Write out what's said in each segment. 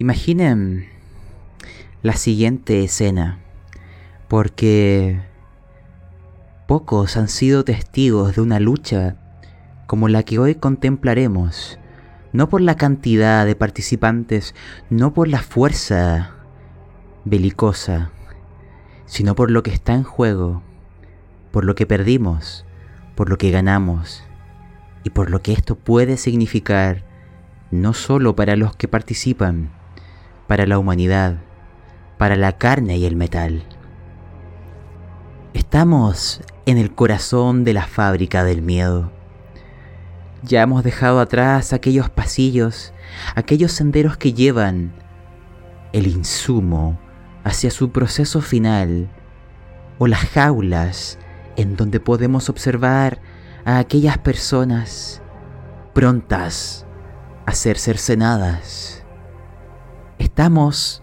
Imaginen la siguiente escena, porque pocos han sido testigos de una lucha como la que hoy contemplaremos, no por la cantidad de participantes, no por la fuerza belicosa, sino por lo que está en juego, por lo que perdimos, por lo que ganamos y por lo que esto puede significar no solo para los que participan, para la humanidad, para la carne y el metal. Estamos en el corazón de la fábrica del miedo. Ya hemos dejado atrás aquellos pasillos, aquellos senderos que llevan el insumo hacia su proceso final, o las jaulas en donde podemos observar a aquellas personas prontas a ser cercenadas. Estamos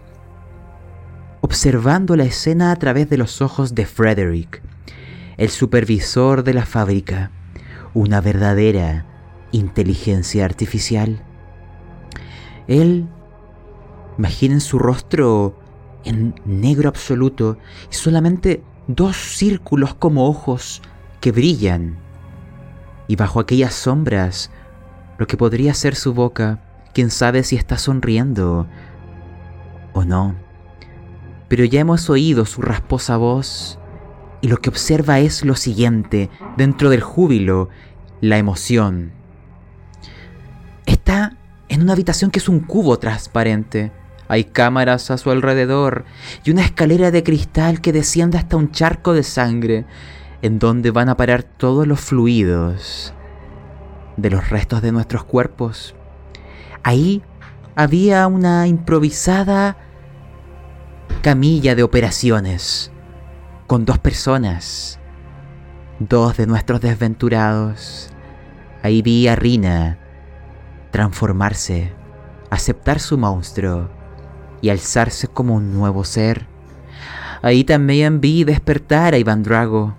observando la escena a través de los ojos de Frederick, el supervisor de la fábrica, una verdadera inteligencia artificial. Él, imaginen su rostro en negro absoluto y solamente dos círculos como ojos que brillan. Y bajo aquellas sombras, lo que podría ser su boca, quién sabe si está sonriendo o no. Pero ya hemos oído su rasposa voz y lo que observa es lo siguiente, dentro del júbilo, la emoción. Está en una habitación que es un cubo transparente. Hay cámaras a su alrededor y una escalera de cristal que desciende hasta un charco de sangre, en donde van a parar todos los fluidos de los restos de nuestros cuerpos. Ahí había una improvisada camilla de operaciones con dos personas, dos de nuestros desventurados. Ahí vi a Rina transformarse, aceptar su monstruo y alzarse como un nuevo ser. Ahí también vi despertar a Iván Drago,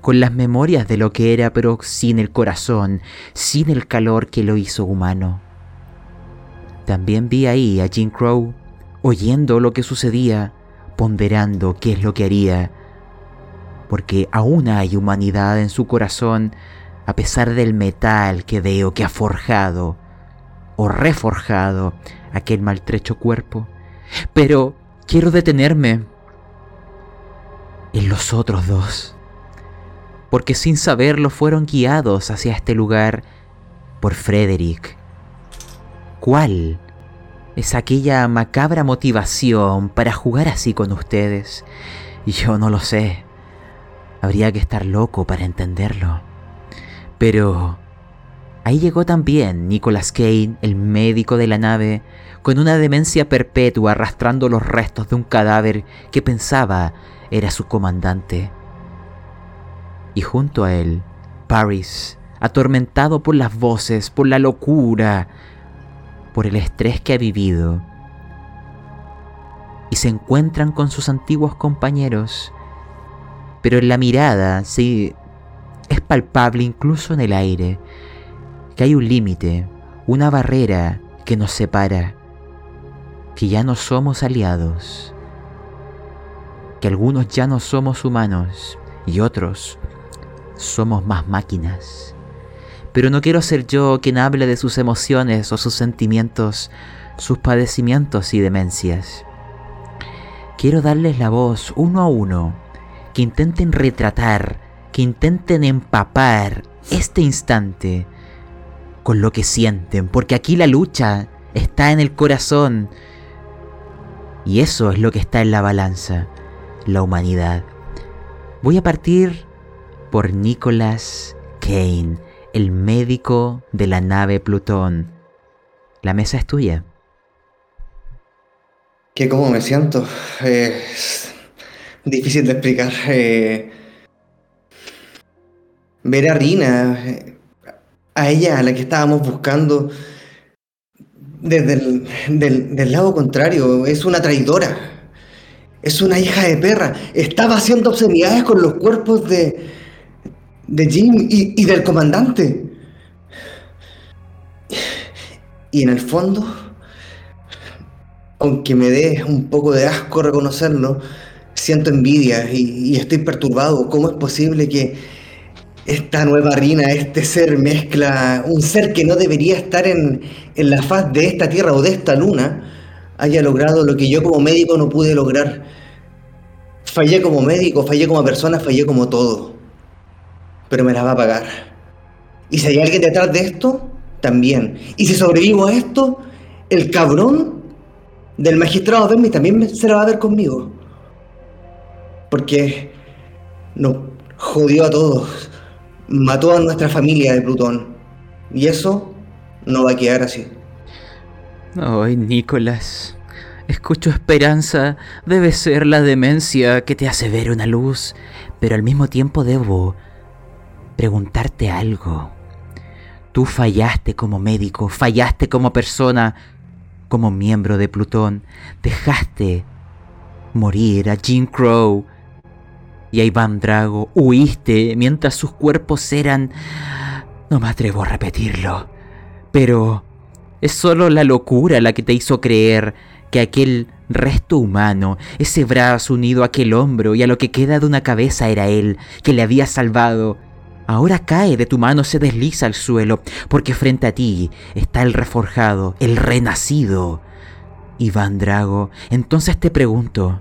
con las memorias de lo que era, pero sin el corazón, sin el calor que lo hizo humano. También vi ahí a Jim Crow, oyendo lo que sucedía, ponderando qué es lo que haría, porque aún hay humanidad en su corazón a pesar del metal que veo que ha forjado o reforjado aquel maltrecho cuerpo. Pero quiero detenerme en los otros dos, porque sin saberlo fueron guiados hacia este lugar por Frederick. ¿Cuál es aquella macabra motivación para jugar así con ustedes. Yo no lo sé. Habría que estar loco para entenderlo. Pero ahí llegó también Nicholas Kane, el médico de la nave, con una demencia perpetua arrastrando los restos de un cadáver que pensaba era su comandante. Y junto a él, Paris, atormentado por las voces, por la locura, por el estrés que ha vivido y se encuentran con sus antiguos compañeros, pero en la mirada sí es palpable incluso en el aire que hay un límite, una barrera que nos separa, que ya no somos aliados, que algunos ya no somos humanos y otros somos más máquinas. Pero no quiero ser yo quien hable de sus emociones o sus sentimientos, sus padecimientos y demencias. Quiero darles la voz uno a uno, que intenten retratar, que intenten empapar este instante con lo que sienten, porque aquí la lucha está en el corazón. Y eso es lo que está en la balanza, la humanidad. Voy a partir por Nicholas Kane el médico de la nave Plutón. La mesa es tuya. ¿Qué cómo me siento? Es difícil de explicar. Eh, ver a Rina, a ella, a la que estábamos buscando, desde el del, lado contrario, es una traidora. Es una hija de perra. Estaba haciendo obscenidades con los cuerpos de, de Jim y, del comandante. Y en el fondo, aunque me dé un poco de asco reconocerlo, siento envidia y, estoy perturbado. ¿Cómo es posible que esta nueva Rina, este ser mezcla, un ser que no debería estar en, en la faz de esta tierra o de esta luna, haya logrado lo que yo como médico no pude lograr? Fallé como médico, fallé como persona, fallé como todo. Pero me la va a pagar. Y si hay alguien detrás de esto, también. Y si sobrevivo a esto, el cabrón del magistrado Vermi también se la va a ver conmigo. Porque nos jodió a todos. Mató a nuestra familia de Plutón. Y eso no va a quedar así. Ay, Nicolás. Escucho esperanza. Debe ser la demencia que te hace ver una luz. Pero al mismo tiempo debo preguntarte algo. Tú fallaste como médico, fallaste como persona, como miembro de Plutón. Dejaste morir a Jim Crow y a Iván Drago. Huiste mientras sus cuerpos eran... No me atrevo a repetirlo. Pero es solo la locura la que te hizo creer que aquel resto humano, ese brazo unido a aquel hombro y a lo que queda de una cabeza era él, que le había salvado. Ahora cae de tu mano, se desliza al suelo, porque frente a ti está el reforjado, el renacido. Iván Drago, entonces te pregunto,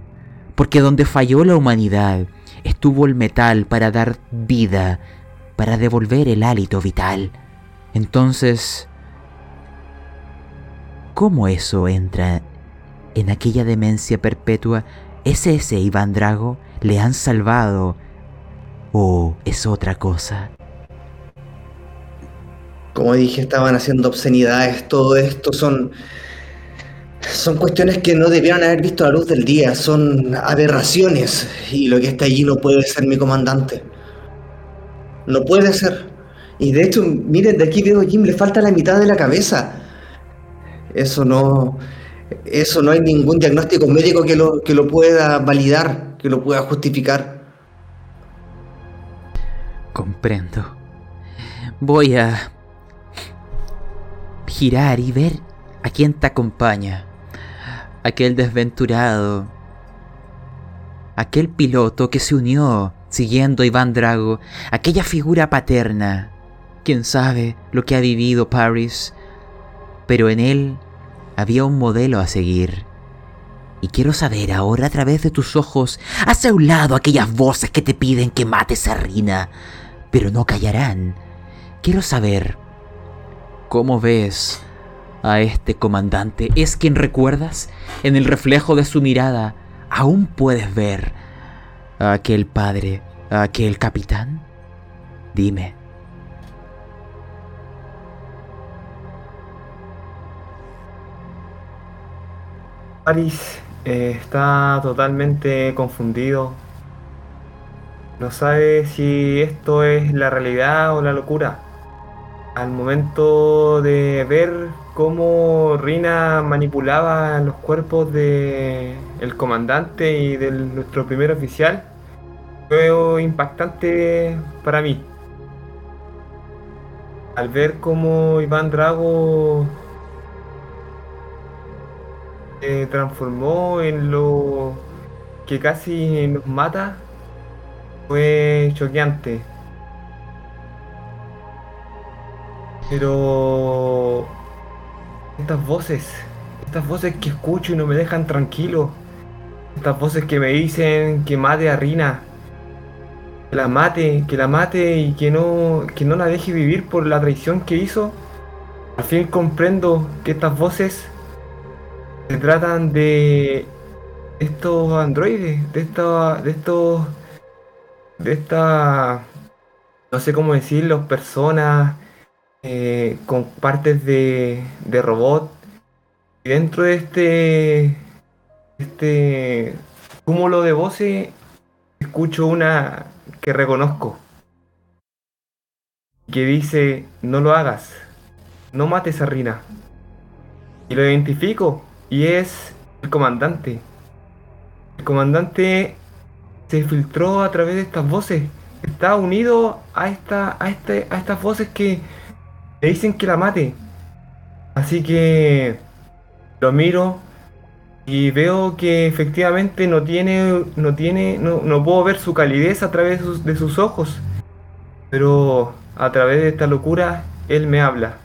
porque donde falló la humanidad estuvo el metal para dar vida, para devolver el hálito vital. Entonces, ¿cómo eso entra en aquella demencia perpetua? ¿Es ese Iván Drago? ¿Le han salvado? ¿O es otra cosa? Como dije, estaban haciendo obscenidades, todo esto son son cuestiones que no debieron haber visto la luz del día, son aberraciones y lo que está allí no puede ser mi comandante. No puede ser. Y de hecho, miren, de aquí veo a Jim, le falta la mitad de la cabeza. Eso no, eso no hay ningún diagnóstico médico que lo, que lo pueda validar, que lo pueda justificar. Comprendo. Voy a girar y ver a quién te acompaña aquel desventurado, aquel piloto que se unió siguiendo a Iván Drago, aquella figura paterna. Quién sabe lo que ha vivido Paris, pero en él había un modelo a seguir. Y quiero saber ahora a través de tus ojos, hacia un lado aquellas voces que te piden que mates a Rina, pero no callarán. Quiero saber cómo ves a este comandante es quien recuerdas en el reflejo de su mirada. Aún puedes ver a aquel padre, a aquel capitán. Dime. Paris eh, está totalmente confundido. No sabe si esto es la realidad o la locura. Al momento de ver cómo Rina manipulaba los cuerpos de el comandante y de nuestro primer oficial fue impactante para mí. Al ver cómo Iván Drago se transformó en lo que casi nos mata, fue choqueante. Pero estas voces, estas voces que escucho y no me dejan tranquilo. Estas voces que me dicen que mate a Rina. Que la mate, que la mate y que no, que no la deje vivir por la traición que hizo. Al fin comprendo que estas voces se tratan de estos androides, de esta, de estos, de esta, no sé cómo decirlo, personas eh, con partes de, de robot. Y dentro de este, este cúmulo de voces, escucho una que reconozco. Que dice, no lo hagas, no mates a Rina. Y lo identifico, y es el comandante. El comandante se filtró a través de estas voces. Está unido a, esta, a, este, a estas voces que dicen que la mate. Así que lo miro y veo que efectivamente no tiene, no tiene, no, no puedo ver su calidez a través de sus, de sus ojos, pero a través de esta locura él me habla.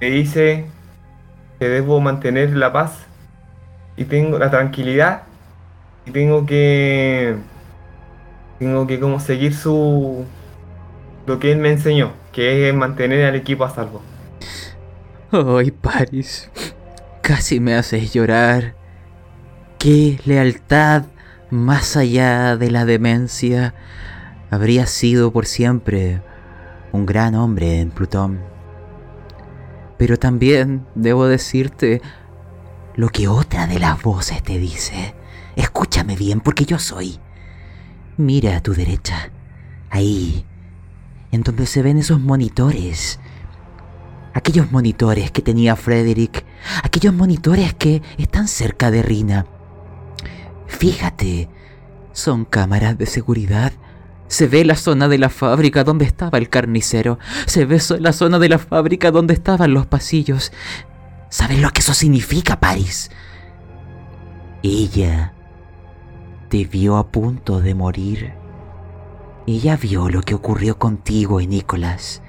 Me dice que debo mantener la paz y tengo la tranquilidad y tengo que tengo que como seguir su lo que él me enseñó, que es mantener al equipo a salvo. Ay, Paris, casi me haces llorar. Qué lealtad más allá de la demencia. Habría sido por siempre un gran hombre en Plutón. Pero también debo decirte lo que otra de las voces te dice. Escúchame bien porque yo soy. Mira a tu derecha. Ahí. En donde se ven esos monitores. Aquellos monitores que tenía Frederick. Aquellos monitores que están cerca de Rina. Fíjate. Son cámaras de seguridad. Se ve la zona de la fábrica donde estaba el carnicero. Se ve la zona de la fábrica donde estaban los pasillos. ¿Sabes lo que eso significa, Paris? Ella te vio a punto de morir. Ella vio lo que ocurrió contigo y Nicolás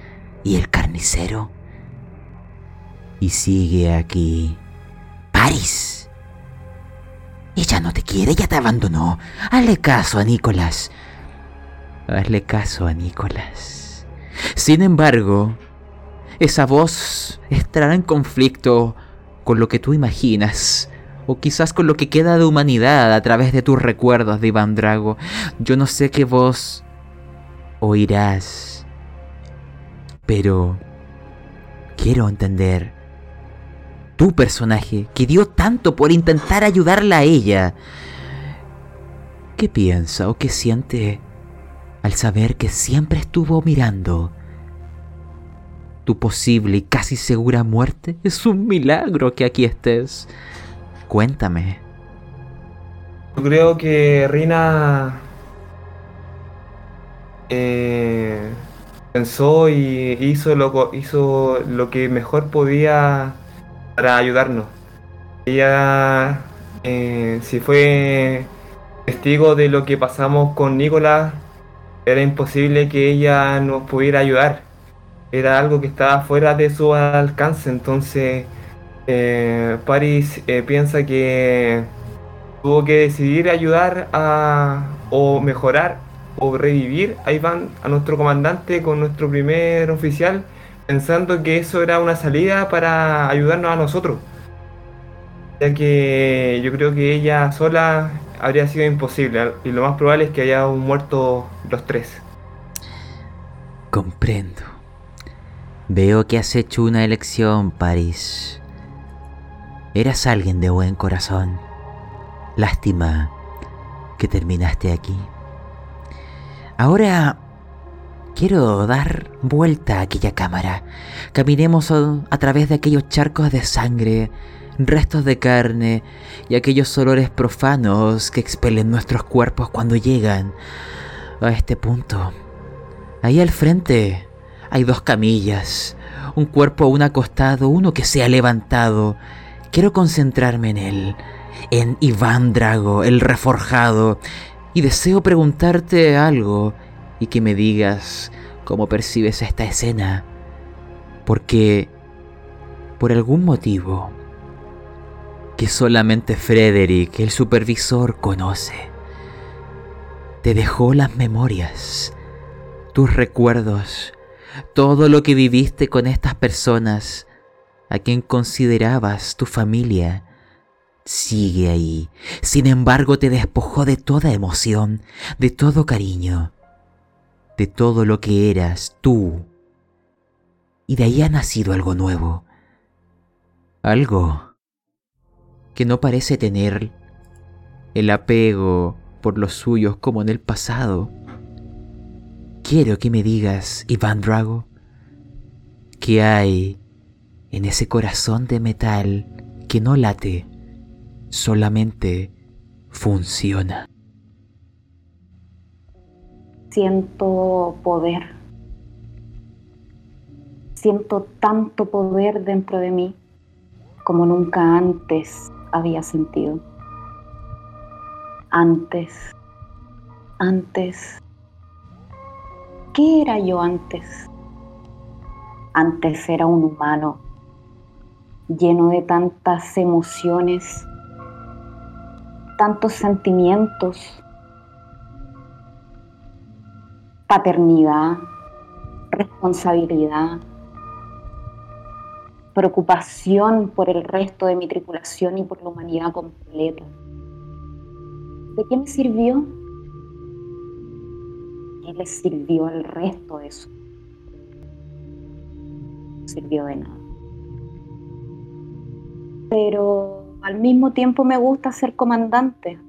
y el carnicero. Y sigue aquí. Paris. Ella no te quiere, ella te abandonó. Hazle caso a Nicolás. Hazle caso a Nicolás. Sin embargo, esa voz estará en conflicto con lo que tú imaginas o quizás con lo que queda de humanidad a través de tus recuerdos de Drago. Yo no sé qué voz oirás, pero quiero entender tu personaje que dio tanto por intentar ayudarla a ella. ¿Qué piensa o qué siente al saber que siempre estuvo mirando? Tu posible y casi segura muerte es un milagro que aquí estés. Cuéntame. Yo creo que Rina eh, pensó y hizo lo, hizo lo que mejor podía para ayudarnos. Ella, eh, si fue testigo de lo que pasamos con Nicolás, era imposible que ella nos pudiera ayudar. Era algo que estaba fuera de su alcance, entonces eh, Paris eh, piensa que tuvo que decidir ayudar a o mejorar o revivir a Iván, a nuestro comandante con nuestro primer oficial, pensando que eso era una salida para ayudarnos a nosotros. Ya que yo creo que ella sola habría sido imposible y lo más probable es que haya muerto los tres. Comprendo. Veo que has hecho una elección, Paris. Eras alguien de buen corazón. Lástima que terminaste aquí. Ahora quiero dar vuelta a aquella cámara. Caminemos a, través de aquellos charcos de sangre, restos de carne y aquellos olores profanos que expelen nuestros cuerpos cuando llegan a este punto. Ahí al frente hay dos camillas, un cuerpo aún acostado, uno que se ha levantado Quiero concentrarme en él, en Iván Drago, el reforjado, y deseo preguntarte algo y que me digas cómo percibes esta escena. Porque, por algún motivo, que solamente Frederick, el supervisor, conoce, te dejó las memorias, tus recuerdos, todo lo que viviste con estas personas a quien considerabas tu familia, sigue ahí. Sin embargo, te despojó de toda emoción, de todo cariño, de todo lo que eras tú. Y de ahí ha nacido algo nuevo. Algo que no parece tener el apego por los suyos como en el pasado. Quiero que me digas, Iván Drago, que hay en ese corazón de metal que no late, solamente funciona. Siento poder. Siento tanto poder dentro de mí como nunca antes había sentido. Antes, antes, ¿qué era yo antes? Antes era un humano lleno de tantas emociones, tantos sentimientos, paternidad, responsabilidad, preocupación por el resto de mi tripulación y por la humanidad completa. ¿De qué me sirvió? ¿Qué le sirvió al resto de eso? No sirvió de nada. Pero al mismo tiempo me gusta ser comandante.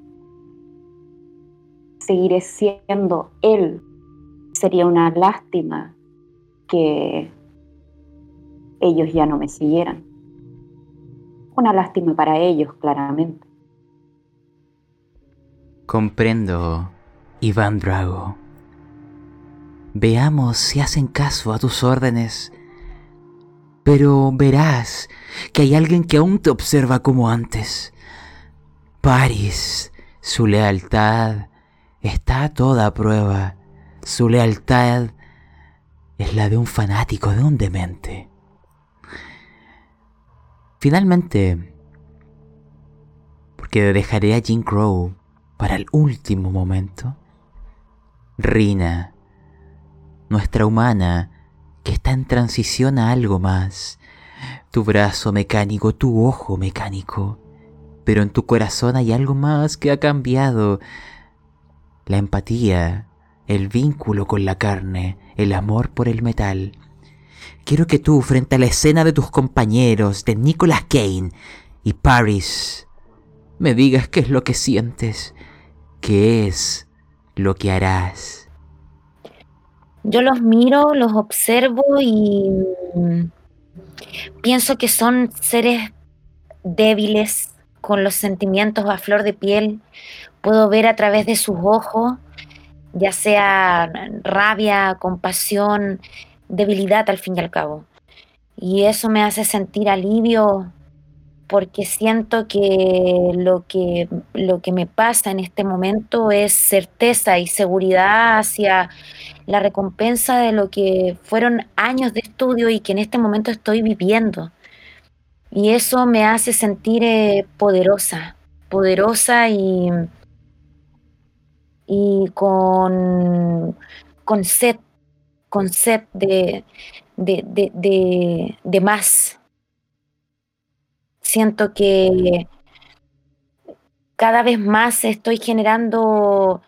Seguiré siendo él. Sería una lástima que ellos ya no me siguieran. Una lástima para ellos, claramente. Comprendo, Iván Drago. Veamos si hacen caso a tus órdenes. Pero verás que hay alguien que aún te observa como antes. Paris, su lealtad está a toda prueba. Su lealtad es la de un fanático, de un demente. Finalmente, porque dejaré a Jim Crow para el último momento, Rina, nuestra humana, que está en transición a algo más, tu brazo mecánico, tu ojo mecánico, pero en tu corazón hay algo más que ha cambiado, la empatía, el vínculo con la carne, el amor por el metal, Quiero que tú, frente a la escena de tus compañeros, de Nicholas Kane y Paris, me digas qué es lo que sientes, qué es lo que harás. Yo los miro, los observo y mm, pienso que son seres débiles, con los sentimientos a flor de piel. Puedo ver a través de sus ojos, ya sea rabia, compasión, debilidad al fin y al cabo. Y eso me hace sentir alivio porque siento que lo que, lo que me pasa en este momento es certeza y seguridad hacia la recompensa de lo que fueron años de estudio y que en este momento estoy viviendo. Y eso me hace sentir eh, poderosa, poderosa y, y con, con sed concepto de, de, más. Siento que cada vez más estoy generando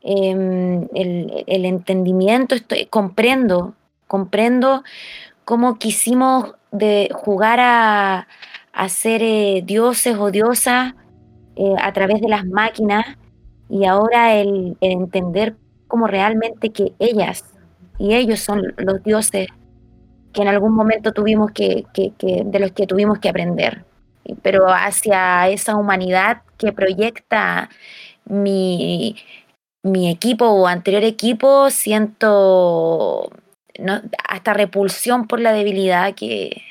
em, el, entendimiento, estoy, comprendo, comprendo cómo quisimos de jugar a, ser eh, dioses o diosas eh, a través de las máquinas y ahora el, el entender cómo realmente que ellas y ellos son los dioses que en algún momento tuvimos que, de los que tuvimos que aprender. Pero hacia esa humanidad que proyecta mi, mi equipo o anterior equipo, siento hasta repulsión por la debilidad que,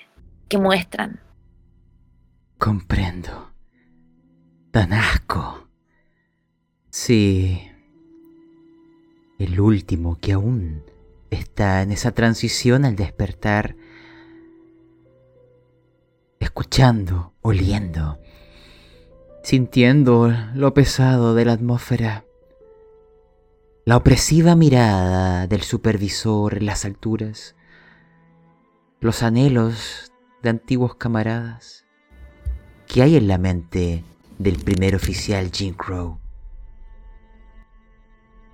que muestran. Comprendo. Tan asco. Sí. El último que aún está en esa transición al despertar, escuchando, oliendo, sintiendo lo pesado de la atmósfera, la opresiva mirada del supervisor en las alturas, los anhelos de antiguos camaradas. ¿Qué hay en la mente del primer oficial Jim Crow?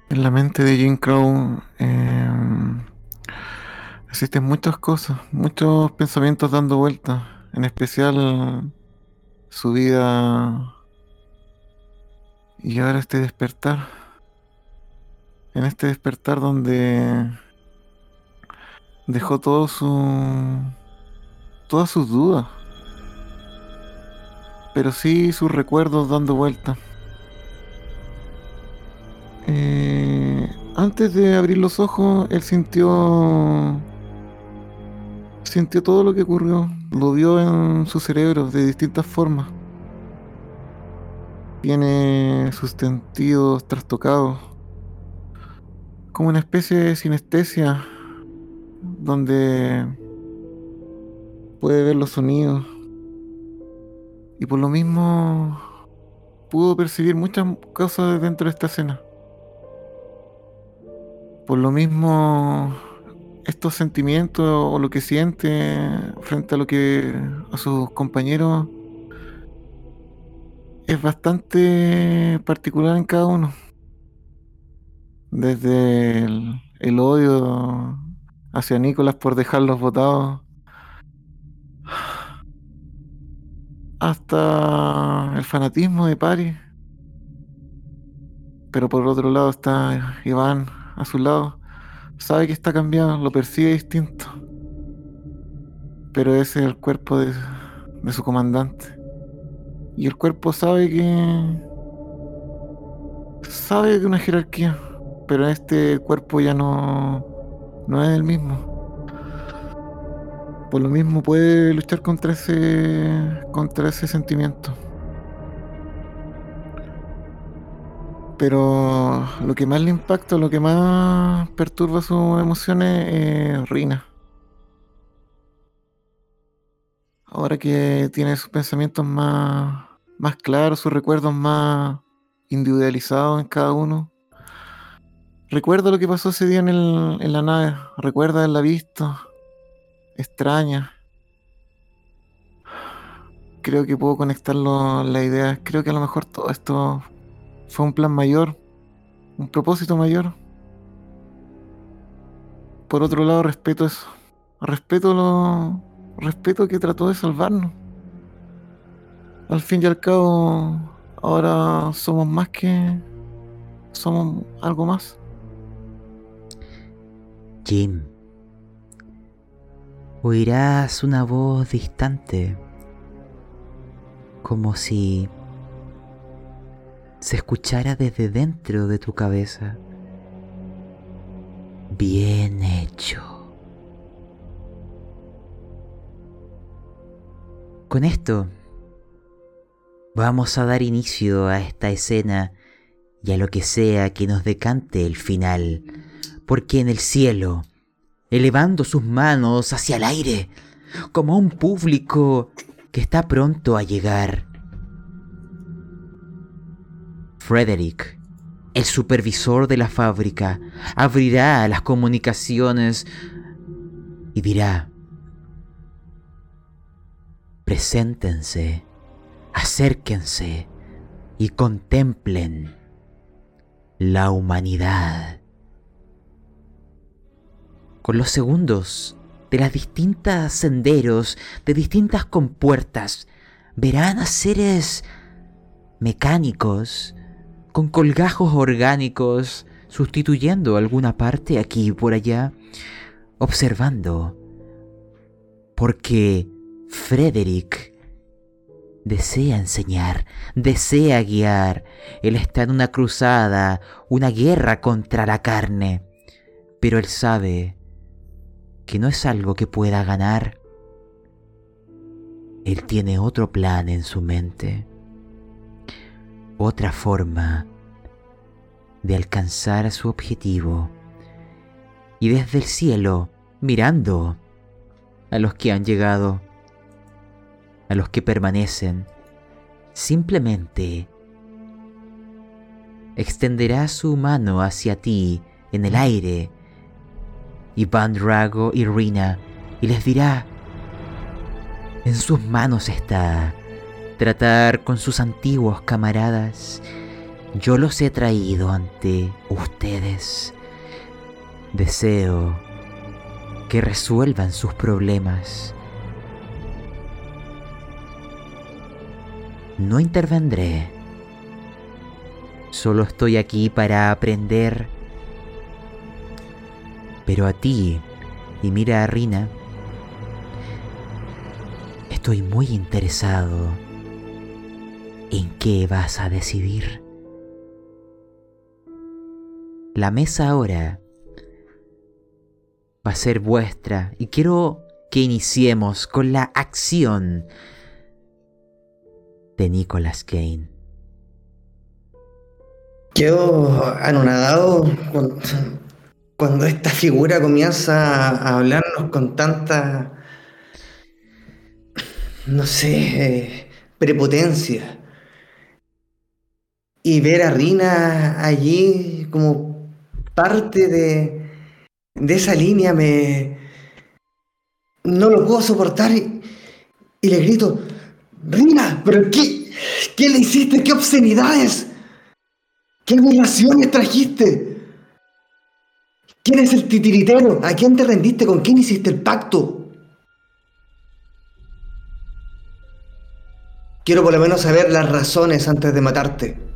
En la mente de Jim Crow em, existen muchas cosas, muchos pensamientos dando vueltas, en especial su vida y ahora este despertar. En este despertar donde dejó todo su todas sus dudas, pero sí sus recuerdos dando vueltas. Eh, antes de abrir los ojos, él sintió. Sintió todo lo que ocurrió. Lo vio en su cerebro de distintas formas. Tiene sus sentidos trastocados. Como una especie de sinestesia donde puede ver los sonidos. Y por lo mismo pudo percibir muchas cosas dentro de esta escena. Por lo mismo, estos sentimientos o lo que siente frente a lo que a sus compañeros es bastante particular en cada uno. Desde el, odio hacia Nicolás por dejarlos votados hasta el fanatismo de Paris. Pero por otro lado está Iván a su lado. Sabe que está cambiado, lo percibe distinto. Pero ese es el cuerpo de, de su comandante. Y el cuerpo sabe que... Sabe de una jerarquía. Pero este cuerpo ya no... No es el mismo por lo mismo puede luchar contra ese contra ese sentimiento. Pero lo que más le impacta, lo que más perturba sus emociones es Rina. Ahora que tiene sus pensamientos más, más claros, sus recuerdos más individualizados en cada uno. Recuerda lo que pasó ese día en, el, en la nave. Recuerda haberla visto extraña. Creo que puedo conectarlo la idea. Creo que a lo mejor todo esto fue un plan mayor, un propósito mayor. Por otro lado, respeto eso. Respeto lo. Respeto que trató de salvarnos. Al fin y al cabo, ahora somos más que. Somos algo más. Jim, oirás una voz distante, como si se escuchara desde dentro de tu cabeza. Bien hecho. Con esto, vamos a dar inicio a esta escena y a lo que sea que nos decante el final, porque en el cielo, elevando sus manos hacia el aire, como un público que está pronto a llegar. Frederick, el supervisor de la fábrica, abrirá las comunicaciones y dirá, preséntense, acérquense y contemplen la humanidad con los segundos de las distintas senderos, de distintas compuertas, verán a seres mecánicos, con colgajos orgánicos, sustituyendo alguna parte aquí y por allá, observando, porque Frederick desea enseñar, desea guiar, él está en una cruzada, una guerra contra la carne, pero él sabe que no es algo que pueda ganar. Él tiene otro plan en su mente, otra forma de alcanzar su objetivo. Y desde el cielo, mirando a los que han llegado, a los que permanecen, simplemente extenderá su mano hacia ti en el aire Iván Drago y Rina y les dirá, en sus manos está tratar con sus antiguos camaradas. Yo los he traído ante ustedes. Deseo que resuelvan sus problemas. No intervendré. Solo estoy aquí para aprender pero a ti, y mira a Rina, estoy muy interesado en qué vas a decidir. La mesa ahora va a ser vuestra y quiero que iniciemos con la acción de Nicolas Kane. Quedo anonadado cuando, esta figura comienza a hablarnos con tanta, no sé, eh, prepotencia. Y ver a Rina allí como parte de, de esa línea me... No lo puedo soportar y, y le grito, Rina, pero ¿qué, ¿qué le hiciste? ¿Qué obscenidades? ¿Qué violaciones trajiste? ¿Quién es el titiritero? ¿A quién te rendiste? ¿Con quién hiciste el pacto? Quiero por lo menos saber las razones antes de matarte.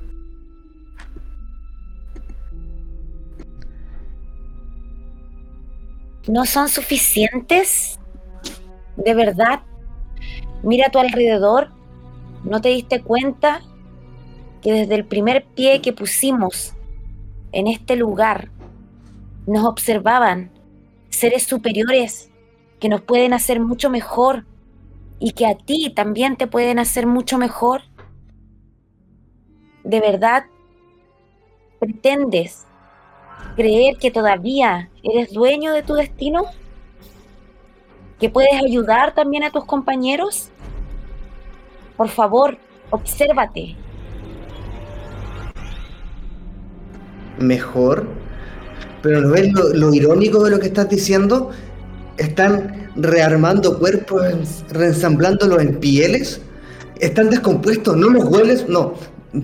¿No son suficientes? ¿De verdad? Mira a tu alrededor. ¿No te diste cuenta que desde el primer pie que pusimos en este lugar nos observaban seres superiores que nos pueden hacer mucho mejor y que a ti también te pueden hacer mucho mejor? ¿De verdad pretendes creer que todavía eres dueño de tu destino? ¿Que puedes ayudar también a tus compañeros? Por favor, obsérvate. Mejor. Pero ¿no ves lo, lo irónico de lo que estás diciendo? Están rearmando cuerpos, reensamblándolo en pieles. Están descompuestos, ¿no los hueles? No,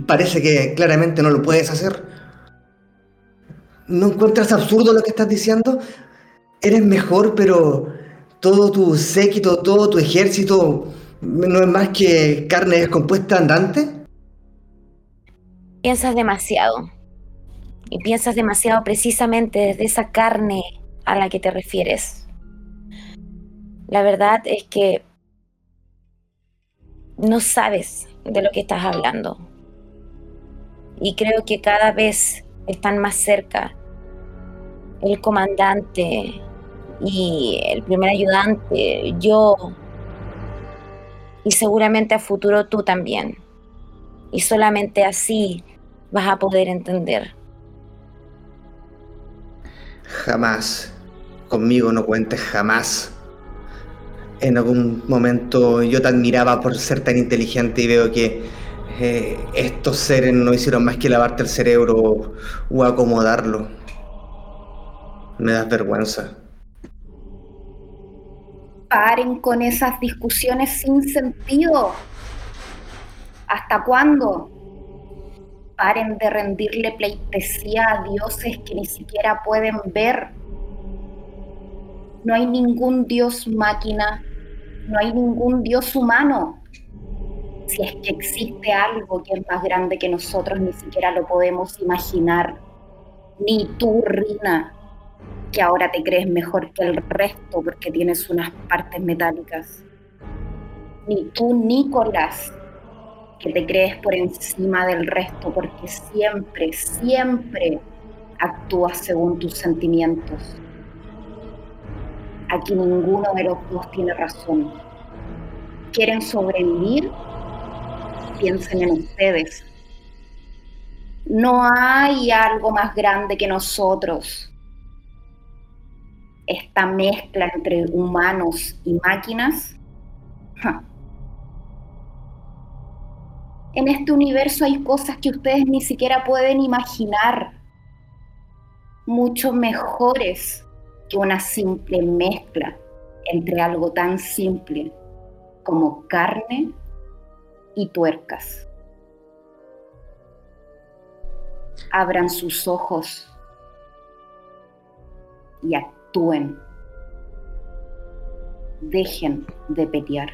parece que claramente no lo puedes hacer. ¿No encuentras absurdo lo que estás diciendo? Eres mejor, pero todo tu séquito, todo tu ejército no es más que carne descompuesta andante. Piensas demasiado. Y piensas demasiado precisamente desde esa carne a la que te refieres. La verdad es que no sabes de lo que estás hablando. Y creo que cada vez están más cerca el comandante y el primer ayudante, yo y seguramente a futuro tú también. Y solamente así vas a poder entender. Jamás. Conmigo no cuentes jamás. En algún momento yo te admiraba por ser tan inteligente y veo que eh, estos seres no hicieron más que lavarte el cerebro o acomodarlo. Me das vergüenza. Paren con esas discusiones sin sentido. ¿Hasta cuándo? Paren de rendirle pleitesía a dioses que ni siquiera pueden ver. No hay ningún dios máquina, no hay ningún dios humano. Si es que existe algo que es más grande que nosotros, ni siquiera lo podemos imaginar. Ni tú, Rina, que ahora te crees mejor que el resto porque tienes unas partes metálicas. Ni tú, Nicolás, que te crees por encima del resto porque siempre, siempre actúas según tus sentimientos. Aquí ninguno de los dos tiene razón. ¿Quieren sobrevivir? Piensen en ustedes. No hay algo más grande que nosotros esta mezcla entre humanos y máquinas. En este universo hay cosas que ustedes ni siquiera pueden imaginar, mucho mejores que una simple mezcla entre algo tan simple como carne y tuercas. Abran sus ojos y actúen. Dejen de pelear.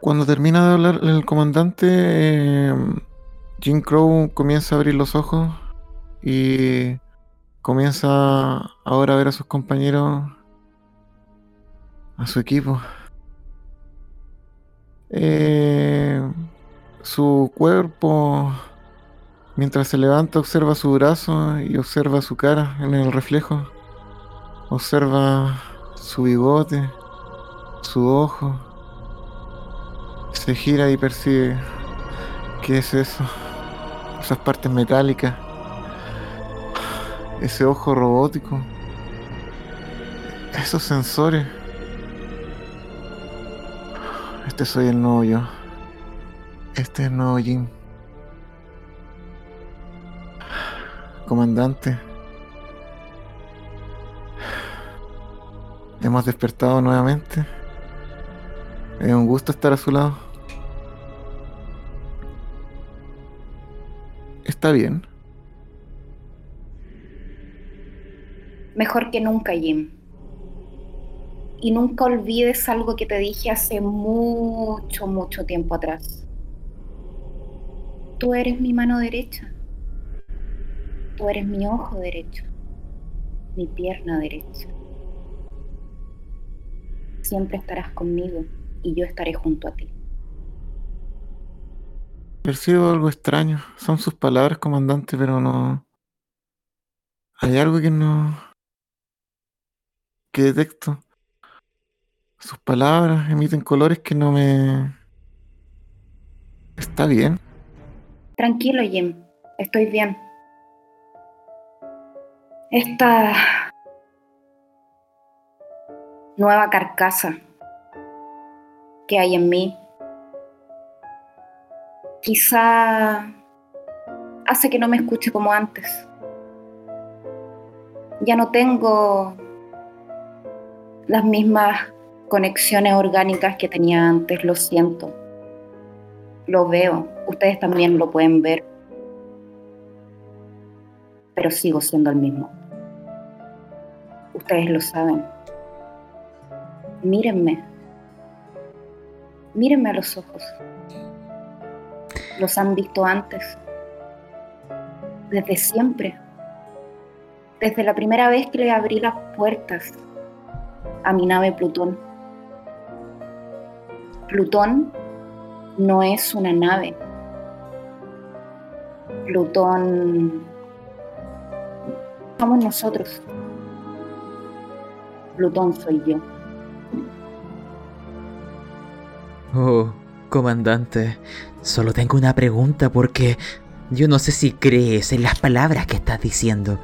Cuando termina de hablar el comandante, eh, Jim Crow comienza a abrir los ojos y comienza ahora a ver a sus compañeros, a su equipo. Eh, su cuerpo Mientras se levanta, observa su brazo y observa su cara en el reflejo. Observa su bigote, su ojo. Se gira y percibe. ¿Qué es eso? esas partes metálicas, ese ojo robótico, esos sensores. Este soy el nuevo yo. Este es el nuevo Jim. Comandante. Hemos despertado nuevamente. Es un gusto estar a su lado. ¿Está bien? Mejor que nunca, Jim. Y nunca olvides algo que te dije hace mucho, mucho tiempo atrás. Tú eres mi mano derecha. Tú eres mi ojo derecho. Mi pierna derecha. Siempre estarás conmigo y yo estaré junto a ti. Percibo algo extraño. Son sus palabras, comandante, pero no. Hay algo que no. que detecto. Sus palabras emiten colores que no me. Está bien. Tranquilo, Jim. Estoy bien. Esta nueva carcasa que hay en mí quizá hace que no me escuche como antes. Ya no tengo las mismas conexiones orgánicas que tenía antes, lo siento. Lo veo, ustedes también lo pueden ver. Pero sigo siendo el mismo. Ustedes lo saben. Mírenme. Mírenme a los ojos. Los han visto antes. Desde siempre. Desde la primera vez que le abrí las puertas a mi nave Plutón. Plutón no es una nave. Plutón somos nosotros. Plutón soy yo. Oh, comandante, solo tengo una pregunta porque yo no sé si crees en las palabras que estás diciendo.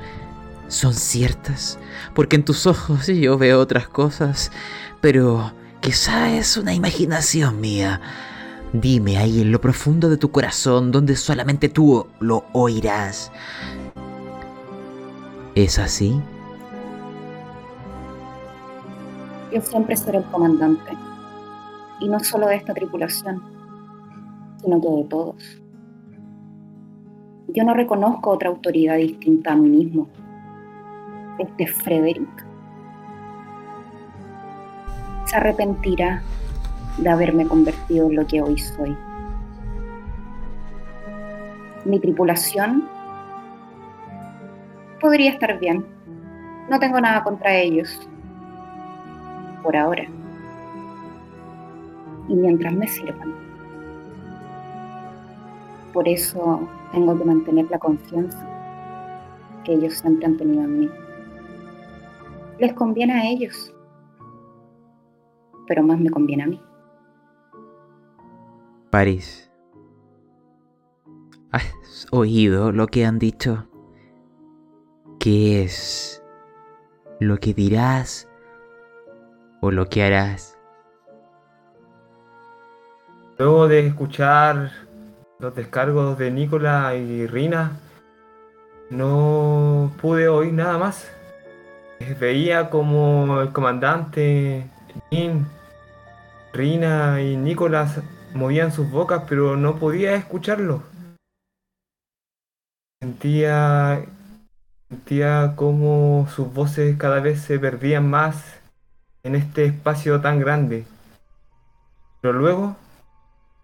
¿Son ciertas? Porque en tus ojos yo veo otras cosas, pero quizá es una imaginación mía. Dime ahí en lo profundo de tu corazón, donde solamente tú lo oirás. ¿Es así? Yo siempre seré el comandante. Y no solo de esta tripulación, sino que de todos. Yo no reconozco otra autoridad distinta a mí mismo. Este Frederick se arrepentirá de haberme convertido en lo que hoy soy. Mi tripulación podría estar bien. No tengo nada contra ellos. Por ahora. Y mientras me sirvan. Por eso tengo que mantener la confianza que ellos siempre han tenido en mí. Les conviene a ellos, pero más me conviene a mí. París. ¿Has oído lo que han dicho? ¿Qué es lo que dirás o lo que harás? Luego de escuchar los descargos de Nicola y Rina, no pude oír nada más. Veía como el comandante, Jin, Rina y Nicolás movían sus bocas, pero no podía escucharlo. Sentía, sentía como sus voces cada vez se perdían más en este espacio tan grande. Pero luego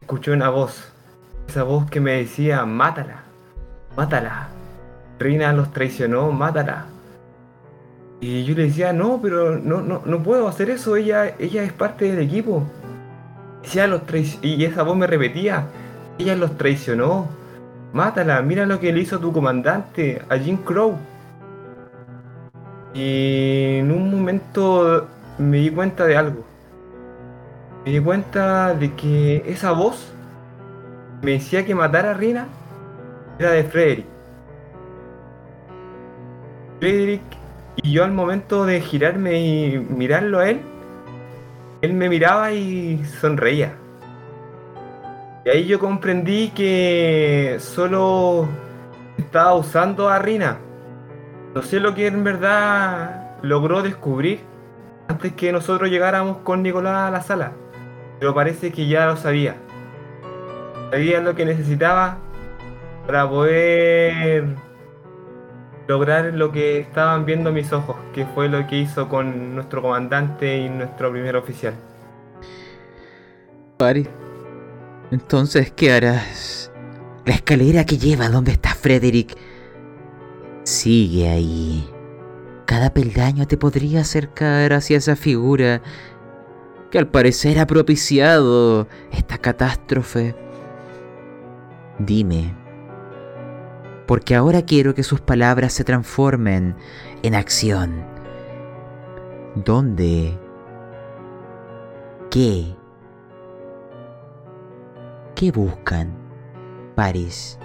escuché una voz, esa voz que me decía, mátala, mátala. Rina los traicionó, mátala. Y yo le decía, no, pero no, no, no puedo hacer eso, ella, ella es parte del equipo. Decía, los y esa voz me repetía, ella los traicionó. Mátala, mira lo que le hizo tu comandante, a Jim Crow. Y en un momento me di cuenta de algo. Me di cuenta de que esa voz me decía que matara a Rina, era de Frederick. Frederick y yo al momento de girarme y mirarlo a él, él me miraba y sonreía. Y ahí yo comprendí que solo estaba usando a Rina. No sé lo que en verdad logró descubrir antes que nosotros llegáramos con Nicolás a la sala. Pero parece que ya lo sabía. Sabía lo que necesitaba para poder lograr lo que estaban viendo mis ojos, que fue lo que hizo con nuestro comandante y nuestro primer oficial. Pari. Entonces, ¿qué harás? La escalera que lleva donde está Frederick sigue ahí. Cada peldaño te podría acercar hacia esa figura que al parecer ha propiciado esta catástrofe. Dime, porque ahora quiero que sus palabras se transformen en acción. ¿Dónde? ¿Qué? ¿Qué buscan? Paris,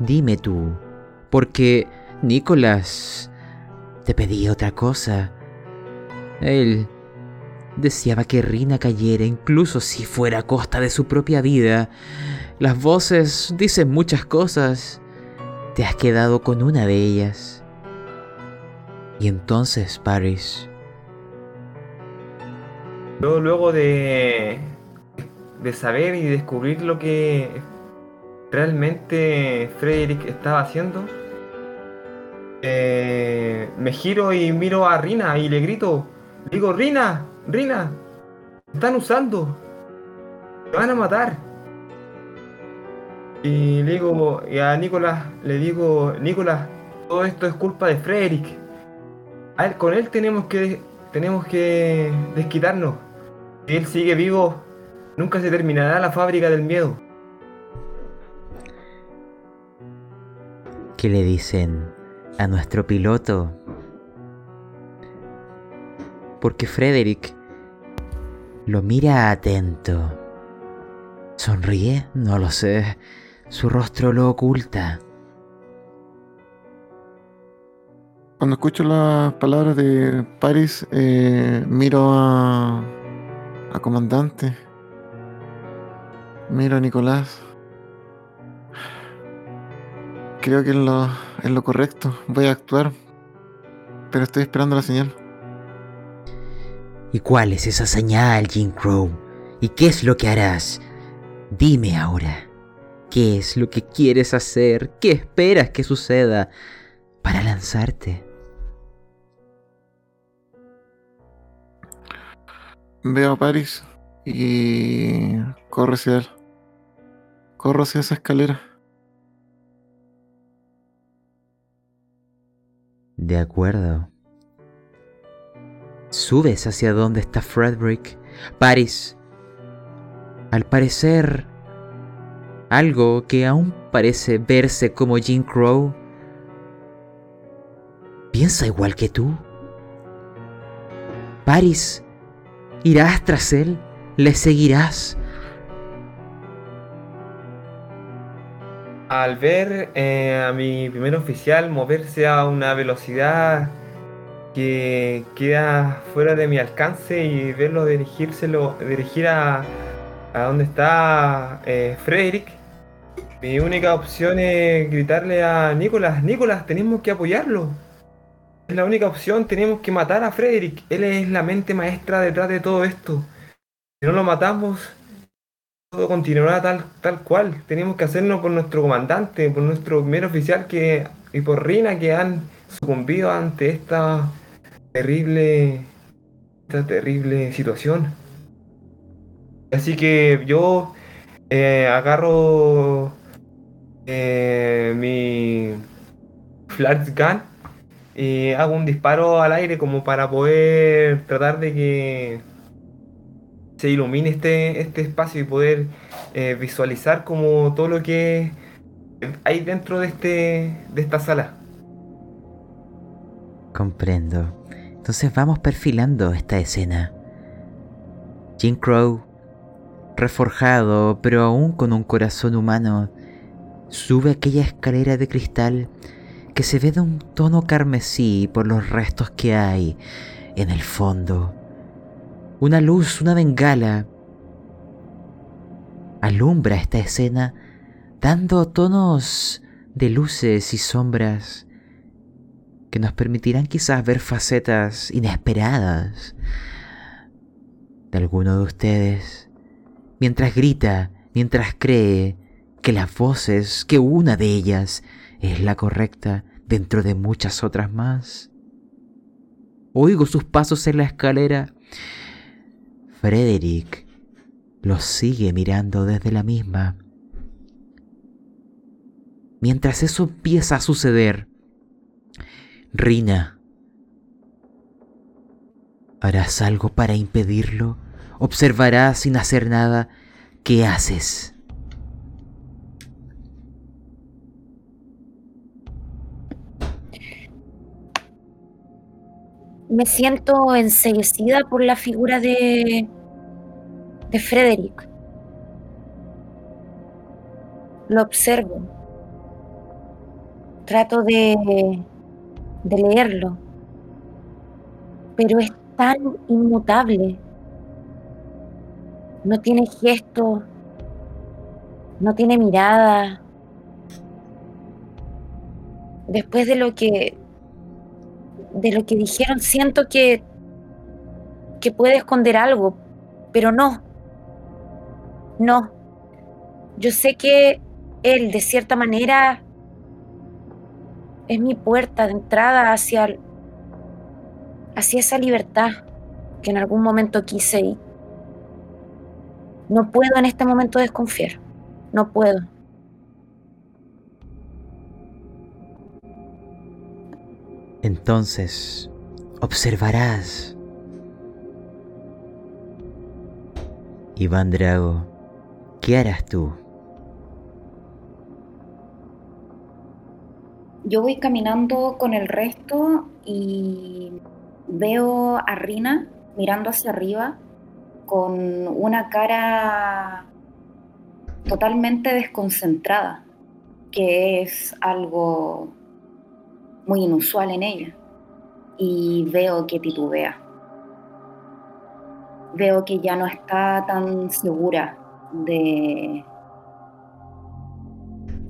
dime tú, porque Nicolás te pedí otra cosa. Él deseaba que Rina cayera incluso si fuera a costa de su propia vida. Las voces dicen muchas cosas. Te has quedado con una de ellas. Y entonces, Paris. Yo luego de, de saber y descubrir lo que realmente Frederick estaba haciendo, eh, me giro y miro a Rina y le grito, digo, Rina, Rina, están usando, me van a matar. Y le digo, a Nicolás, le digo, Nicolás, todo esto es culpa de Frederick. A él, con él tenemos que, tenemos que desquitarnos. Si él sigue vivo, nunca se terminará la fábrica del miedo. ¿Qué le dicen a nuestro piloto? Porque Frederick lo mira atento. ¿Sonríe? No lo sé. Su rostro lo oculta. Cuando escucho las palabras de Paris, eh, miro a, a comandante. Miro a Nicolás. Creo que es lo, es lo correcto. Voy a actuar. Pero estoy esperando la señal. ¿Y cuál es esa señal, Jim Crow? ¿Y qué es lo que harás? Dime ahora. ¿Qué es lo que quieres hacer? ¿Qué esperas que suceda para lanzarte? Veo a Paris y corro hacia él. Corro hacia esa escalera. De acuerdo. Subes hacia donde está Frederick. Paris. Al parecer, algo que aún parece verse como Jim Crow, piensa igual que tú. Paris, irás tras él, le seguirás. Al ver eh, a mi primer oficial moverse a una velocidad que queda fuera de mi alcance y verlo dirigírselo, dirigir a, a donde está eh, Frederick, mi única opción es gritarle a Nicolás, Nicolás, tenemos que apoyarlo. Es la única opción, tenemos que matar a Frederick. Él es la mente maestra detrás de todo esto. Si no lo matamos, todo continuará tal, tal cual. Tenemos que hacerlo por nuestro comandante, por nuestro primer oficial que, y por Rina que han sucumbido ante esta terrible, esta terrible situación. Así que yo eh, agarro eh, mi flash gun y hago un disparo al aire como para poder tratar de que se ilumine este, este espacio y poder eh, visualizar como todo lo que hay dentro de, este, de esta sala. Comprendo. Entonces vamos perfilando esta escena. Jim Crow, reforjado, pero aún con un corazón humano, sube aquella escalera de cristal que se ve de un tono carmesí por los restos que hay en el fondo. Una luz, una bengala, alumbra esta escena dando tonos de luces y sombras que nos permitirán quizás ver facetas inesperadas de alguno de ustedes, mientras grita, mientras cree que las voces, que una de ellas es la correcta dentro de muchas otras más. Oigo sus pasos en la escalera. Frederick los sigue mirando desde la misma. Mientras eso empieza a suceder, Rina, ¿harás algo para impedirlo? ¿Observarás sin hacer nada? ¿Qué haces? Me siento enseguecida por la figura de, de Frederick. Lo observo. Trato de, de leerlo. Pero es tan inmutable. No tiene gesto, no tiene mirada. Después de lo que de lo que dijeron, siento que que puede esconder algo, pero no. No. Yo sé que él de cierta manera es mi puerta de entrada hacia hacia esa libertad que en algún momento quise y no puedo en este momento desconfiar. No puedo. Entonces, observarás. Iván Drago, ¿qué harás tú? Yo voy caminando con el resto y veo a Rina mirando hacia arriba con una cara totalmente desconcentrada, que es algo muy inusual en ella. Y veo que titubea. Veo que ya no está tan segura de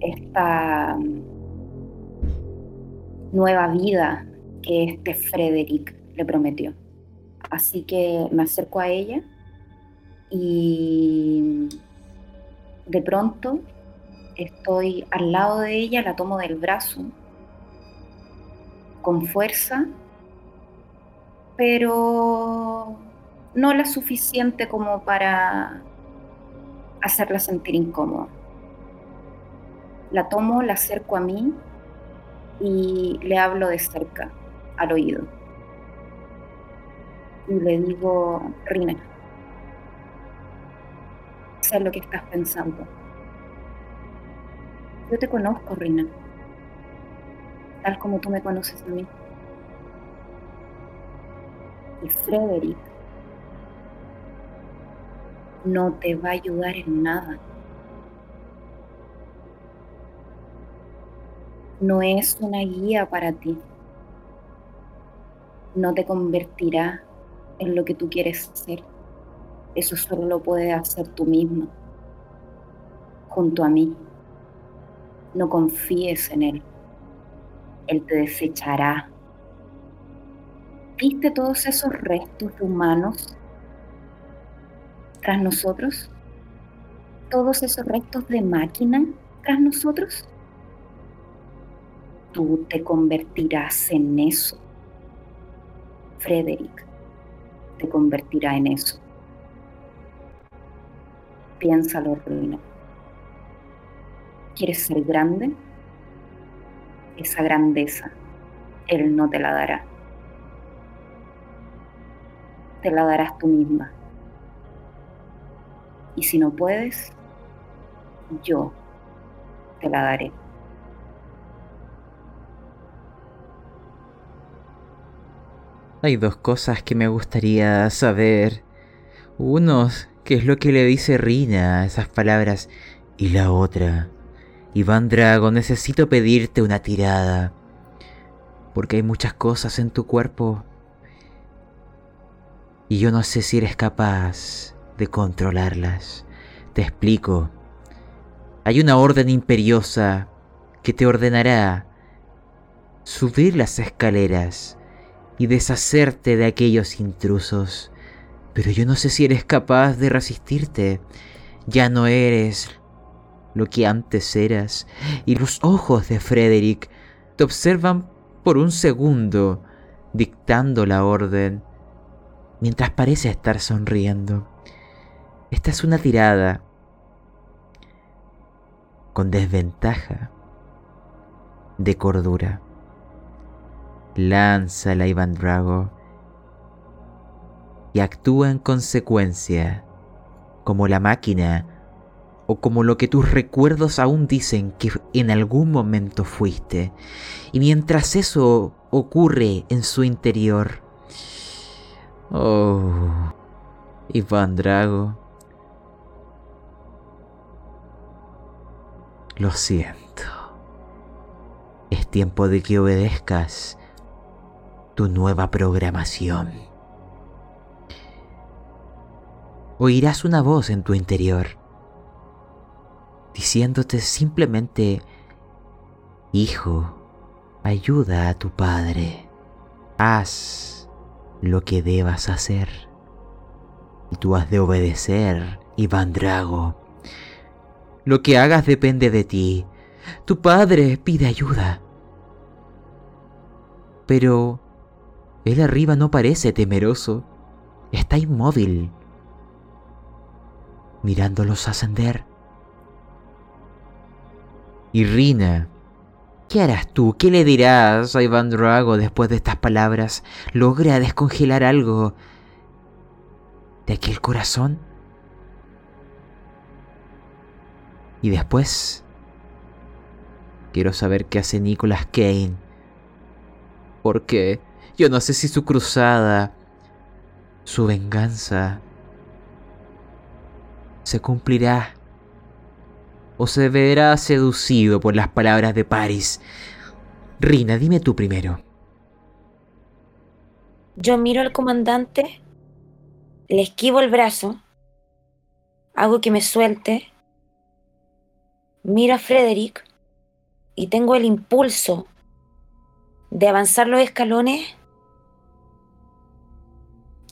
esta nueva vida que este Frederick le prometió. Así que me acerco a ella y de pronto estoy al lado de ella, la tomo del brazo con fuerza, pero no la suficiente como para hacerla sentir incómoda. La tomo, la acerco a mí y le hablo de cerca, al oído. Y le digo, Rina, sé lo que estás pensando. Yo te conozco, Rina, tal como tú me conoces a mí. Y Frederick no te va a ayudar en nada. no es una guía para ti. No te convertirá en lo que tú quieres ser. Eso solo lo puedes hacer tú mismo, junto a mí. No confíes en Él. Él te desechará. ¿Viste todos esos restos humanos tras nosotros? ¿Todos esos restos de máquina tras nosotros? tú te convertirás en eso. Frederick te convertirá en eso. Piénsalo, Ruina. ¿Quieres ser grande? Esa grandeza Él no te la dará. Te la darás tú misma. Y si no puedes, yo te la daré. Hay dos cosas que me gustaría saber. Uno, ¿qué es lo que le dice Rina a esas palabras? Y la otra, Iván Drago, necesito pedirte una tirada. Porque hay muchas cosas en tu cuerpo. Y yo no sé si eres capaz de controlarlas. Te explico. Hay una orden imperiosa que te ordenará subir las escaleras y deshacerte de aquellos intrusos. Pero yo no sé si eres capaz de resistirte. Ya no eres lo que antes eras. Y los ojos de Frederick te observan por un segundo, dictando la orden, mientras parece estar sonriendo. Esta es una tirada con desventaja de cordura. Lánzala, Iván Drago, y actúa en consecuencia, como la máquina o como lo que tus recuerdos aún dicen que en algún momento fuiste. Y mientras eso ocurre en su interior, oh, Iván Drago, lo siento. Es tiempo de que obedezcas tu nueva programación. Oirás una voz en tu interior diciéndote simplemente, Hijo, ayuda a tu padre, haz lo que debas hacer. Y tú has de obedecer, Iván Drago. Lo que hagas depende de ti. Tu padre pide ayuda. Pero él arriba no parece temeroso. Está inmóvil, mirándolos ascender. Y Rina, ¿qué harás tú? ¿Qué le dirás a Iván Drago después de estas palabras? ¿Logra descongelar algo de aquel corazón? Y después, quiero saber qué hace Nicolas Kane. Porque yo no sé si su cruzada, su venganza, se cumplirá o se verá seducido por las palabras de Paris. Rina, dime tú primero. Yo miro al comandante, le esquivo el brazo, hago que me suelte, miro a Frederick y tengo el impulso de avanzar los escalones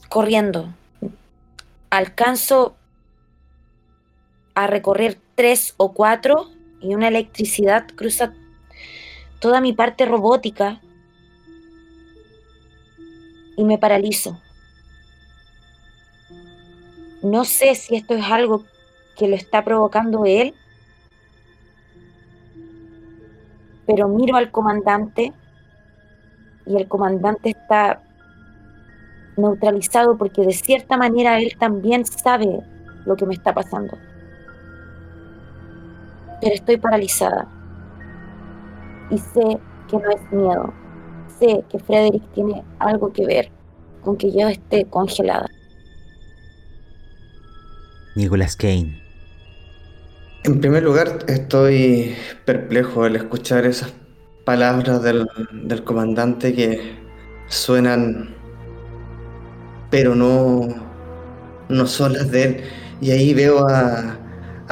corriendo. Alcanzo a recorrer tres o cuatro y una electricidad cruza toda mi parte robótica y me paralizo. No sé si esto es algo que lo está provocando él, pero miro al comandante y el comandante está neutralizado porque de cierta manera él también sabe lo que me está pasando pero estoy paralizada. Y sé que no es miedo. Sé que Frederick tiene algo que ver con que yo esté congelada. Nicholas Kane. En primer lugar, estoy perplejo al escuchar esas palabras del, del comandante que suenan, pero no, no son las de él. Y ahí veo a,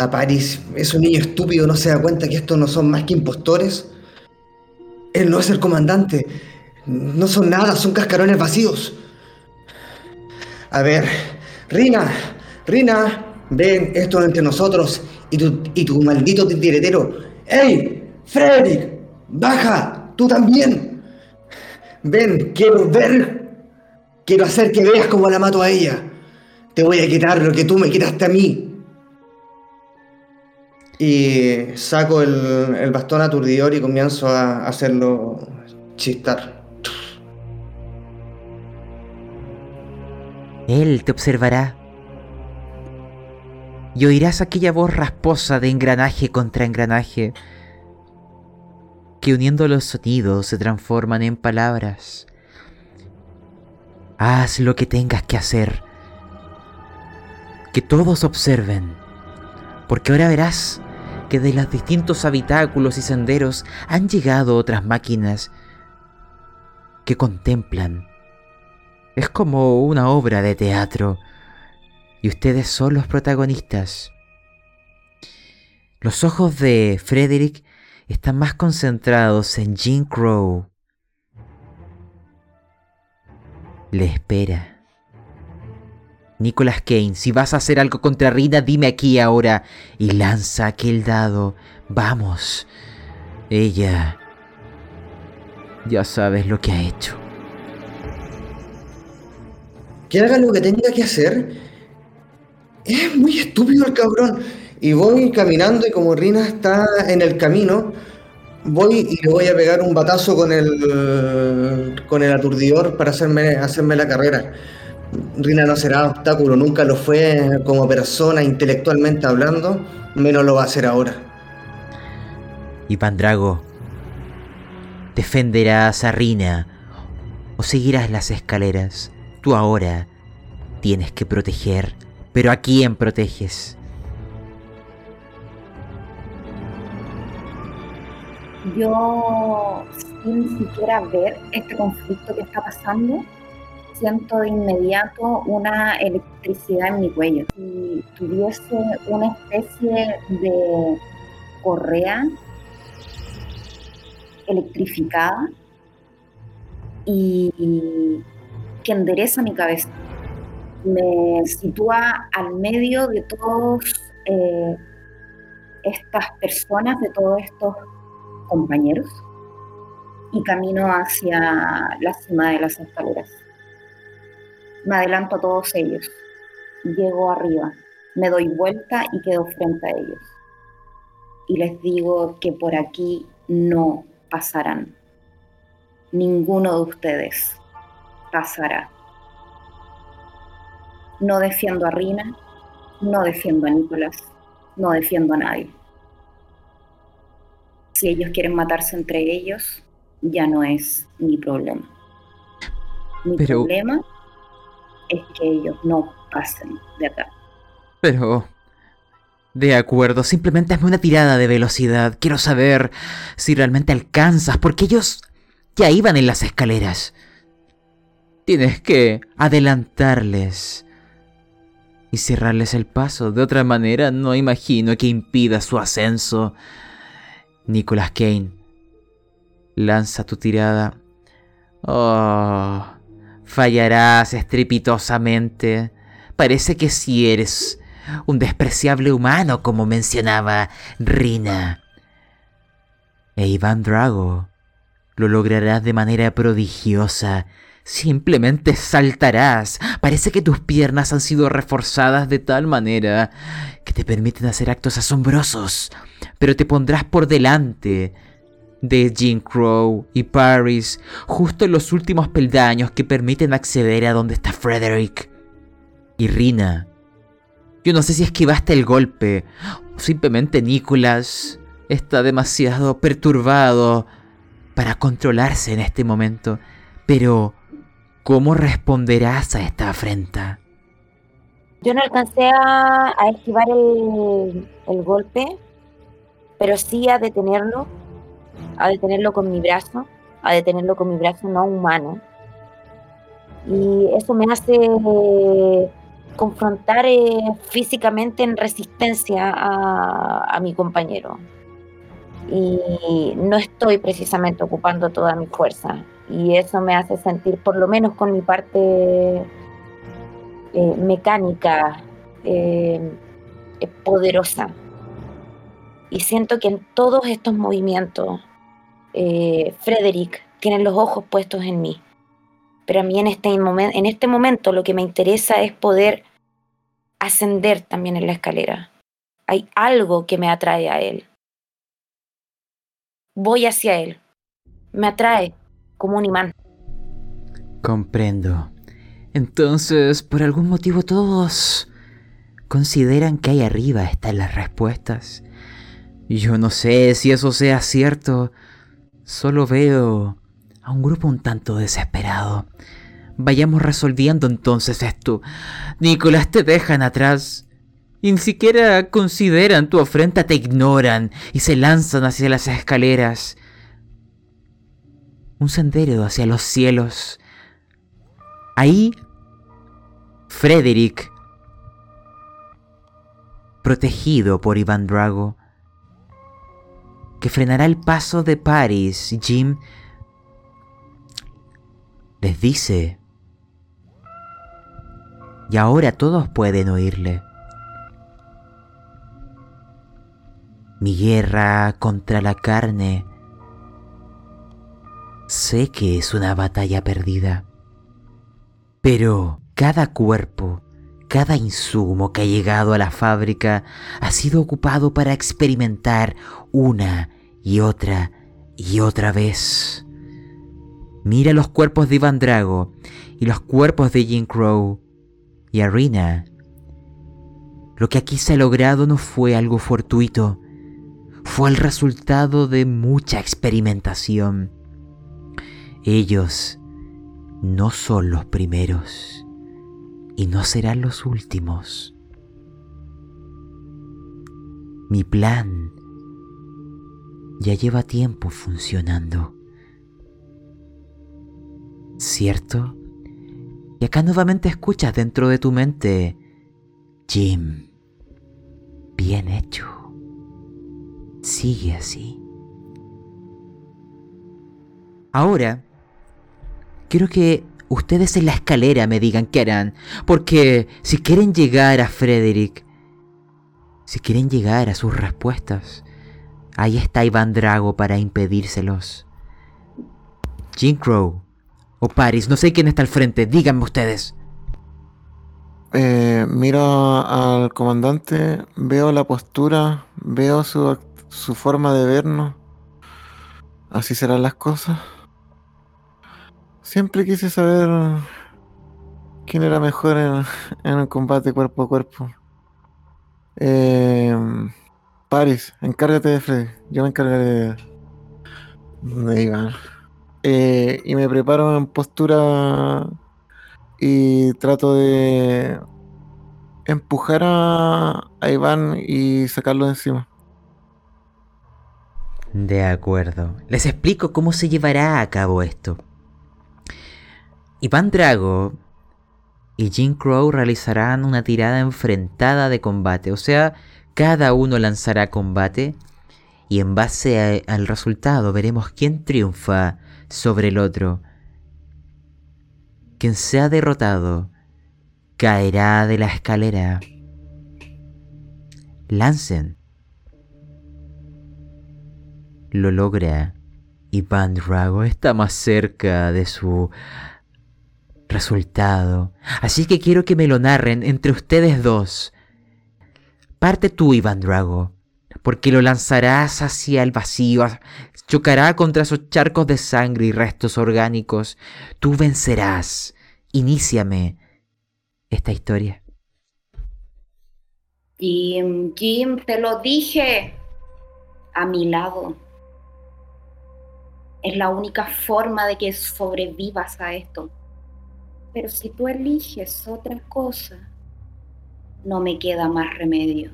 a Paris. Es un niño estúpido, no se da cuenta que estos no son más que impostores. Él no es el comandante. No son nada, son cascarones vacíos. A ver, Rina, Rina, ven esto entre nosotros y tu, y tu maldito titiretero. ¡Ey! ¡Frederick! ¡Baja! ¡Tú también! Ven, quiero ver. Quiero hacer que veas cómo la mato a ella. Te voy a quitar lo que tú me quitaste a mí y saco el, bastón aturdidor y comienzo a hacerlo chistar. Él te observará y oirás aquella voz rasposa de engranaje contra engranaje que uniendo los sonidos se transforman en palabras. Haz lo que tengas que hacer. Que todos observen. Porque ahora verás que de los distintos habitáculos y senderos han llegado otras máquinas que contemplan. Es como una obra de teatro y ustedes son los protagonistas. Los ojos de Frederick están más concentrados en Jim Crow. Le espera. Nicholas Kane, si vas a hacer algo contra Rina, dime aquí ahora y lanza aquel dado. Vamos. Ella... Ya sabes lo que ha hecho. Que haga lo que tenga que hacer. Es muy estúpido el cabrón. Y voy caminando y como Rina está en el camino, voy y le voy a pegar un batazo con el con el aturdidor para hacerme, hacerme la carrera. Rina no será obstáculo, nunca lo fue como persona intelectualmente hablando, menos lo va a hacer ahora. Y Pandrago, defenderás a Rina o seguirás las escaleras. Tú ahora tienes que proteger, pero ¿a quién proteges? Yo, sin siquiera ver este conflicto que está pasando, siento de inmediato una electricidad en mi cuello. Si tuviese una especie de correa electrificada y que endereza mi cabeza. Me sitúa al medio de todas eh, estas personas, de todos estos compañeros, y camino hacia la cima de las escaleras. Me adelanto a todos ellos. Llego arriba, me doy vuelta y quedo frente a ellos. Y les digo que por aquí no pasarán. Ninguno de ustedes pasará. No defiendo a Rina, no defiendo a Nicolás, no defiendo a nadie. Si ellos quieren matarse entre ellos, ya no es mi problema. Mi Pero- problema es que ellos no pasen de acá. Pero... De acuerdo, simplemente hazme una tirada de velocidad. Quiero saber si realmente alcanzas, porque ellos ya iban en las escaleras. Tienes que adelantarles y cerrarles el paso. De otra manera, no imagino que impida su ascenso. Nicholas Kane, lanza tu tirada. Oh, fallarás estrepitosamente. Parece que si eres un despreciable humano, como mencionaba Rina. E Iván Drago lo lograrás de manera prodigiosa. Simplemente saltarás. Parece que tus piernas han sido reforzadas de tal manera que te permiten hacer actos asombrosos. Pero te pondrás por delante de Jim Crow y Paris justo en los últimos peldaños que permiten acceder a donde está Frederick. Y Rina. Yo no sé si esquivaste el golpe o simplemente Nicholas está demasiado perturbado para controlarse en este momento. Pero, ¿cómo responderás a esta afrenta? Yo no alcancé a, a esquivar el, el golpe, pero sí a detenerlo, a detenerlo con mi brazo, a detenerlo con mi brazo no humano. Y eso me hace eh, confrontar eh, físicamente en resistencia a, mi compañero. Y no estoy precisamente ocupando toda mi fuerza. Y eso me hace sentir, por lo menos con mi parte eh, mecánica poderosa. Y siento que en todos estos movimientos, eh, Frederick tiene los ojos puestos en mí. Pero a mí en este, en este momento lo que me interesa es poder ascender también en la escalera. Hay algo que me atrae a él. Voy hacia él. Me atrae como un imán. Comprendo. Entonces, por algún motivo todos consideran que ahí arriba están las respuestas. Yo no sé si eso sea cierto. Solo veo a un grupo un tanto desesperado. Vayamos resolviendo entonces esto. Nicolás, te dejan atrás. Ni siquiera consideran tu ofrenda, te ignoran y se lanzan hacia las escaleras. Un sendero hacia los cielos. Ahí, Frederick, protegido por Iván Drago, que frenará el paso de Paris, Jim, les dice, y ahora todos pueden oírle. Mi guerra contra la carne sé que es una batalla perdida, pero cada cuerpo, cada insumo que ha llegado a la fábrica ha sido ocupado para experimentar una y otra y otra vez. Mira los cuerpos de Ivan Drago y los cuerpos de Jim Crow y Arena. Lo que aquí se ha logrado no fue algo fortuito, fue el resultado de mucha experimentación. Ellos no son los primeros y no serán los últimos. Mi plan ya lleva tiempo funcionando. ¿Cierto? Y acá nuevamente escuchas dentro de tu mente, Jim, bien hecho. Sigue así. Ahora, quiero que ustedes en la escalera me digan qué harán, porque si quieren llegar a Frederick, si quieren llegar a sus respuestas, ahí está Iván Drago para impedírselos. Jim Crow, o Paris, no sé quién está al frente, díganme ustedes. Eh, miro al comandante, veo la postura, veo su, su forma de vernos. Así serán las cosas. Siempre quise saber quién era mejor en, en un combate cuerpo a cuerpo. Eh, Paris, encárgate de Freddy. Yo me encargaré de, de Iván. Eh, y me preparo en postura y trato de empujar a, a Iván y sacarlo de encima. De acuerdo. Les explico cómo se llevará a cabo esto. Iván Drago y Jim Crow realizarán una tirada enfrentada de combate. O sea, cada uno lanzará combate y en base al resultado veremos quién triunfa sobre el otro. Quien sea derrotado caerá de la escalera. Lancen. Lo logra. Iván Drago está más cerca de su resultado. Así que quiero que me lo narren entre ustedes dos. Parte tú, Iván Drago, porque lo lanzarás hacia el vacío, chocará contra esos charcos de sangre y restos orgánicos. Tú vencerás. Iníciame esta historia. Jim, Jim, te lo dije. A mi lado. Es la única forma de que sobrevivas a esto. Pero si tú eliges otra cosa, no me queda más remedio.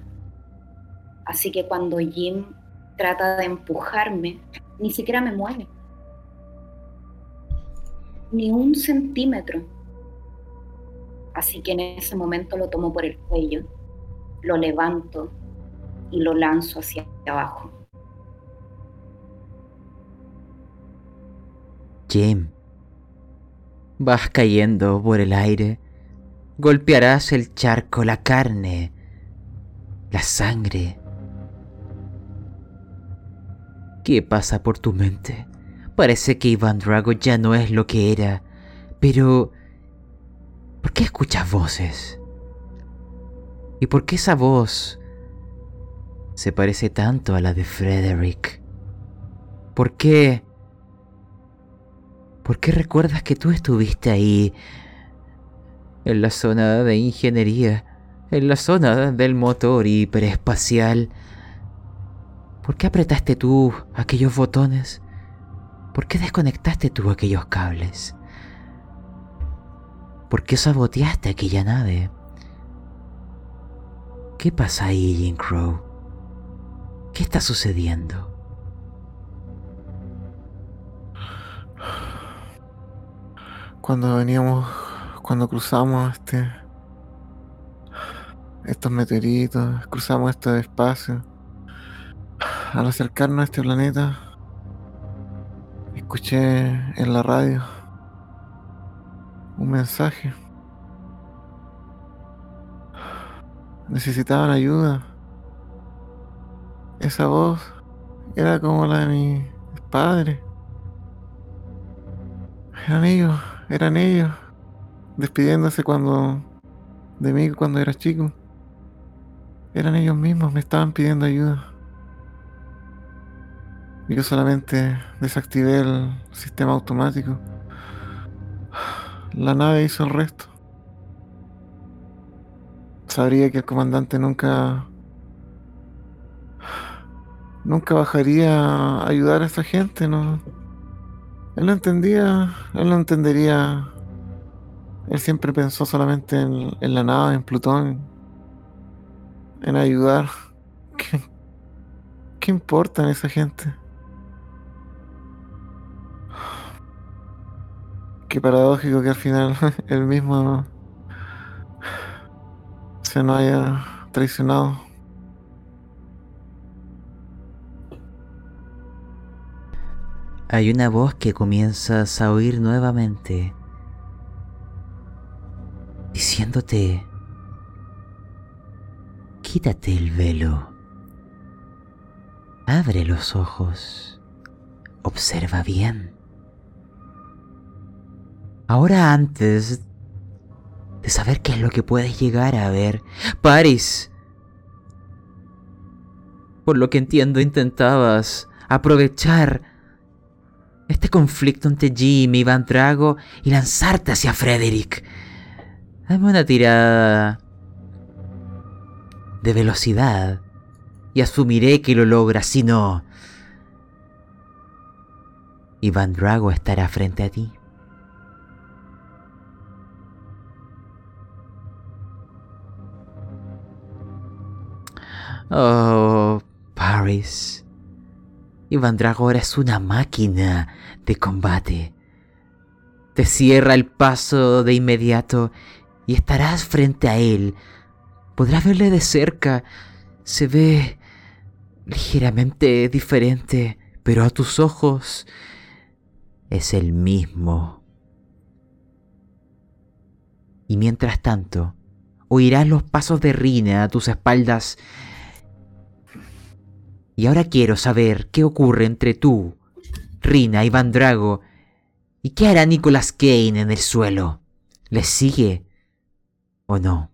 Así que cuando Jim trata de empujarme, ni siquiera me mueve. Ni un centímetro. Así que en ese momento lo tomo por el cuello, lo levanto y lo lanzo hacia abajo. Jim, vas cayendo por el aire, golpearás el charco, la carne, la sangre. ¿Qué pasa por tu mente? Parece que Iván Drago ya no es lo que era, pero ¿por qué escuchas voces? ¿Y por qué esa voz se parece tanto a la de Frederick? ¿Por qué? ¿Por qué recuerdas que tú estuviste ahí? En la zona de ingeniería, en la zona del motor hiperespacial. ¿Por qué apretaste tú aquellos botones? ¿Por qué desconectaste tú aquellos cables? ¿Por qué saboteaste aquella nave? ¿Qué pasa ahí, Jim Crow? ¿Qué está sucediendo? Cuando veníamos, cuando cruzamos este, estos meteoritos, cruzamos este espacio, al acercarnos a este planeta, escuché en la radio un mensaje. Necesitaban ayuda. Esa voz era como la de mi padre. Eran ellos, eran ellos, despidiéndose cuando de mí cuando era chico. Eran ellos mismos, me estaban pidiendo ayuda. Yo solamente desactivé el sistema automático. La nave hizo el resto. Sabría que el comandante nunca... Nunca bajaría a ayudar a esa gente, ¿no? Él no entendía, él no entendería. Él siempre pensó solamente en, la nave, en Plutón, en ayudar. ¿Qué, qué importa en esa gente? Qué paradójico que al final él mismo se no haya traicionado. Hay una voz que comienzas a oír nuevamente, diciéndote, quítate el velo, abre los ojos, observa bien. Ahora antes de saber qué es lo que puedes llegar a ver, Paris, por lo que entiendo intentabas aprovechar este conflicto entre Jimmy, Van Drago y lanzarte hacia Frederick. Dame una tirada de velocidad y asumiré que lo logras, si no... Y Van Drago estará frente a ti. Oh, Paris. Iván es una máquina de combate. Te cierra el paso de inmediato y estarás frente a él. Podrás verle de cerca. Se ve ligeramente diferente, pero a tus ojos es el mismo. Y mientras tanto, oirás los pasos de Rina a tus espaldas y ahora quiero saber qué ocurre entre tú, Rina y Van Drago, y qué hará Nicolas Kane en el suelo. ¿Les sigue o no?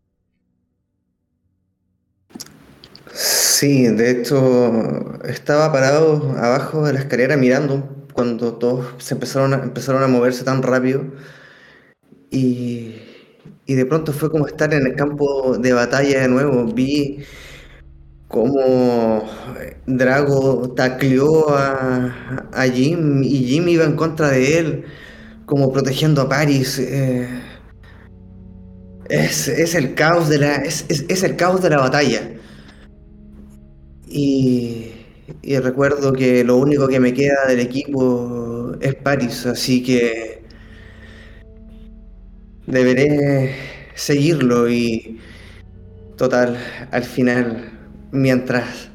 Sí, de hecho estaba parado abajo de la escalera mirando cuando todos se empezaron a, empezaron a moverse tan rápido y, y de pronto fue como estar en el campo de batalla de nuevo. Vi cómo Drago tacleó a, a, Jim y Jim iba en contra de él, como protegiendo a Paris. Eh, es, es, el caos de la. Es, es, el caos de la batalla. Y, y recuerdo que lo único que me queda del equipo es Paris, así que deberé seguirlo y total, al final mientras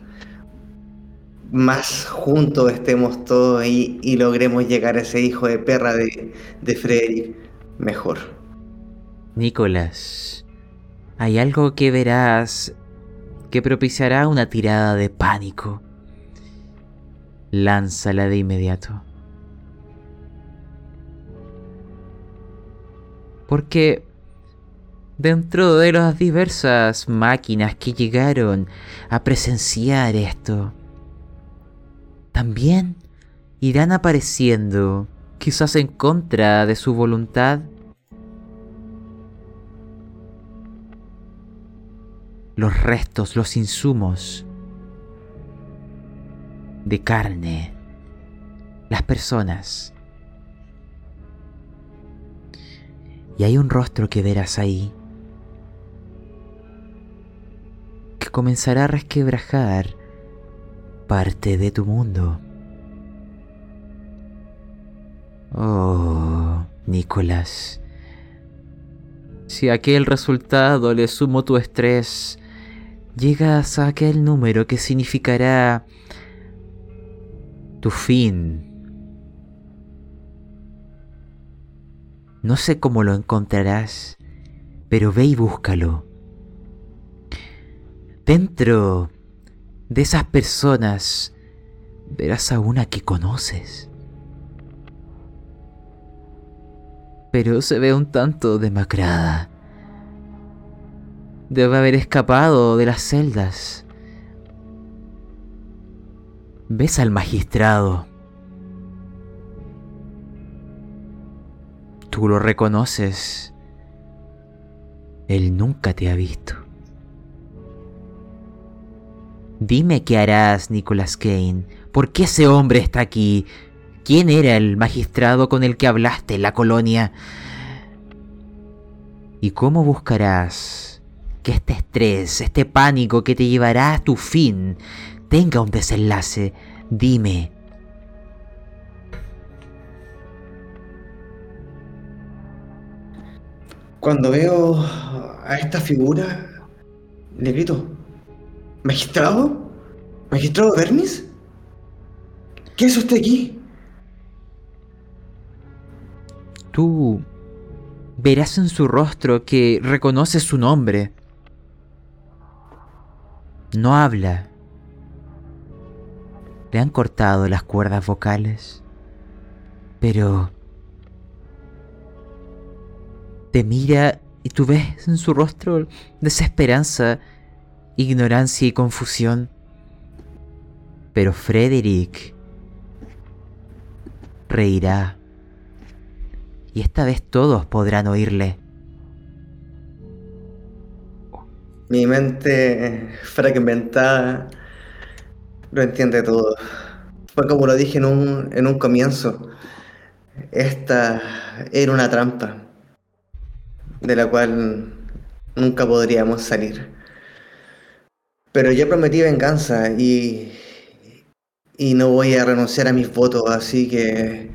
más juntos estemos todos y, y, logremos llegar a ese hijo de perra de, de Frederick, mejor. Nicolás, hay algo que verás que propiciará una tirada de pánico. Lánzala de inmediato. Porque dentro de las diversas máquinas que llegaron a presenciar esto. También irán apareciendo, quizás en contra de su voluntad, los restos, los insumos de carne, las personas. Y hay un rostro que verás ahí comenzará a resquebrajar parte de tu mundo. Oh, Nicolás. Si a aquel resultado le sumo tu estrés, llegas a aquel número que significará tu fin. No sé cómo lo encontrarás, pero ve y búscalo. Dentro de esas personas verás a una que conoces. Pero se ve un tanto demacrada. Debe haber escapado de las celdas. Ves al magistrado. Tú lo reconoces. Él nunca te ha visto. Dime qué harás, Nicholas Kane. ¿Por qué ese hombre está aquí? ¿Quién era el magistrado con el que hablaste en la colonia? ¿Y cómo buscarás que este estrés, este pánico que te llevará a tu fin, tenga un desenlace? Dime. Cuando veo a esta figura, le grito, ¿Magistrado? ¿Magistrado Vermis? ¿Qué es usted aquí? Tú verás en su rostro que reconoce su nombre. No habla. Le han cortado las cuerdas vocales. Pero... Te mira y tú ves en su rostro desesperanza, ignorancia y confusión. Pero Frederick reirá. Y esta vez todos podrán oírle. Mi mente fragmentada lo entiende todo. Fue como lo dije en un, en un comienzo. Esta era una trampa de la cual nunca podríamos salir. Pero yo prometí venganza y, y no voy a renunciar a mis votos, así que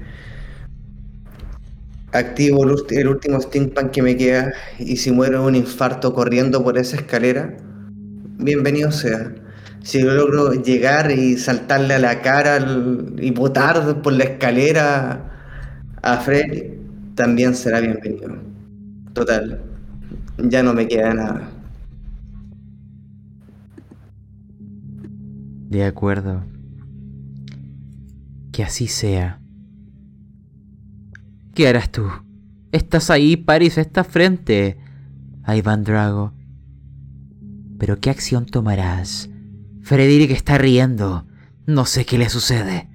activo el, último steampunk que me queda y si muero de un infarto corriendo por esa escalera, bienvenido sea. Si logro llegar y saltarle a la cara y botar por la escalera a Fred, también será bienvenido. Total, ya no me queda nada. De acuerdo. Que así sea. ¿Qué harás tú? Estás ahí, Paris, estás frente a Iván Drago. Pero ¿qué acción tomarás? Frederick está riendo. No sé qué le sucede.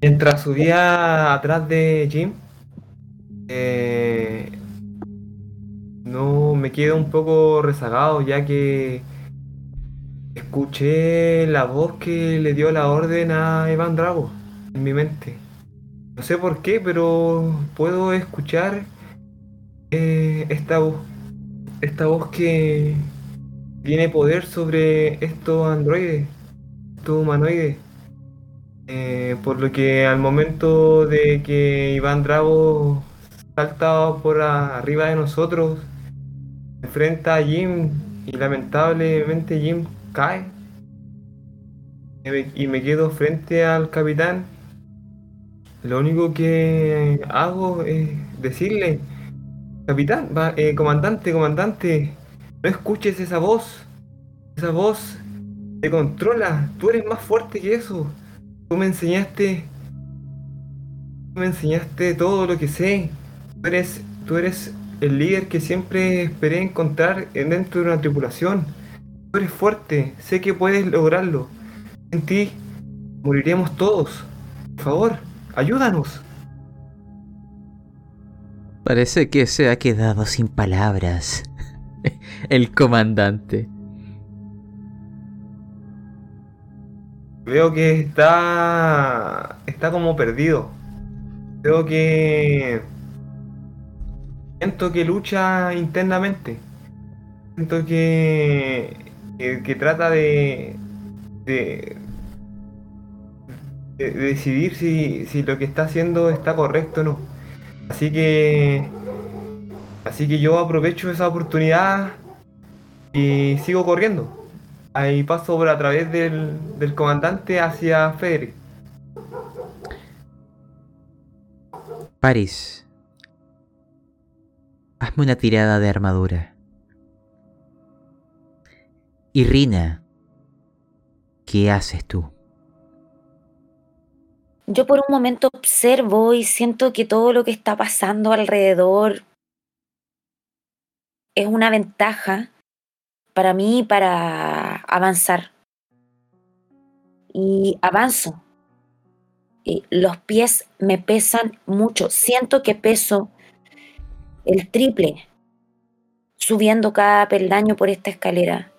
Mientras subía atrás de Jim, eh, no me quedo un poco rezagado ya que escuché la voz que le dio la orden a Iván Drago en mi mente. No sé por qué, pero puedo escuchar eh, esta voz, esta voz que tiene poder sobre estos androides, estos humanoides. Eh, por lo que al momento de que Iván Drago salta por arriba de nosotros, enfrenta a Jim y lamentablemente Jim cae. Y me- quedo frente al capitán. Lo único que hago es decirle, capitán, eh, comandante, comandante, no escuches esa voz. Esa voz te controla. Tú eres más fuerte que eso. Tú me enseñaste. Tú me enseñaste todo lo que sé. Tú eres, tú eres el líder que siempre esperé encontrar en- dentro de una tripulación. Tú eres fuerte. Sé que puedes lograrlo. En ti moriremos todos. Por favor, ayúdanos. Parece que se ha quedado sin palabras. El comandante. Veo que está. está como perdido. Veo que. Siento que lucha internamente. Siento que, que, que trata de, de, de- de decidir si, si lo que está haciendo está correcto o no. Así que, así que yo aprovecho esa oportunidad y sigo corriendo. Ahí paso por a través del, del comandante hacia Frederick. Paris, hazme una tirada de armadura. Y Rina, ¿qué haces tú? Yo por un momento observo y siento que todo lo que está pasando alrededor es una ventaja para mí para avanzar. Y avanzo. Y los pies me pesan mucho. Siento que peso el triple subiendo cada peldaño por esta escalera.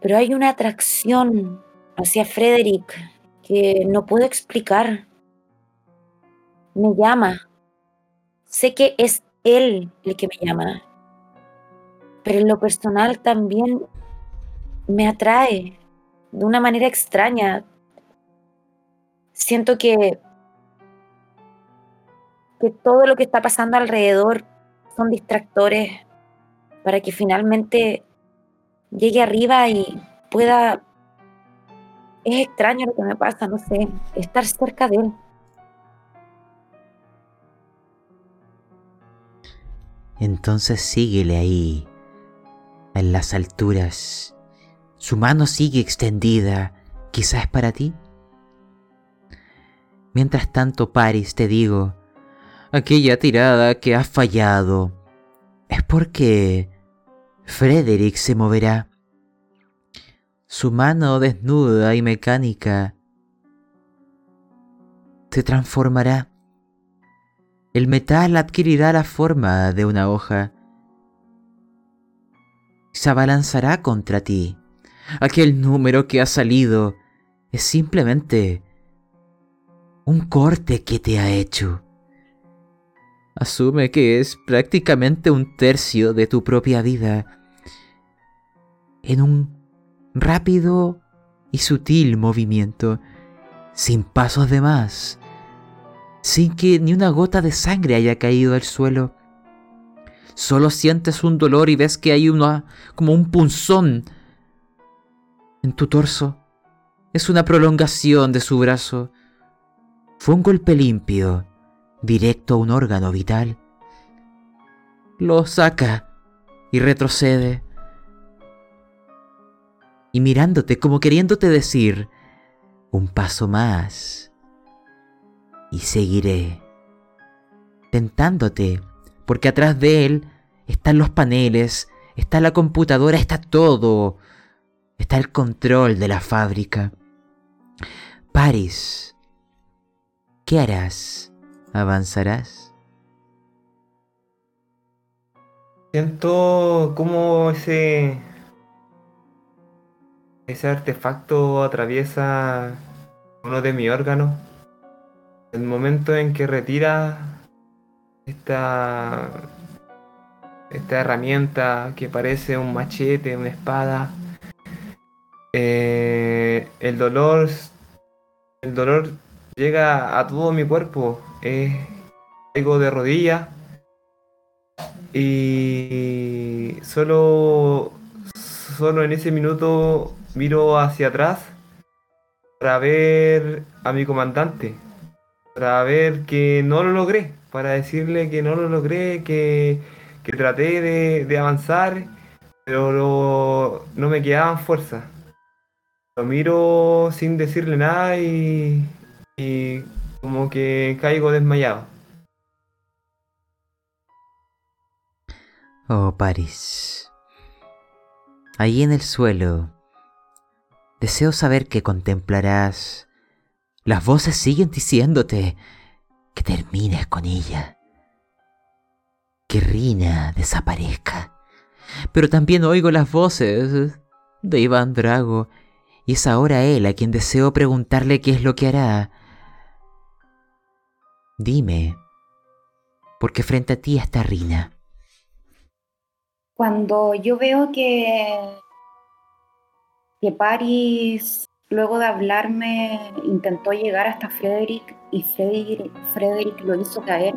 Pero hay una atracción hacia Frederick que no puedo explicar. Me llama. Sé que es él el que me llama. Pero en lo personal también me atrae de una manera extraña. Siento que que todo lo que está pasando alrededor son distractores para que finalmente llegue arriba y pueda es extraño lo que me pasa, no sé, estar cerca de él. Entonces síguele ahí, en las alturas. Su mano sigue extendida, quizás para ti. Mientras tanto, Paris, te digo, aquella tirada que has fallado es porque Frederick se moverá. Su mano desnuda y mecánica se transformará. El metal adquirirá la forma de una hoja. Se abalanzará contra ti. Aquel número que ha salido es simplemente un corte que te ha hecho. Asume que es prácticamente un tercio de tu propia vida. En un rápido y sutil movimiento, sin pasos de más, sin que ni una gota de sangre haya caído al suelo. Solo sientes un dolor y ves que hay una como un punzón en tu torso. Es una prolongación de su brazo. Fue un golpe limpio, directo a un órgano vital. Lo saca y retrocede. Y mirándote como queriéndote decir, un paso más. Y seguiré. Tentándote, porque atrás de él están los paneles, está la computadora, está todo. Está el control de la fábrica. Paris, ¿qué harás? ¿Avanzarás? Siento como ese. Ese artefacto atraviesa uno de mis órganos. El momento en que retira esta. Esta herramienta que parece un machete, una espada. eh, el dolor. El dolor llega a todo mi cuerpo. Es caigo de rodillas. Y solo, solo en ese minuto miro hacia atrás para ver a mi comandante, para ver que no lo logré, para decirle que no lo logré, que, que traté de, de avanzar, pero no me quedaban fuerzas. Lo miro sin decirle nada y, y como que caigo desmayado. Oh, Paris. Allí en el suelo, deseo saber qué contemplarás. Las voces siguen diciéndote que termines con ella. Que Rina desaparezca. Pero también oigo las voces de Iván Drago. Y es ahora él a quien deseo preguntarle qué es lo que hará. Dime, porque frente a ti está Rina. Cuando yo veo que, que Paris, luego de hablarme, intentó llegar hasta Frederick y Frederick, Frederick lo hizo caer,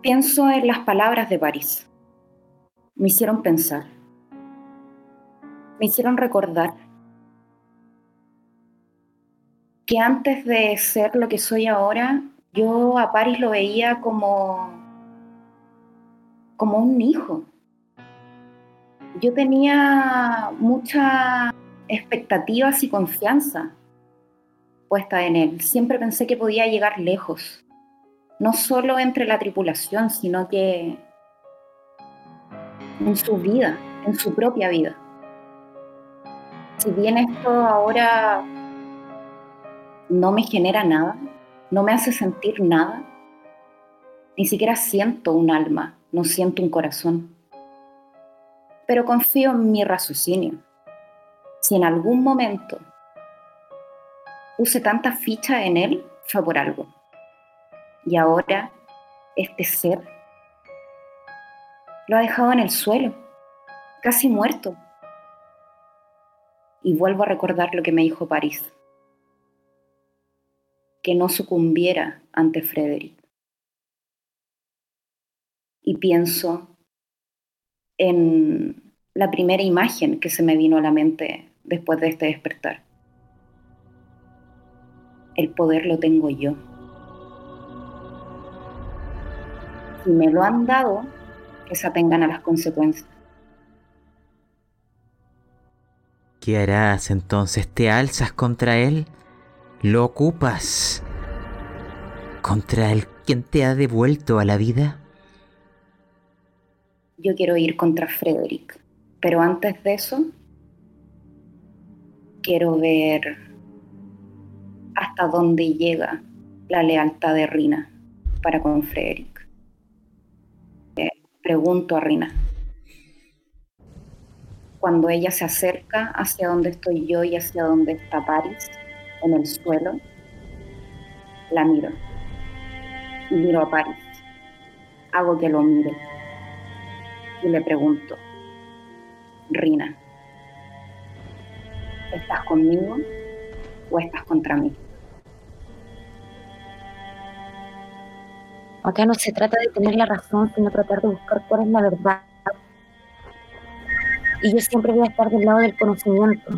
pienso en las palabras de Paris. Me hicieron pensar. Me hicieron recordar que antes de ser lo que soy ahora, yo a Paris lo veía como como un hijo. Yo tenía muchas expectativas y confianza puesta en él. Siempre pensé que podía llegar lejos, no solo entre la tripulación, sino que en su vida, en su propia vida. Si bien esto ahora no me genera nada, no me hace sentir nada, ni siquiera siento un alma, no siento un corazón. Pero confío en mi raciocinio. Si en algún momento puse tanta ficha en él, fue por algo. Y ahora este ser lo ha dejado en el suelo, casi muerto. Y vuelvo a recordar lo que me dijo París, que no sucumbiera ante Frederick y pienso en la primera imagen que se me vino a la mente después de este despertar. El poder lo tengo yo. Si me lo han dado, que se atengan a las consecuencias. ¿Qué harás entonces? ¿Te alzas contra él? ¿Lo ocupas? ¿Contra el quien te ha devuelto a la vida? Yo quiero ir contra Frederick. Pero antes de eso, quiero ver hasta dónde llega la lealtad de Rina para con Frederick. Eh, pregunto a Rina. Cuando ella se acerca hacia donde estoy yo y hacia donde está Paris, en el suelo, la miro. Y miro a Paris. Hago que lo mire y le pregunto, Rina, ¿estás conmigo o estás contra mí? Acá no se trata de tener la razón, sino tratar de buscar cuál es la verdad. Y yo siempre voy a estar del lado del conocimiento.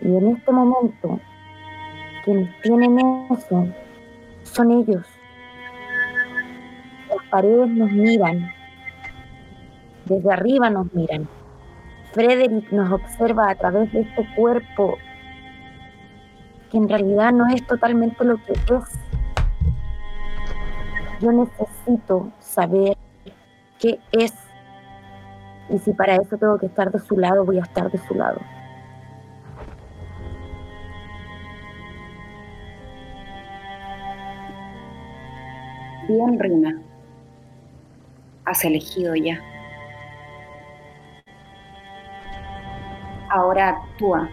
Y en este momento, quienes tienen eso son ellos. Las paredes nos miran, desde arriba nos miran. Frederick nos observa a través de este cuerpo que en realidad no es totalmente lo que es. Yo necesito saber qué es. Y si para eso tengo que estar de su lado, voy a estar de su lado. Bien, Rina. Has elegido ya. Ahora actúa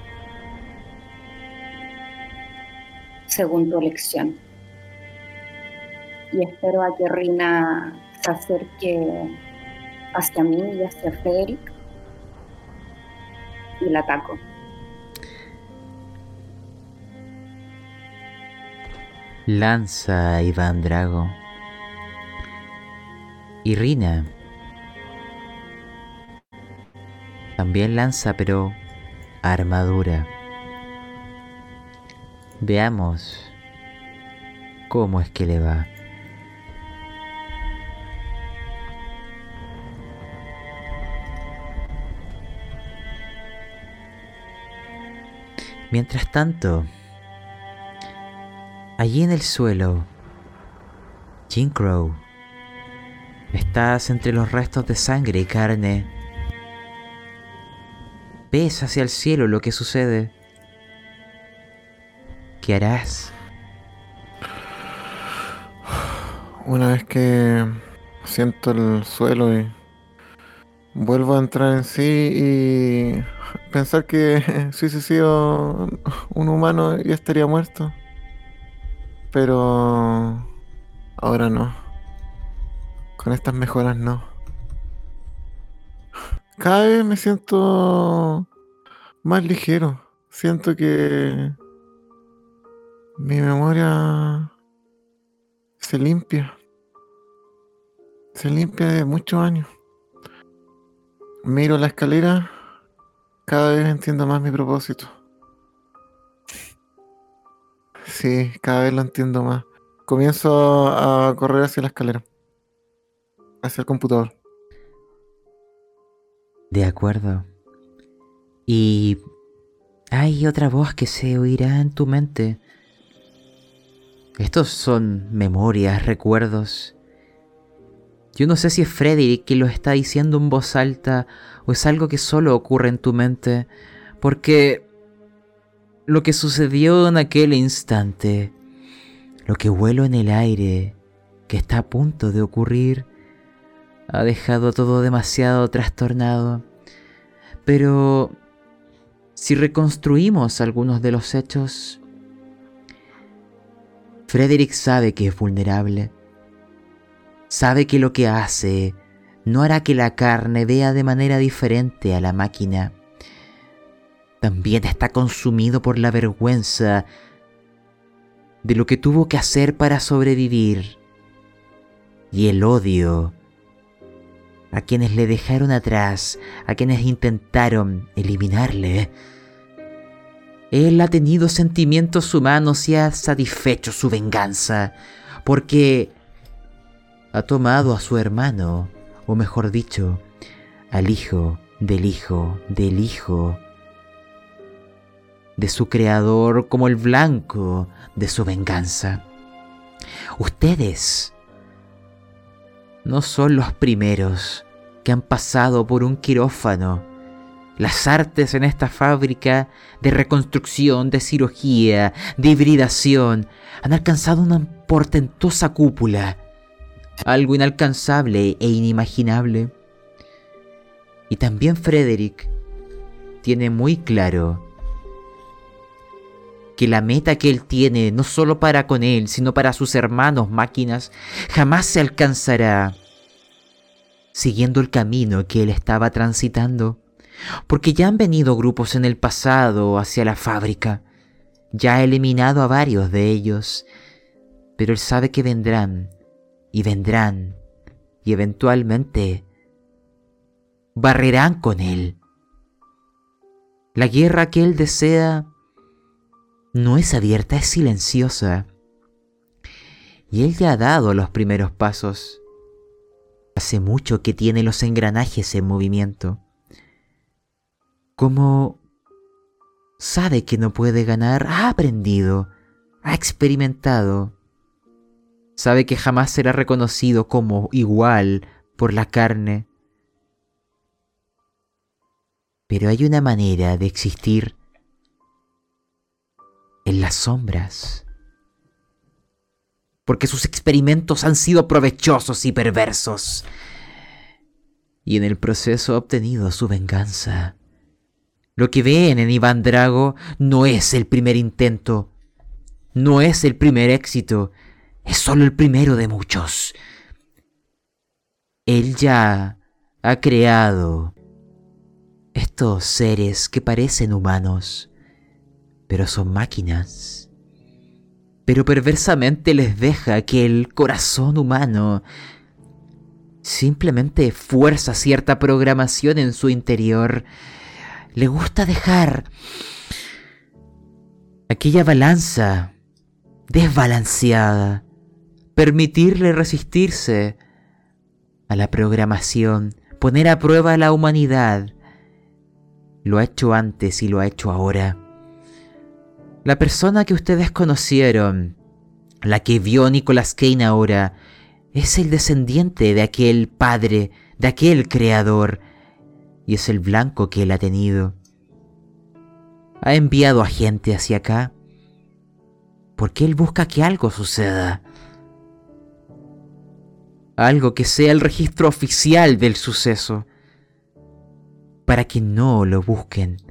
según tu elección. Y espero a que Rina se acerque hacia mí y hacia Frederick y la ataco. Lanza Iván Drago. Y Rina también lanza, pero armadura. Veamos cómo es que le va. Mientras tanto, allí en el suelo, Jim Crow, estás entre los restos de sangre y carne ves hacia el cielo lo que sucede. ¿Qué harás? Una vez que siento el suelo y vuelvo a entrar en sí y pensar que si hubiese sido un humano ya estaría muerto. Pero ahora no. Con estas mejoras no. Cada vez me siento más ligero. Siento que mi memoria se limpia. Se limpia de muchos años. Miro la escalera, cada vez entiendo más mi propósito. Sí, cada vez lo entiendo más. Comienzo a correr hacia la escalera. Hacia el computador. De acuerdo. Y hay otra voz que se oirá en tu mente. Estos son memorias, recuerdos. Yo no sé si es Frederick que lo está diciendo en voz alta o es algo que solo ocurre en tu mente, porque lo que sucedió en aquel instante, lo que vuelo en el aire, que está a punto de ocurrir, ha dejado todo demasiado trastornado. Pero si reconstruimos algunos de los hechos, Frederick sabe que es vulnerable. Sabe que lo que hace no hará que la carne vea de manera diferente a la máquina. También está consumido por la vergüenza de lo que tuvo que hacer para sobrevivir y el odio a quienes le dejaron atrás, a quienes intentaron eliminarle. Él ha tenido sentimientos humanos y ha satisfecho su venganza, porque ha tomado a su hermano, o mejor dicho, al hijo del hijo del hijo de su creador como el blanco de su venganza. Ustedes no son los primeros que han pasado por un quirófano. Las artes en esta fábrica de reconstrucción, de cirugía, de hibridación, han alcanzado una portentosa cúpula, algo inalcanzable e inimaginable. Y también Frederick tiene muy claro que la meta que él tiene, no solo para con él, sino para sus hermanos máquinas, jamás se alcanzará siguiendo el camino que él estaba transitando, porque ya han venido grupos en el pasado hacia la fábrica, ya ha eliminado a varios de ellos, pero él sabe que vendrán y vendrán y eventualmente barrerán con él. La guerra que él desea no es abierta, es silenciosa. Y él ya ha dado los primeros pasos. Hace mucho que tiene los engranajes en movimiento. Como sabe que no puede ganar, ha aprendido, ha experimentado. Sabe que jamás será reconocido como igual por la carne. Pero hay una manera de existir en las sombras porque sus experimentos han sido provechosos y perversos. Y en el proceso ha obtenido su venganza. Lo que ven en Iván Drago no es el primer intento, no es el primer éxito, es solo el primero de muchos. Él ya ha creado estos seres que parecen humanos, pero son máquinas pero perversamente les deja que el corazón humano simplemente fuerza cierta programación en su interior. Le gusta dejar aquella balanza desbalanceada, permitirle resistirse a la programación, poner a prueba a la humanidad. Lo ha hecho antes y lo ha hecho ahora. La persona que ustedes conocieron, la que vio Nicolas Kane ahora, es el descendiente de aquel padre, de aquel creador, y es el blanco que él ha tenido. Ha enviado a gente hacia acá porque él busca que algo suceda. Algo que sea el registro oficial del suceso, para que no lo busquen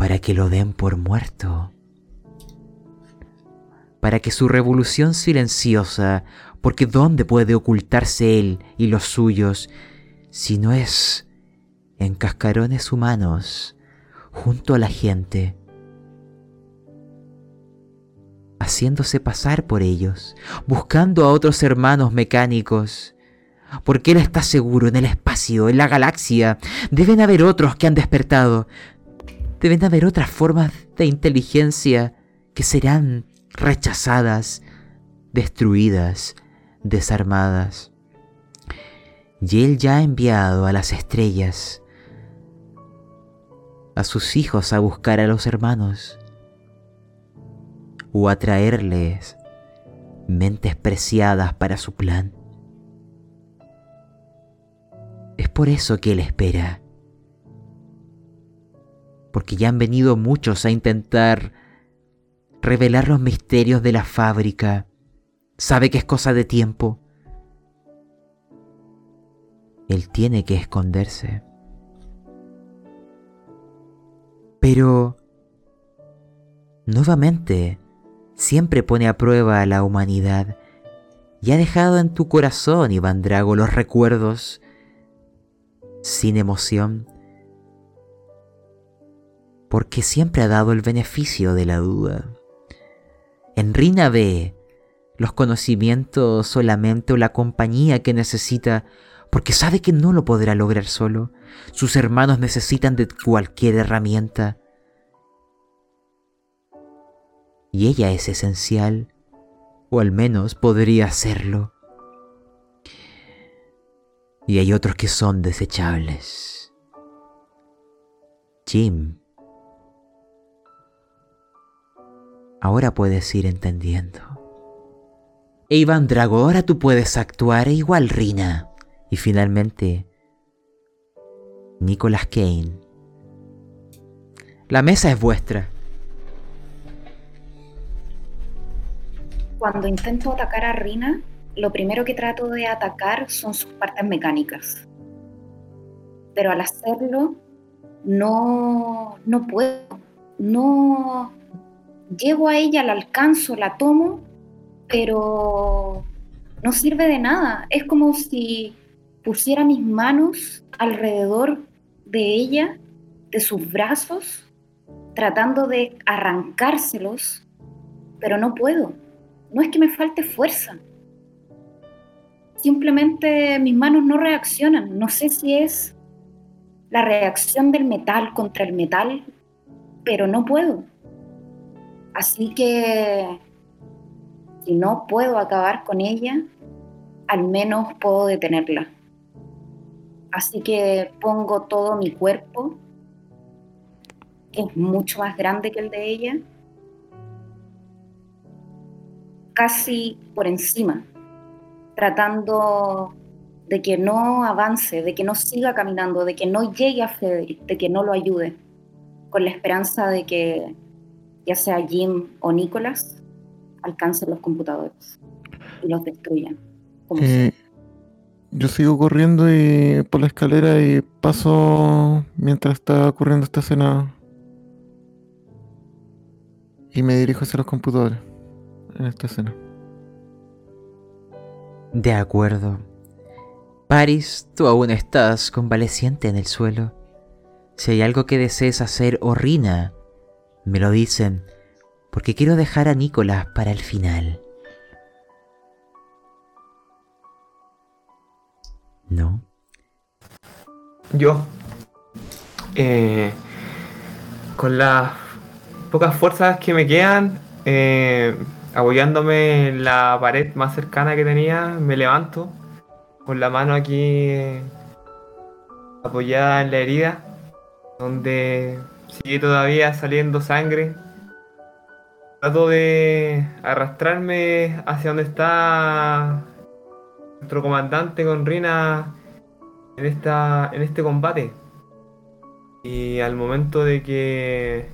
para que lo den por muerto, para que su revolución silenciosa, porque ¿dónde puede ocultarse él y los suyos si no es en cascarones humanos junto a la gente, haciéndose pasar por ellos, buscando a otros hermanos mecánicos, porque él está seguro en el espacio, en la galaxia, deben haber otros que han despertado, deben haber otras formas de inteligencia que serán rechazadas, destruidas, desarmadas. Y él ya ha enviado a las estrellas, a sus hijos a buscar a los hermanos, o a traerles mentes preciadas para su plan. Es por eso que él espera. Porque ya han venido muchos a intentar revelar los misterios de la fábrica. Sabe que es cosa de tiempo. Él tiene que esconderse. Pero, nuevamente, siempre pone a prueba a la humanidad y ha dejado en tu corazón, Iván Drago, los recuerdos sin emoción, porque siempre ha dado el beneficio de la duda. En Rina ve los conocimientos solamente o la compañía que necesita, porque sabe que no lo podrá lograr solo. Sus hermanos necesitan de cualquier herramienta. Y ella es esencial, o al menos podría serlo. Y hay otros que son desechables. Jim. Ahora puedes ir entendiendo. E Iván Drago, ahora tú puedes actuar e igual Rina. Y finalmente, Nicolas Kane. La mesa es vuestra. Cuando intento atacar a Rina, lo primero que trato de atacar son sus partes mecánicas. Pero al hacerlo, no, no puedo. No llego a ella, la alcanzo, la tomo, pero no sirve de nada. Es como si pusiera mis manos alrededor de ella, de sus brazos, tratando de arrancárselos, pero no puedo. No es que me falte fuerza. Simplemente mis manos no reaccionan. No sé si es la reacción del metal contra el metal, pero no puedo. Así que si no puedo acabar con ella, al menos puedo detenerla. Así que pongo todo mi cuerpo, que es mucho más grande que el de ella, casi por encima, tratando de que no avance, de que no siga caminando, de que no llegue a Frederick, de que no lo ayude, con la esperanza de que ya sea Jim o Nicholas alcancen los computadores y los destruyan. Como Eh, yo sigo corriendo y por la escalera y paso mientras está ocurriendo esta escena. Y me dirijo hacia los computadores en esta escena. De acuerdo. Paris, tú aún estás convaleciente en el suelo. Si hay algo que desees hacer o Rina, me lo dicen, porque quiero dejar a Nicolás para el final. ¿No? Yo, eh, con las pocas fuerzas que me quedan, eh, apoyándome en la pared más cercana que tenía, me levanto con la mano aquí eh, apoyada en la herida, donde sigue todavía saliendo sangre. Trato de arrastrarme hacia donde está nuestro comandante con Rina en, esta, en este combate. Y al momento de que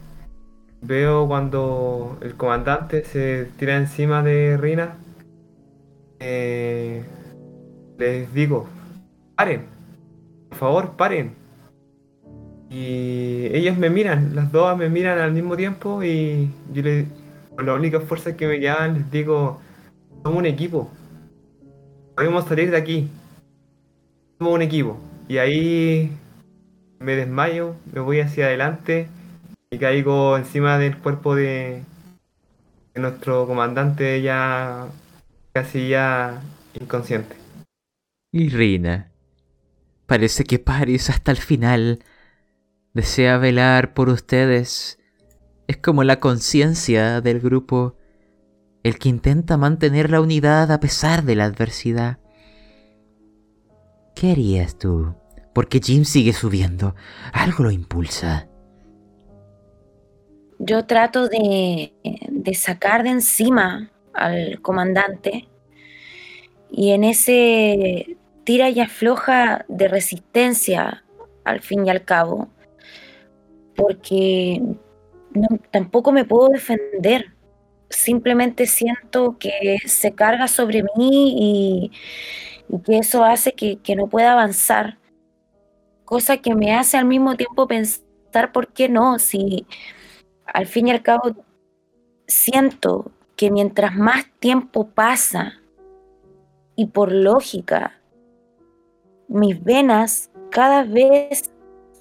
veo cuando el comandante se tira encima de Rina, eh, les digo, paren, por favor, paren. Y ellos me miran, las dos me miran al mismo tiempo y yo les, con las únicas fuerzas que me quedan les digo, somos un equipo, podemos salir de aquí, somos un equipo. Y ahí me desmayo, me voy hacia adelante y caigo encima del cuerpo de, de nuestro comandante ya casi ya inconsciente. Y Rina. Parece que Paris hasta el final desea velar por ustedes. Es como la conciencia del grupo, el que intenta mantener la unidad a pesar de la adversidad. ¿Qué harías tú? Porque Jim sigue subiendo. Algo lo impulsa. Yo trato de, de sacar de encima al comandante y en ese tira y afloja de resistencia al fin y al cabo, porque no- tampoco me puedo defender. Simplemente siento que se carga sobre mí y, y que eso hace que, que no pueda avanzar. Cosa que me hace al mismo tiempo pensar por qué no, si al fin y al cabo siento que mientras más tiempo pasa y por lógica, mis venas cada vez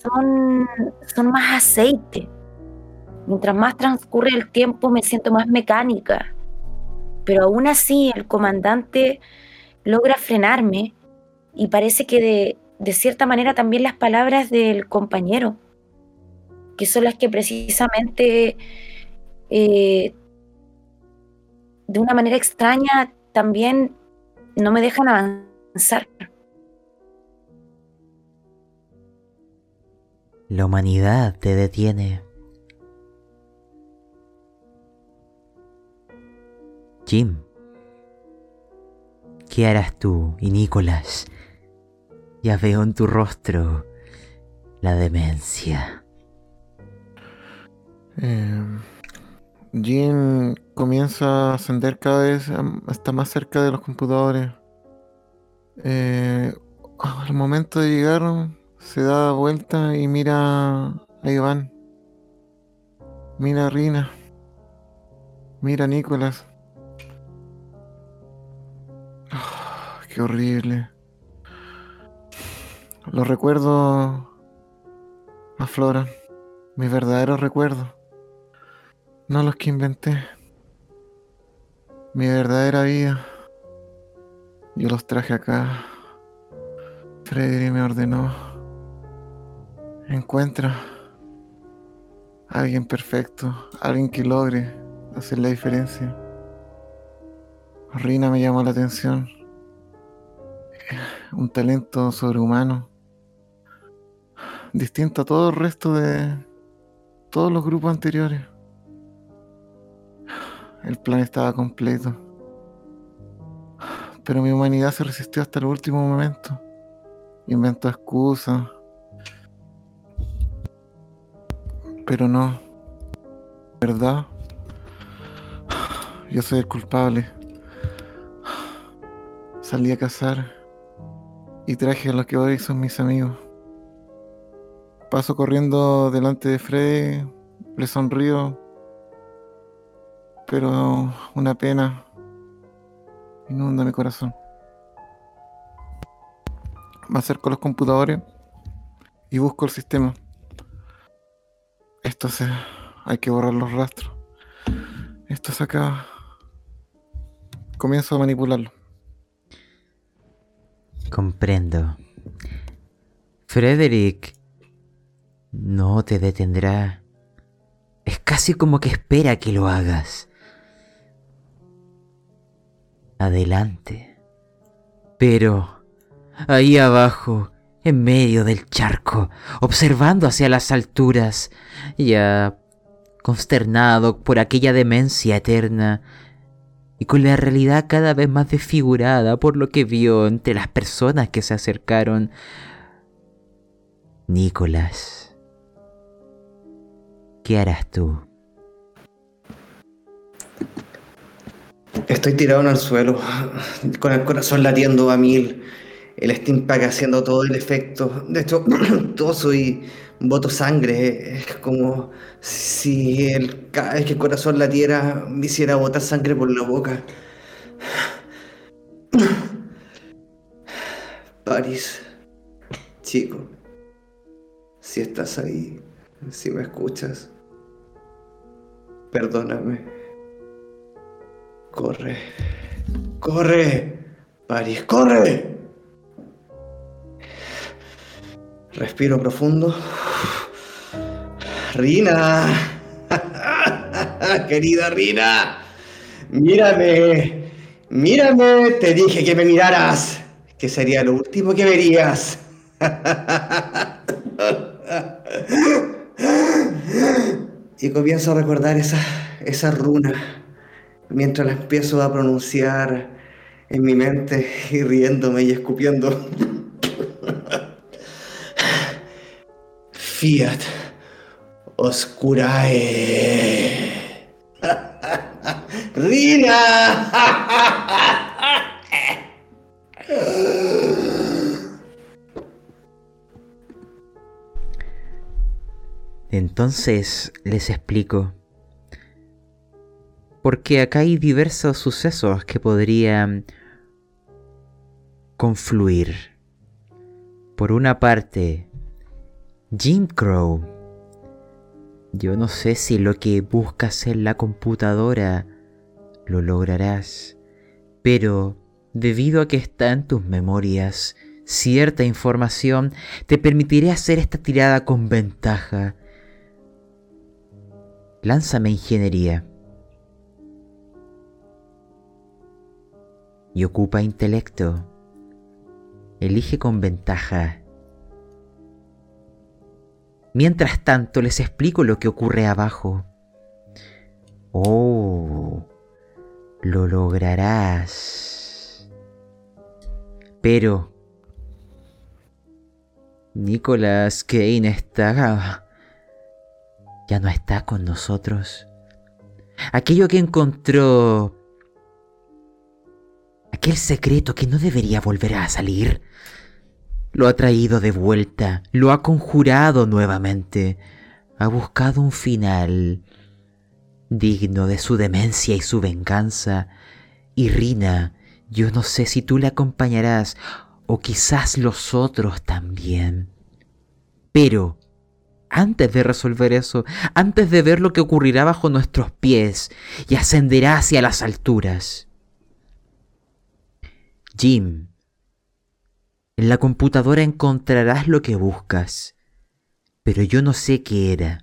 son, son más aceite. Mientras más transcurre el tiempo me siento más mecánica. Pero aún así el comandante logra frenarme y parece que de, de cierta manera también las palabras del compañero, que son las que precisamente eh, de una manera extraña también no me dejan avanzar. La humanidad te detiene. Jim, ¿qué harás tú y Nicolás? Ya veo en tu rostro la demencia. Eh, Jin comienza a ascender cada vez hasta más cerca de los computadores. Eh, al momento de llegar, se da vuelta y mira a Iván. Mira a Rina. Mira a Nicolás. Ah, qué horrible. Los recuerdos afloran. Mis verdaderos recuerdos. No los que inventé. Mi verdadera vida. Yo los traje acá. Freddy me ordenó. Encuentra a alguien perfecto, alguien que logre hacer la diferencia. Rina me llamó la atención. Un talento sobrehumano. Distinto a todo el resto de todos los grupos anteriores. El plan estaba completo. Pero mi humanidad se resistió hasta el último momento. Inventó excusas. Pero no. ¿Verdad? Yo soy el culpable. Salí a cazar y traje a los que hoy son mis amigos. Paso corriendo delante de Freddy, le sonrío, pero una pena inunda mi corazón. Me acerco a los computadores y busco el sistema. Esto se. Hay que borrar los rastros. Esto se acaba. Comienzo a manipularlo. Comprendo. Frederick no te detendrá. Es casi como que espera que lo hagas. Adelante. Pero ahí abajo, en medio del charco, observando hacia las alturas, ya consternado por aquella demencia eterna, y con la realidad cada vez más desfigurada por lo que vio entre las personas que se acercaron. Nicolás, ¿qué harás tú? Estoy tirado en el suelo, con el corazón latiendo a mil, el Steam Pack haciendo todo el efecto. De hecho, toso y boto sangre. Es como si el, cada vez que el corazón latiera me hiciera botar sangre por la boca. París, chico, si estás ahí, si me escuchas, perdóname. Corre, corre, París, corre. Respiro profundo. Rina, querida Rina, mírame, mírame, te dije que me miraras, que sería lo último que verías. Y comienzo a recordar esa, esa runa mientras la empiezo a pronunciar en mi mente y riéndome y escupiendo. Fiat Oscurae. Rina. Entonces les explico. Porque acá hay diversos sucesos que podrían confluir. Por una parte, Jim Crow. Yo no sé si lo que buscas en la computadora lo lograrás, pero debido a que está en tus memorias, cierta información te permitiré hacer esta tirada con ventaja. Lánzame ingeniería. Y ocupa intelecto. Elige con ventaja. Mientras tanto les explico lo que ocurre abajo. Oh, lo lograrás. Pero... Nicolas Kane está... Ya no está con nosotros. Aquello que encontró... Aquel secreto que no debería volver a salir. Lo ha traído de vuelta, lo ha conjurado nuevamente. Ha buscado un final digno de su demencia y su venganza. Y Rina, yo no sé si tú le acompañarás o quizás los otros también. Pero, antes de resolver eso, antes de ver lo que ocurrirá bajo nuestros pies y ascenderá hacia las alturas, Jim, en la computadora encontrarás lo que buscas, pero yo no sé qué era.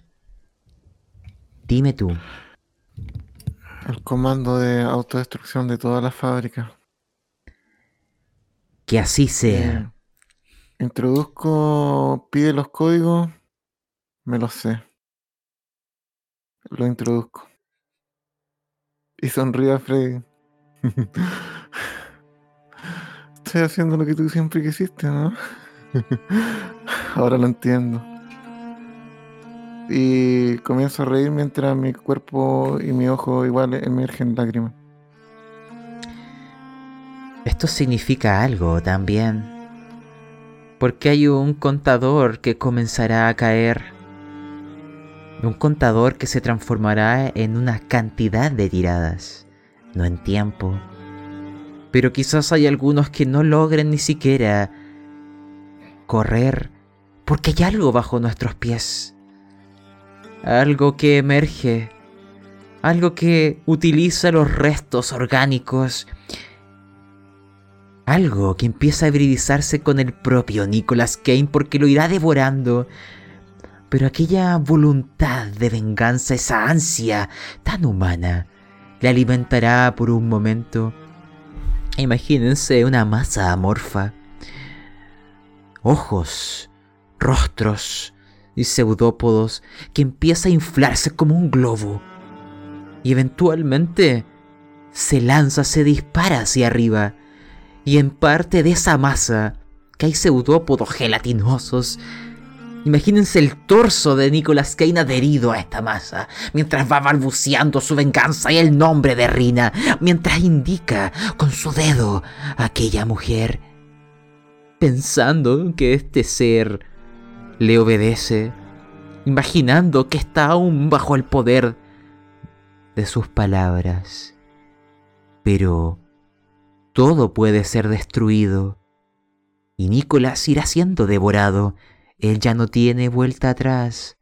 Dime tú. El comando de autodestrucción de toda la fábrica. Que así sea. Eh, introduzco, pide los códigos, me los sé. Lo introduzco. Y sonríe a Freddy. Estoy haciendo lo que tú siempre quisiste, ¿no? Ahora lo entiendo. Y comienzo a reír mientras mi cuerpo y mi ojo igual emergen lágrimas. Esto significa algo también. Porque hay un contador que comenzará a caer. Un contador que se transformará en una cantidad de tiradas, no en tiempo. Pero quizás hay algunos que no logren ni siquiera correr porque hay algo bajo nuestros pies. Algo que emerge. Algo que utiliza los restos orgánicos algo que empieza a hibridizarse con el propio Nicolas Kane porque lo irá devorando. Pero aquella voluntad de venganza, esa ansia tan humana, le alimentará por un momento. Imagínense una masa amorfa. Ojos, rostros y pseudópodos que empieza a inflarse como un globo. Y eventualmente se lanza, se dispara hacia arriba y en parte de esa masa que hay pseudópodos gelatinosos. Imagínense el torso de Nicolas Kane adherido a esta masa, mientras va balbuceando su venganza y el nombre de Rina, mientras indica con su dedo a aquella mujer, pensando que este ser le obedece, imaginando que está aún bajo el poder de sus palabras. Pero todo puede ser destruido Y Nicolás irá siendo devorado. Él ya no tiene vuelta atrás.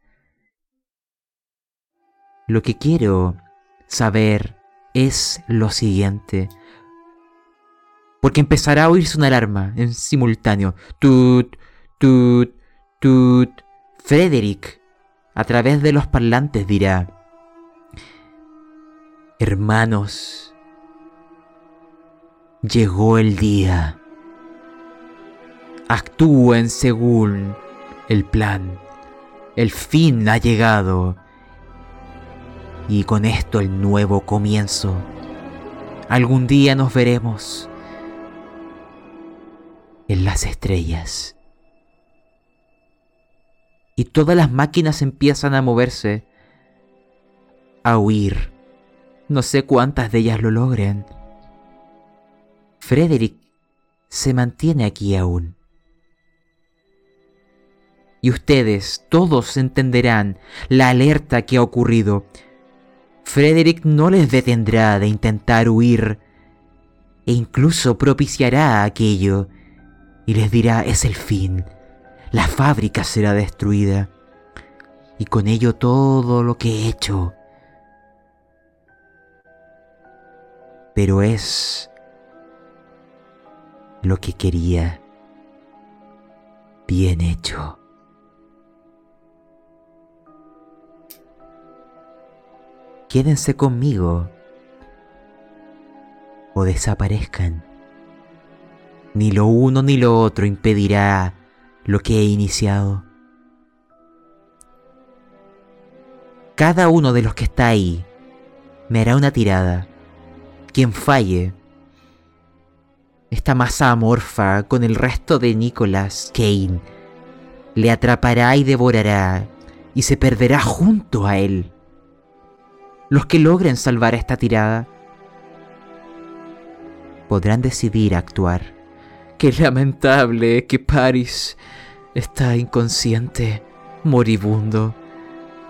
Lo que quiero saber es lo siguiente. Porque empezará a oírse una alarma en simultáneo. Tut, tut, tut. Frederick, a través de los parlantes, dirá: Hermanos, llegó el día. Actúen según el plan. El fin ha llegado. Y con esto el nuevo comienzo. Algún día nos veremos en las estrellas. Y todas las máquinas empiezan a moverse, a huir. No sé cuántas de ellas lo logren. Frederick se mantiene aquí aún. Y ustedes todos entenderán la alerta que ha ocurrido. Frederick no les detendrá de intentar huir e incluso propiciará aquello y les dirá es el fin. La fábrica será destruida y con ello todo lo que he hecho. Pero es lo que quería. Bien hecho. Quédense conmigo o desaparezcan. Ni lo uno ni lo otro impedirá lo que he iniciado. Cada uno de los que está ahí me hará una tirada. Quien falle, esta masa amorfa con el resto de Nicholas Kane le atrapará y devorará y se perderá junto a él. Los que logren salvar esta tirada podrán decidir actuar. Qué lamentable que Paris está inconsciente, moribundo.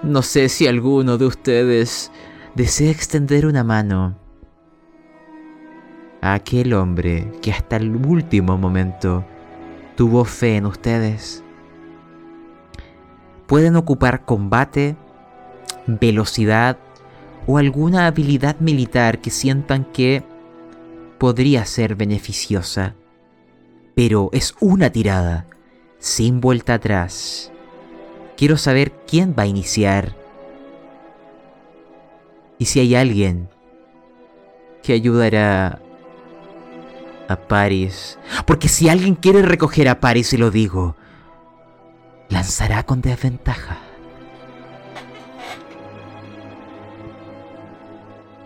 No sé si alguno de ustedes desea extender una mano a aquel hombre que hasta el último momento tuvo fe en ustedes. Pueden ocupar combate, velocidad o alguna habilidad militar que sientan que podría ser beneficiosa pero es una tirada, sin vuelta atrás. Quiero saber quién va a iniciar. Y si hay alguien que ayudará a Paris. Porque si alguien quiere recoger a Paris, se lo digo, lanzará con desventaja.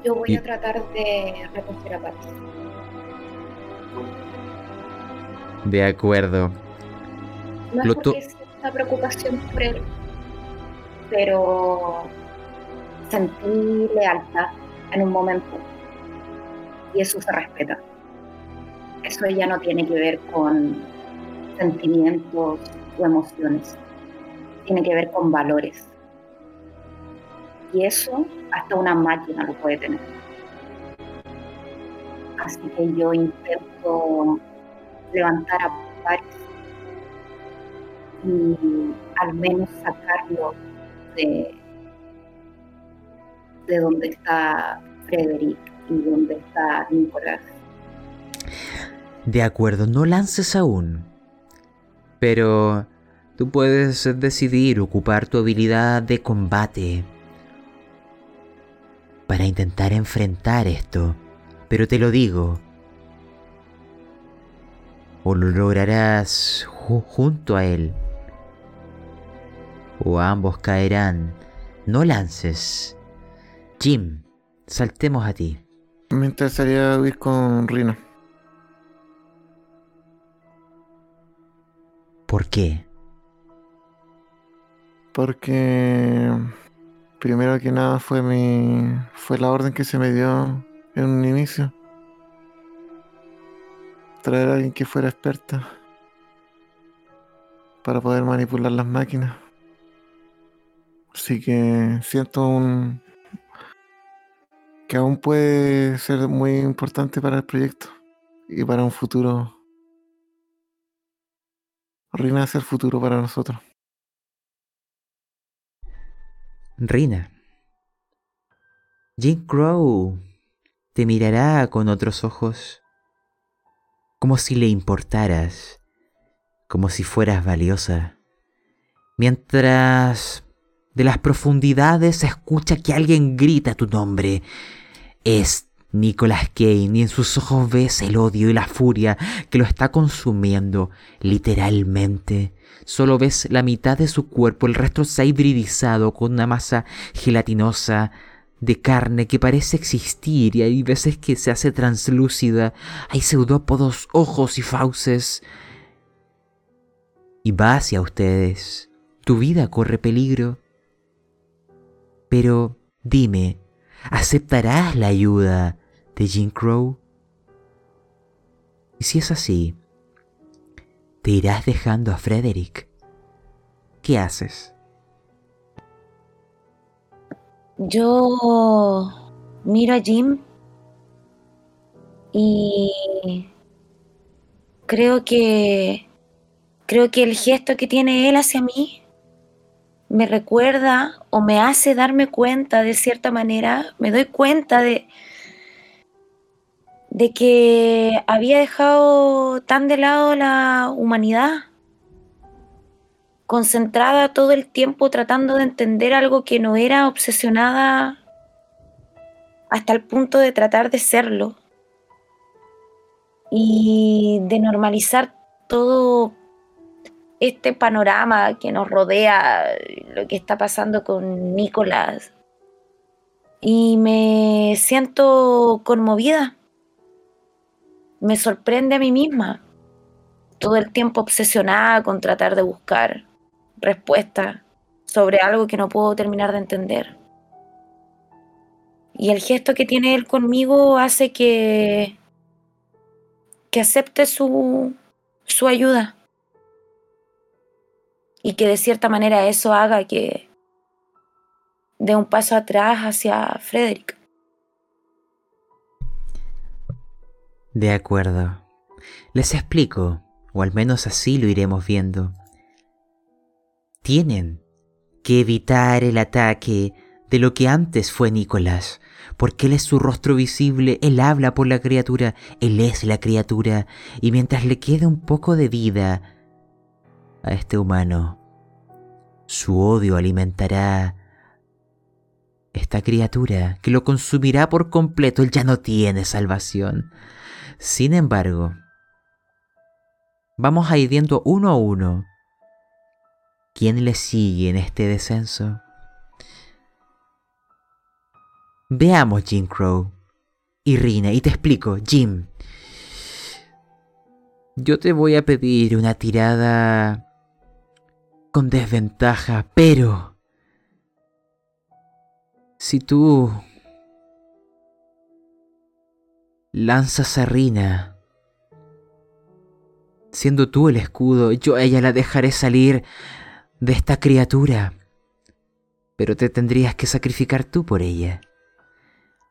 Yo voy a tratar de recoger a Paris. De acuerdo. No es porque sienta preocupación por él, pero sentí lealtad en un momento y eso se respeta. Eso ya no tiene que ver con sentimientos o emociones, tiene que ver con valores. Y eso hasta una máquina lo puede tener. Así que yo intento levantar a Paris y al menos sacarlo de, de donde está Frederick y donde está Nicolás. De acuerdo, no lances aún. Pero tú puedes decidir ocupar tu habilidad de combate para intentar enfrentar esto. Pero te lo digo, o lo lograrás junto a él, o ambos caerán. No lances. Jim, saltemos a ti. Me interesaría huir con Rino. ¿Por qué? Porque primero que nada fue mi fue la orden que se me dio en un inicio traer a alguien que fuera experta para poder manipular las máquinas. Así que siento un que aún puede ser muy importante para el proyecto y para un futuro Rina el futuro para nosotros. Rina. Jim Crow te mirará con otros ojos, como si le importaras, como si fueras valiosa, mientras de las profundidades se escucha que alguien grita tu nombre. Es Nicolas Kane y en sus ojos ves el odio y la furia que lo está consumiendo literalmente. Solo ves la mitad de su cuerpo, el resto se ha hibridizado con una masa gelatinosa de carne que parece existir y hay veces que se hace translúcida. Hay pseudópodos, ojos y fauces. Y va hacia ustedes. Tu vida corre peligro. Pero dime, ¿aceptarás la ayuda de Jim Crow? Y si es así, te irás dejando a Frederick. ¿Qué haces? Yo miro a Jim y creo que creo que el gesto que tiene él hacia mí me recuerda o me hace darme cuenta de cierta manera, me doy cuenta de de que había dejado tan de lado la humanidad concentrada todo el tiempo tratando de entender algo que no era obsesionada hasta el punto de tratar de serlo y de normalizar todo este panorama que nos rodea, lo que está pasando con Nicolás. Y me siento conmovida. Me sorprende a mí misma. Todo el tiempo obsesionada con tratar de buscar respuesta sobre algo que no puedo terminar de entender. Y el gesto que tiene él conmigo hace que, que acepte su, su ayuda. Y que de cierta manera eso haga que dé un paso atrás hacia Frederick. De acuerdo. Les explico, o al menos así lo iremos viendo tienen que evitar el ataque de lo que antes fue Nicolás, porque él es su rostro visible, él habla por la criatura, él es la criatura, y mientras le quede un poco de vida a este humano, su odio alimentará esta criatura que lo consumirá por completo, él ya no tiene salvación. Sin embargo, vamos a ir viendo uno a uno ¿Quién le sigue en este descenso? Veamos, Jim Crow. Y Rina, y te explico, Jim. Yo te voy a pedir una tirada con desventaja, pero... Si tú lanzas a Rina, siendo tú el escudo, yo a ella la dejaré salir de esta criatura. Pero te tendrías que sacrificar tú por ella.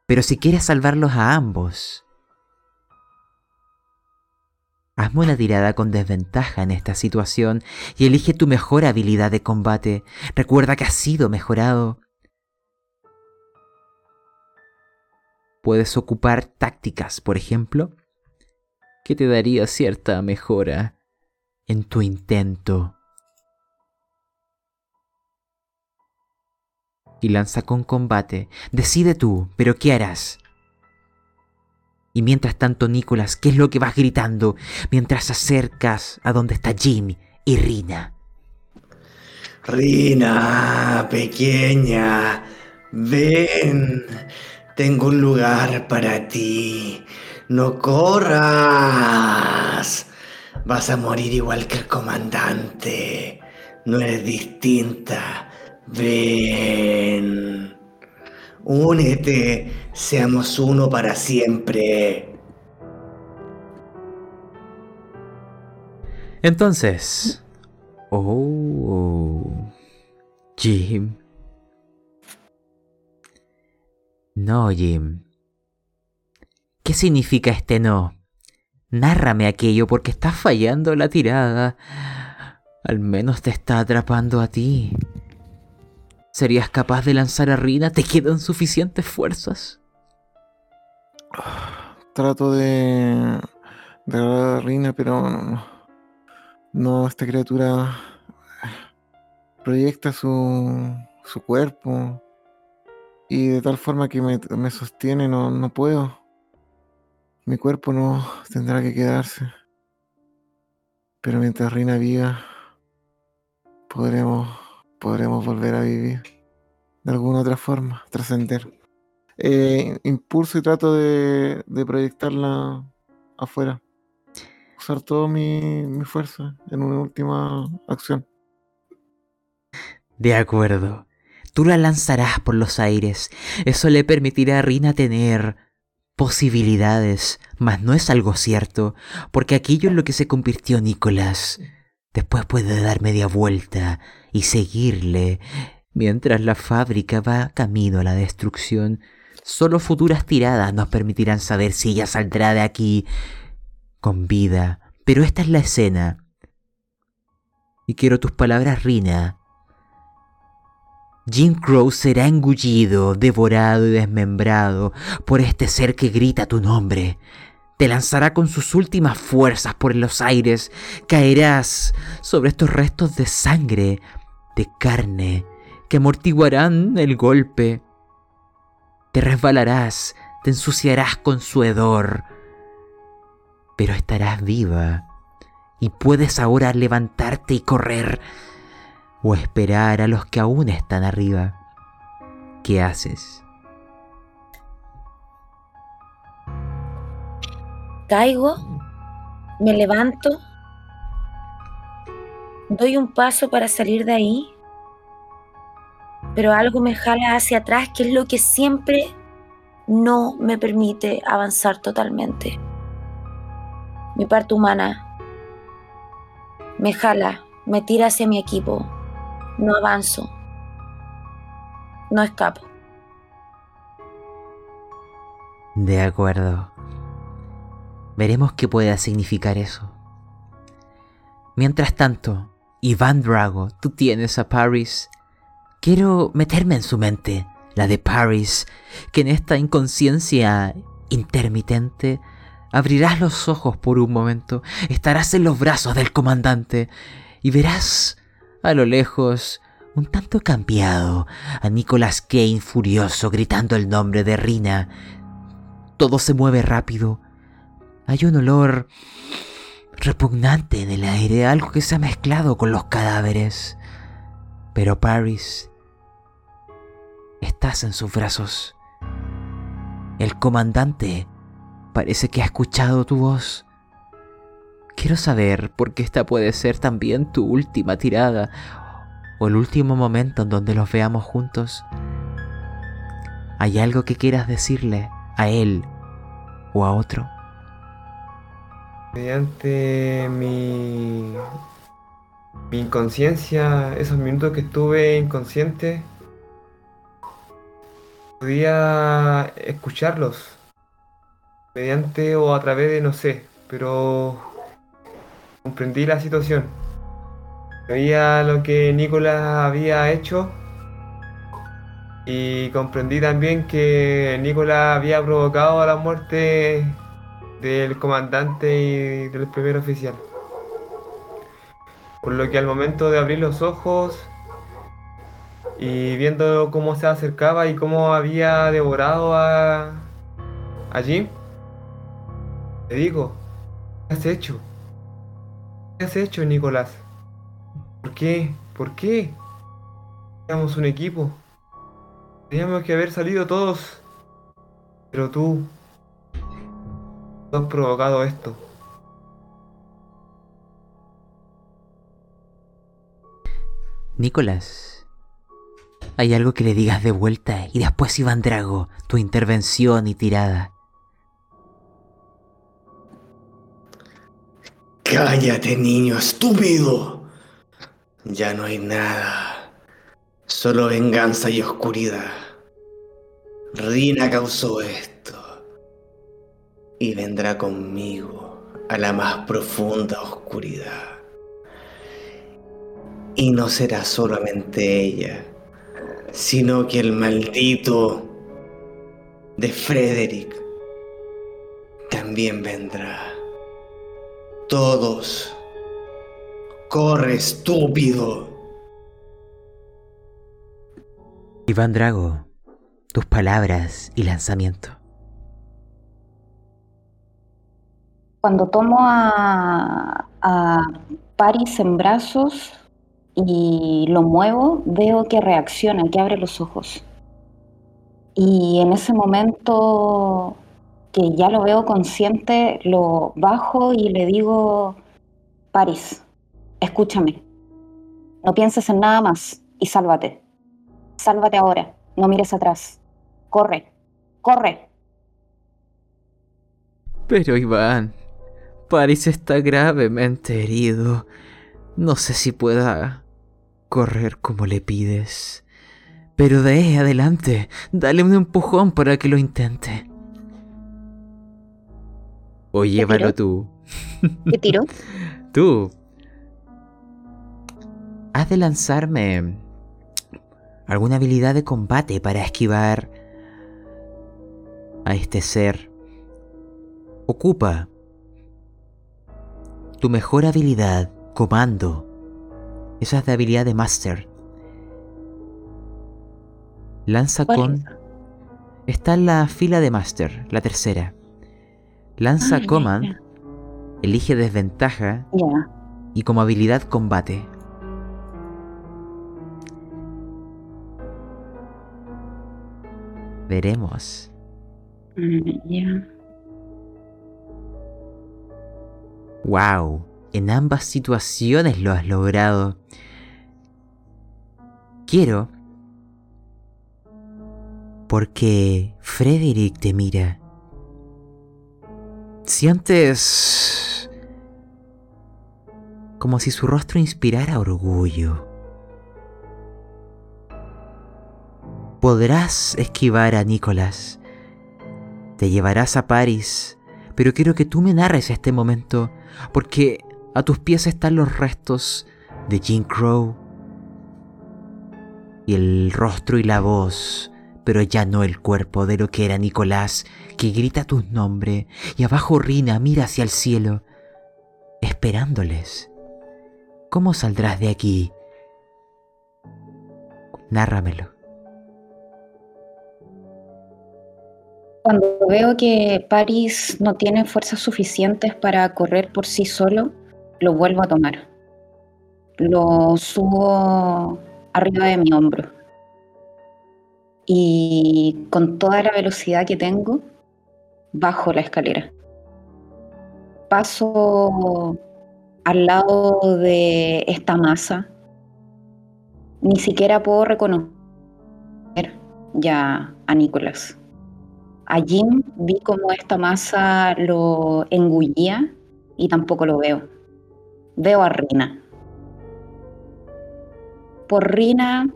Pero si quieres salvarlos a ambos, hazme una tirada con desventaja en esta situación y elige tu mejor habilidad de combate. Recuerda que has sido mejorado. Puedes ocupar tácticas, por ejemplo, que te daría cierta mejora en tu intento y lanza con combate. Decide tú, pero ¿qué harás? Y mientras tanto, Nicolás, ¿qué es lo que vas gritando mientras acercas a donde está Jimmy y Rina? Rina, pequeña, ven, tengo un lugar para ti. No corras. Vas a morir igual que el comandante. No eres distinta. Ven. Únete. Seamos uno para siempre. Entonces. Oh. Jim. No, Jim. ¿Qué significa este no? Nárrame aquello porque estás fallando la tirada. Al menos te está atrapando a ti. ¿Serías capaz de lanzar a Rina? ¿Te quedan suficientes fuerzas? Trato de, de agarrar a Rina, pero no, no, esta criatura proyecta su, su cuerpo y de tal forma que me, me sostiene, no, no puedo. Mi cuerpo no tendrá que quedarse. Pero mientras Rina viva, podremos, podremos volver a vivir de alguna otra forma, trascender. Eh, impulso y trato de, de proyectarla afuera. Usar toda mi, mi fuerza en una última acción. De acuerdo. Tú la lanzarás por los aires. Eso le permitirá a Rina tener posibilidades, mas no es algo cierto, porque aquello en lo que se convirtió Nicolás después puede dar media vuelta y seguirle mientras la fábrica va camino a la destrucción. Solo futuras tiradas nos permitirán saber si ella saldrá de aquí con vida. Pero esta es la escena. Y quiero tus palabras, Rina. Jim Crow será engullido, devorado y desmembrado por este ser que grita tu nombre. Te lanzará con sus últimas fuerzas por los aires. Caerás sobre estos restos de sangre, de carne, que amortiguarán el golpe. Te resbalarás, te ensuciarás con su hedor. Pero estarás viva y puedes ahora levantarte y correr o esperar a los que aún están arriba. ¿Qué haces? Caigo, me levanto, doy un paso para salir de ahí, pero algo me jala hacia atrás, que es lo que siempre no me permite avanzar totalmente. Mi parte humana me jala, me tira hacia mi equipo, no avanzo, no escapo. De acuerdo. Veremos qué pueda significar eso. Mientras tanto, Iván Drago, tú tienes a Paris. Quiero meterme en su mente, la de Paris, que en esta inconsciencia intermitente abrirás los ojos por un momento, estarás en los brazos del comandante y verás a lo lejos, un tanto cambiado, a Nicolas Kane furioso gritando el nombre de Rina. Todo se mueve rápido. Hay un olor repugnante en el aire, algo que se ha mezclado con los cadáveres. Pero Paris, estás en sus brazos. El comandante parece que ha escuchado tu voz. Quiero saber por qué esta puede ser también tu última tirada o el último momento en donde los veamos juntos. ¿Hay algo que quieras decirle a él o a otro? Mediante mi, mi inconsciencia, esos minutos que estuve inconsciente, podía escucharlos. Mediante o a través de no sé, pero comprendí la situación. Veía lo que Nicolás había hecho y comprendí también que Nicolás había provocado la muerte del comandante y del primer oficial. Por lo que al momento de abrir los ojos y viendo cómo se acercaba y cómo había devorado a, a Jim, le digo, ¿qué has hecho? ¿Qué has hecho, Nicolás? ¿Por qué? ¿Por qué? Éramos un equipo. Teníamos que haber salido todos. Pero tú... Tú has provocado esto. Nicolás, hay algo que le digas de vuelta y después Iván Drago, tu intervención y tirada. Cállate, niño estúpido. Ya no hay nada. Solo venganza y oscuridad. Rina causó esto. Y vendrá conmigo a la más profunda oscuridad. Y no será solamente ella, sino que el maldito de Frederick también vendrá. Todos. Corre, estúpido. Iván Drago, tus palabras y lanzamiento. Cuando tomo a, a Paris en brazos y lo muevo, veo que reacciona, que abre los ojos. Y en ese momento que ya lo veo consciente, lo bajo y le digo, Paris, escúchame, no pienses en nada más y sálvate. Sálvate ahora, no mires atrás. Corre, corre. Pero Iván, Paris está gravemente herido. No sé si pueda correr como le pides. Pero de ahí adelante, dale un empujón para que lo intente. O llévalo tú. ¿Qué tiro? Tú. Has de lanzarme alguna habilidad de combate para esquivar a este ser. Ocupa tu mejor habilidad, comando. Esa es de habilidad de Master. Lanza ¿Cuál con... es? Está en la fila de Master, la tercera. Lanza Ah, Command, elige desventaja y como habilidad combate. Veremos. Mm, Ya. Wow, en ambas situaciones lo has logrado. Quiero porque Frederick te mira. Sientes como si su rostro inspirara orgullo. Podrás esquivar a Nicolás. Te llevarás a París, pero quiero que tú me narres este momento, porque a tus pies están los restos de Jim Crow y el rostro y la voz, pero ya no el cuerpo de lo que era Nicolás, que grita tu nombre y abajo Rina mira hacia el cielo, esperándoles. ¿Cómo saldrás de aquí? Nárramelo. Cuando veo que Paris no tiene fuerzas suficientes para correr por sí solo, lo vuelvo a tomar. Lo subo arriba de mi hombro. Y con toda la velocidad que tengo, bajo la escalera. Paso al lado de esta masa. Ni siquiera puedo reconocer ya a Nicolás. A Jim vi como esta masa lo engullía y tampoco lo veo. Veo a Rina. Por Rina,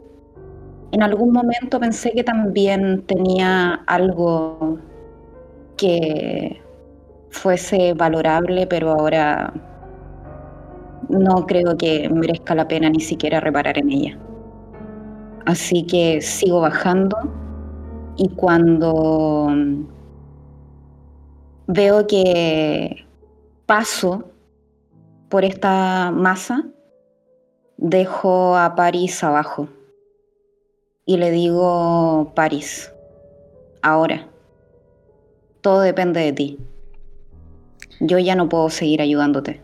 en algún momento pensé que también tenía algo que fuese valorable, pero ahora no creo que merezca la pena ni siquiera reparar en ella. Así que sigo bajando y cuando veo que paso por esta masa, dejo a París abajo y le digo, París, ahora, todo depende de ti. Yo ya no puedo seguir ayudándote.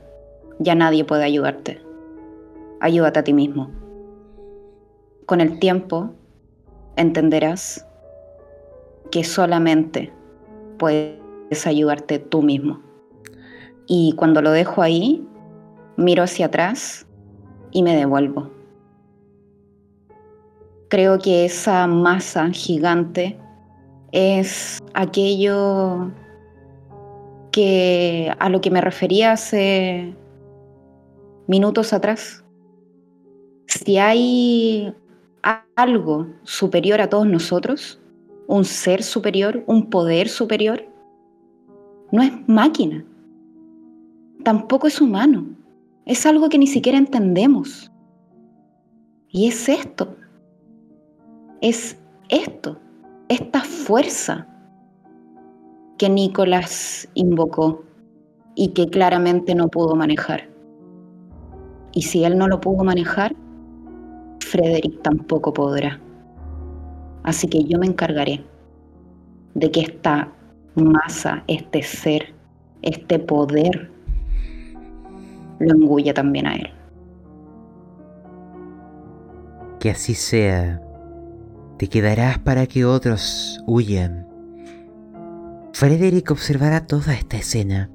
Ya nadie puede ayudarte. Ayúdate a ti mismo. Con el tiempo entenderás que solamente puedes ayudarte tú mismo. Y cuando lo dejo ahí, miro hacia atrás y me devuelvo. Creo que esa masa gigante es aquello que a lo que me refería hace minutos atrás. Si hay algo superior a todos nosotros, un ser superior, un poder superior, no es máquina, tampoco es humano, es algo que ni siquiera entendemos. Y es esto, es esto, esta fuerza que Nicolás invocó y que claramente no pudo manejar. Y si él no lo pudo manejar, Frederick tampoco podrá. Así que yo me encargaré de que esta masa, este ser, este poder, lo engulla también a él. Que así sea. Te quedarás para que otros huyan. Frederick observará toda esta escena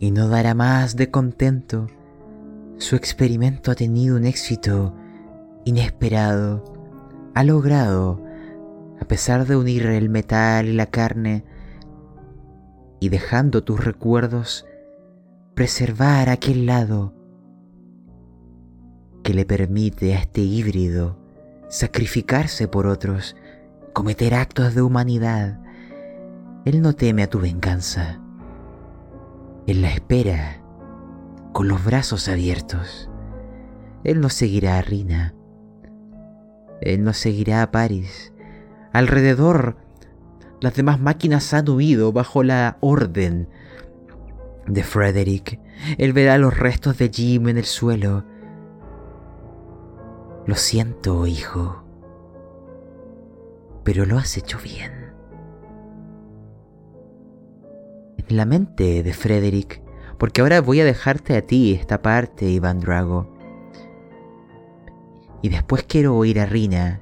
y no dará más de contento. Su experimento ha tenido un éxito inesperado. Ha logrado, a pesar de unir el metal y la carne, y dejando tus recuerdos, preservar aquel lado que le permite a este híbrido sacrificarse por otros, cometer actos de humanidad. Él no teme a tu venganza. Él la espera con los brazos abiertos. Él no seguirá a Rina. Él no seguirá a Paris. Alrededor, las demás máquinas han huido bajo la orden de Frederick. Él verá los restos de Jim en el suelo. Lo siento, hijo. Pero lo has hecho bien. En la mente de Frederick, porque ahora voy a dejarte a ti esta parte, Iván Drago. Y después quiero oír a Rina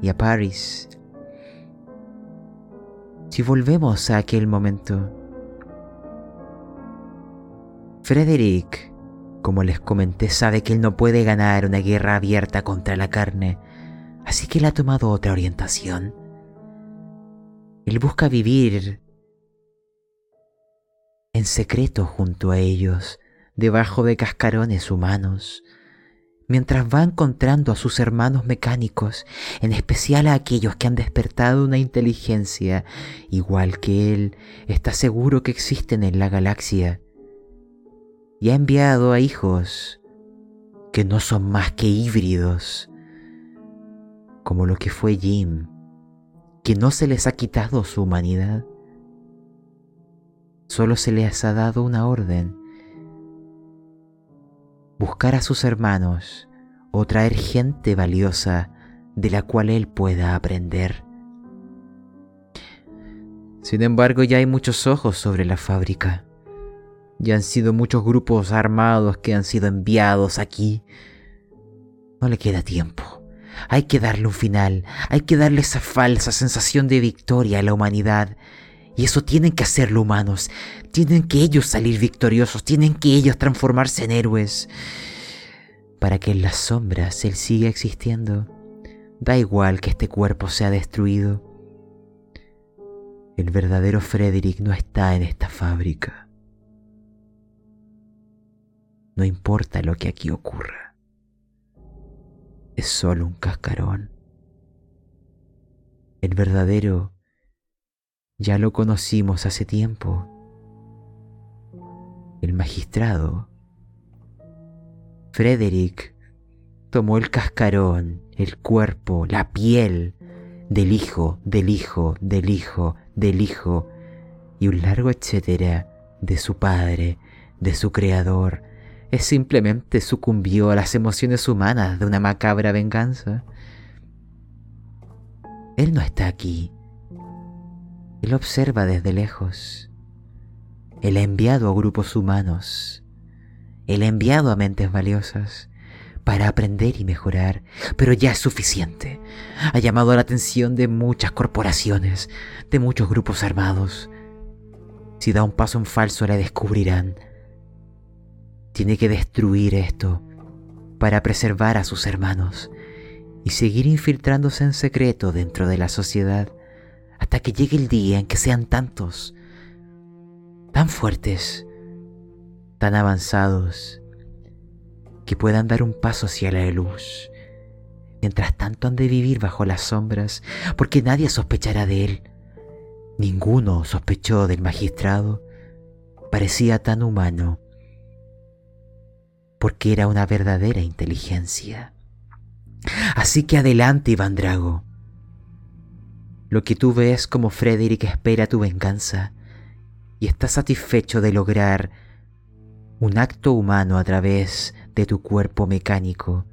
y a Paris. Si volvemos a aquel momento, Frederick, como les comenté, sabe que él no puede ganar una guerra abierta contra la carne, así que él ha tomado otra orientación. Él busca vivir en secreto junto a ellos, debajo de cascarones humanos, mientras va encontrando a sus hermanos mecánicos, en especial a aquellos que han despertado una inteligencia igual que él, está seguro que existen en la galaxia, y ha enviado a hijos que no son más que híbridos, como lo que fue Jim, que no se les ha quitado su humanidad Solo se les ha dado una orden. Buscar a sus hermanos o traer gente valiosa de la cual él pueda aprender. Sin embargo, ya hay muchos ojos sobre la fábrica. Ya han sido muchos grupos armados que han sido enviados aquí. No le queda tiempo. Hay que darle un final. Hay que darle esa falsa sensación de victoria a la humanidad y eso tienen que hacerlo humanos. Tienen que ellos salir victoriosos. Tienen que ellos transformarse en héroes. Para que en las sombras Él siga existiendo. Da igual que este cuerpo sea destruido. El verdadero Frederick no está en esta fábrica. No importa lo que aquí ocurra. Es solo un cascarón. El verdadero ya lo conocimos hace tiempo. El magistrado. Frederick tomó el cascarón, el cuerpo, la piel del hijo, del hijo, del hijo, del hijo y un largo etcétera de su padre, de su creador. Es simplemente sucumbió a las emociones humanas de una macabra venganza. Él no está aquí él observa desde lejos. Él ha enviado a grupos humanos. Él ha enviado a mentes valiosas para aprender y mejorar, pero ya es suficiente. Ha llamado la atención de muchas corporaciones, de muchos grupos armados. Si da un paso en falso la descubrirán. Tiene que destruir esto para preservar a sus hermanos y seguir infiltrándose en secreto dentro de la sociedad hasta que llegue el día en que sean tantos, tan fuertes, tan avanzados, que puedan dar un paso hacia la luz. Mientras tanto han de vivir bajo las sombras, porque nadie sospechará de él. Ninguno sospechó del magistrado. Parecía tan humano, porque era una verdadera inteligencia. Así que adelante, Iván Drago. Lo que tú ves como Frederick espera tu venganza y está satisfecho de lograr un acto humano a través de tu cuerpo mecánico.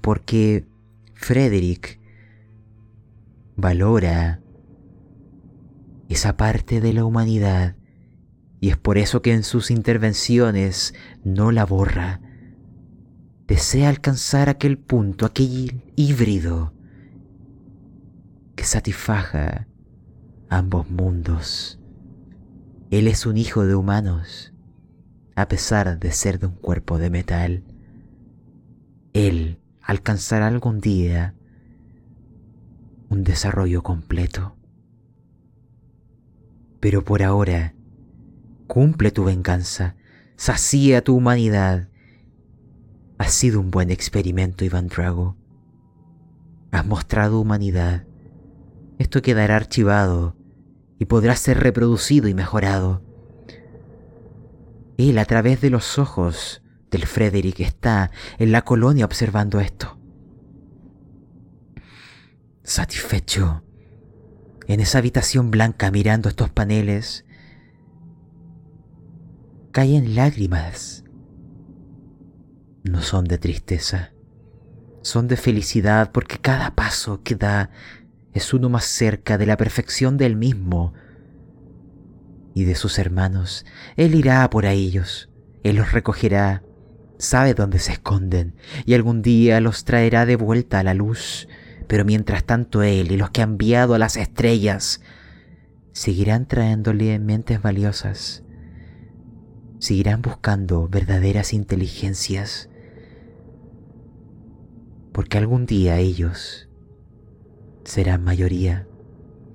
Porque Frederick valora esa parte de la humanidad y es por eso que en sus intervenciones no la borra. Desea alcanzar aquel punto, aquel híbrido que satisfaja ambos mundos. Él es un hijo de humanos, a pesar de ser de un cuerpo de metal. Él alcanzará algún día un desarrollo completo. Pero por ahora, cumple tu venganza, sacía tu humanidad. Ha sido un buen experimento, Iván Drago. Has mostrado humanidad. Esto quedará archivado y podrá ser reproducido y mejorado. Él a través de los ojos del Frederick está en la colonia observando esto. Satisfecho, en esa habitación blanca mirando estos paneles, caen lágrimas. No son de tristeza, son de felicidad porque cada paso que da es uno más cerca de la perfección del mismo y de sus hermanos. Él irá por ellos, Él los recogerá, sabe dónde se esconden y algún día los traerá de vuelta a la luz. Pero mientras tanto Él y los que ha enviado a las estrellas seguirán trayéndole mentes valiosas, seguirán buscando verdaderas inteligencias, porque algún día ellos serán mayoría,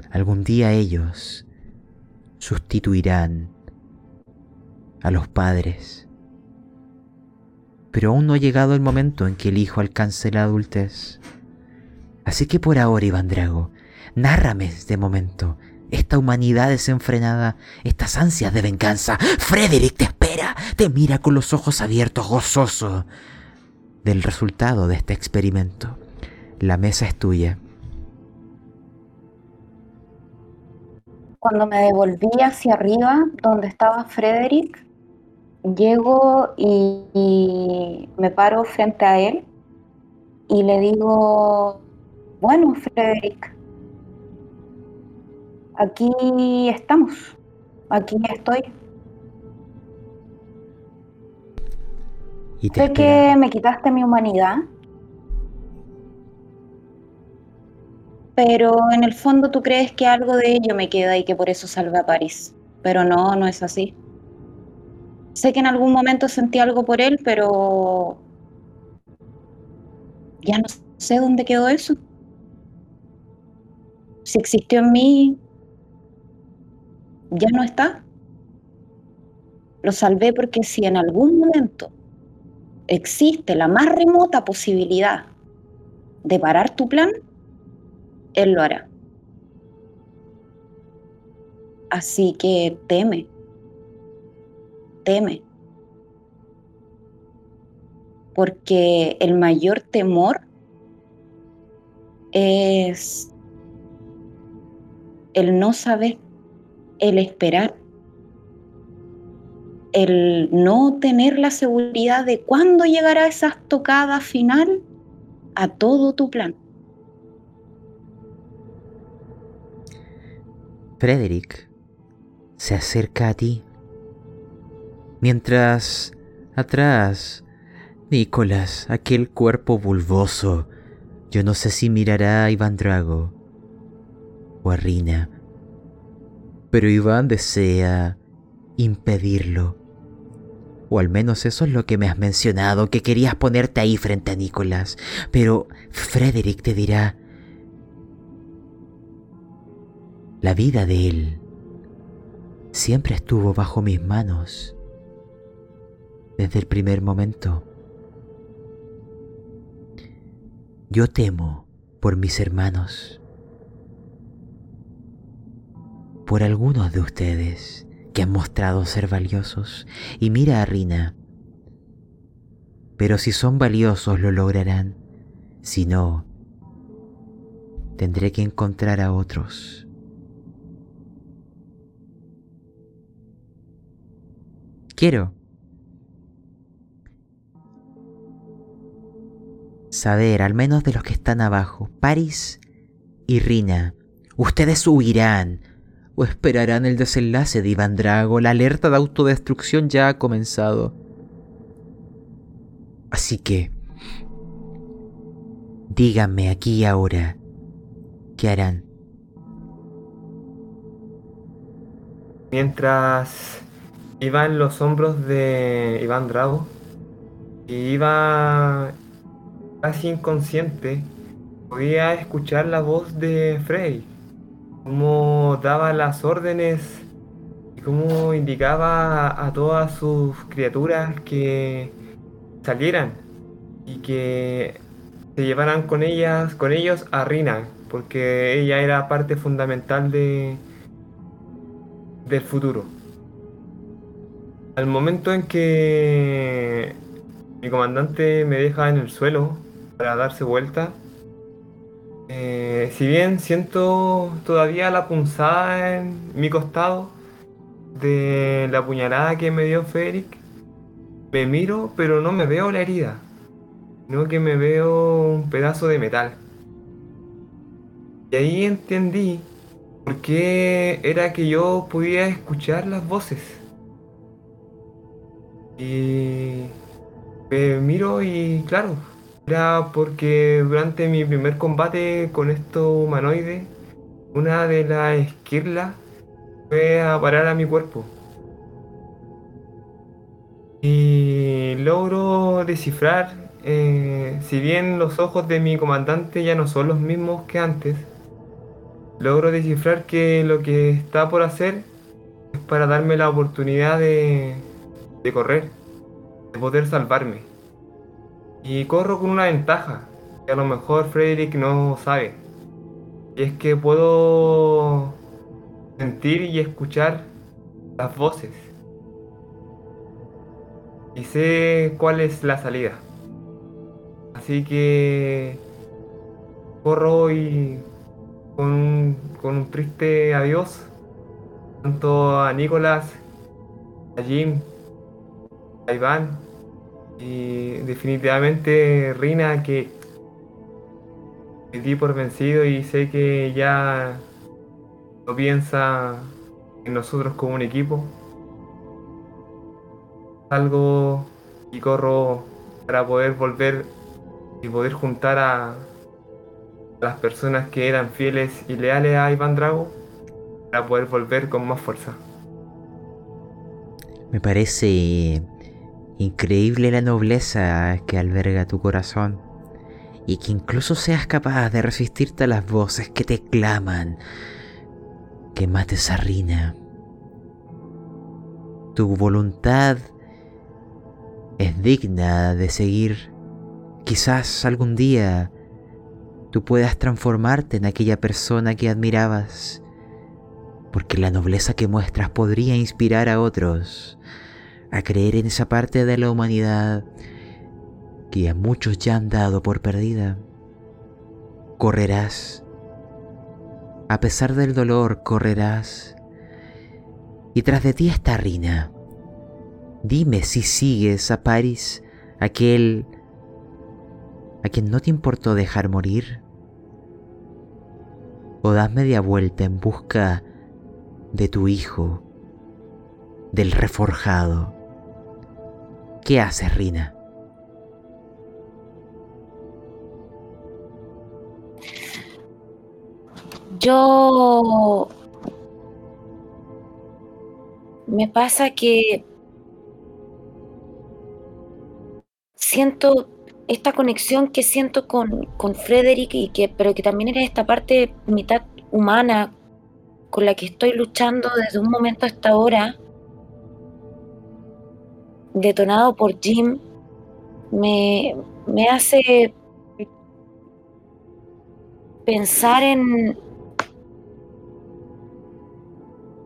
algún día ellos sustituirán a los padres. Pero aún no ha llegado el momento en que el hijo alcance la adultez. Así que por ahora, Iván Drago, nárrame este momento, esta humanidad desenfrenada, estas ansias de venganza. Frederick te espera, te mira con los ojos abiertos, gozoso del resultado de este experimento. La mesa es tuya. Cuando me devolví hacia arriba, donde estaba Frederick, llego y, y me paro frente a él y le digo, bueno, Frederick, aquí estamos, aquí estoy. Y te Sé espera. que me quitaste mi humanidad, pero en el fondo tú crees que algo de ello me queda y que por eso salvé a París. Pero no, no es así. Sé que en algún momento sentí algo por él, pero ya no sé dónde quedó eso. Si existió en mí, ya no está. Lo salvé porque si en algún momento existe la más remota posibilidad de parar tu plan, él lo hará. Así que teme, teme. Porque el mayor temor es el no saber, el esperar, el no tener la seguridad de cuándo llegará esa estocada final a todo tu plan. Frederick se acerca a ti. Mientras atrás, Nicolás, aquel cuerpo bulboso, yo no sé si mirará a Iván Drago o a Rina, pero Iván desea impedirlo. O al menos eso es lo que me has mencionado, que querías ponerte ahí frente a Nicolás. Pero Frederick te dirá, la vida de él siempre estuvo bajo mis manos desde el primer momento. Yo temo por mis hermanos, por algunos de ustedes que han mostrado ser valiosos. Y mira a Rina, pero si son valiosos lo lograrán. Si no, tendré que encontrar a otros. Quiero saber, al menos de los que están abajo, Paris y Rina, ustedes huirán o esperarán el desenlace de Iván Drago. La alerta de autodestrucción ya ha comenzado. Así que, díganme aquí y ahora, ¿qué harán? Mientras iba en los hombros de Iván Drago y iba casi inconsciente, podía escuchar la voz de Frey, cómo daba las órdenes y cómo indicaba a todas sus criaturas que salieran y que se llevaran con ellas, con ellos a Rina, porque ella era parte fundamental de del futuro. Al momento en que mi comandante me deja en el suelo para darse vuelta, eh, si bien siento todavía la punzada en mi costado de la puñalada que me dio Federic, me miro, pero no me veo la herida, sino que me veo un pedazo de metal. Y ahí entendí por qué era que yo podía escuchar las voces. Y me miro y claro, era porque durante mi primer combate con estos humanoides, una de las esquirlas fue a parar a mi cuerpo. Y logro descifrar, eh, si bien los ojos de mi comandante ya no son los mismos que antes, logro descifrar que lo que está por hacer es para darme la oportunidad de, de correr, de poder salvarme. Y corro con una ventaja, que a lo mejor Frederick no sabe. Y es que puedo sentir y escuchar las voces y sé cuál es la salida. Así que corro y con un, con un triste adiós, tanto a Nicolás, a Jim, a Iván y definitivamente Rina que me di por vencido y sé que ya no piensa en nosotros como un equipo salgo y corro para poder volver y poder juntar a las personas que eran fieles y leales a Iván Drago para poder volver con más fuerza. Me parece increíble la nobleza que alberga tu corazón y que incluso seas capaz de resistirte a las voces que te claman que mates a Rina. Tu voluntad es digna de seguir. Quizás algún día tú puedas transformarte en aquella persona que admirabas, porque la nobleza que muestras podría inspirar a otros a creer en esa parte de la humanidad que a muchos ya han dado por perdida. Correrás. A pesar del dolor, correrás. Y tras de ti está Rina Dime si sigues a Paris, aquel a quien no te importó dejar morir. O das media vuelta en busca de tu hijo, del reforjado. ¿Qué haces, Rina? Yo... Me pasa que siento esta conexión que siento con, con Frederick, y que, pero que también era esta parte mitad humana con la que estoy luchando desde un momento hasta ahora, detonado por Jim, me, me hace pensar en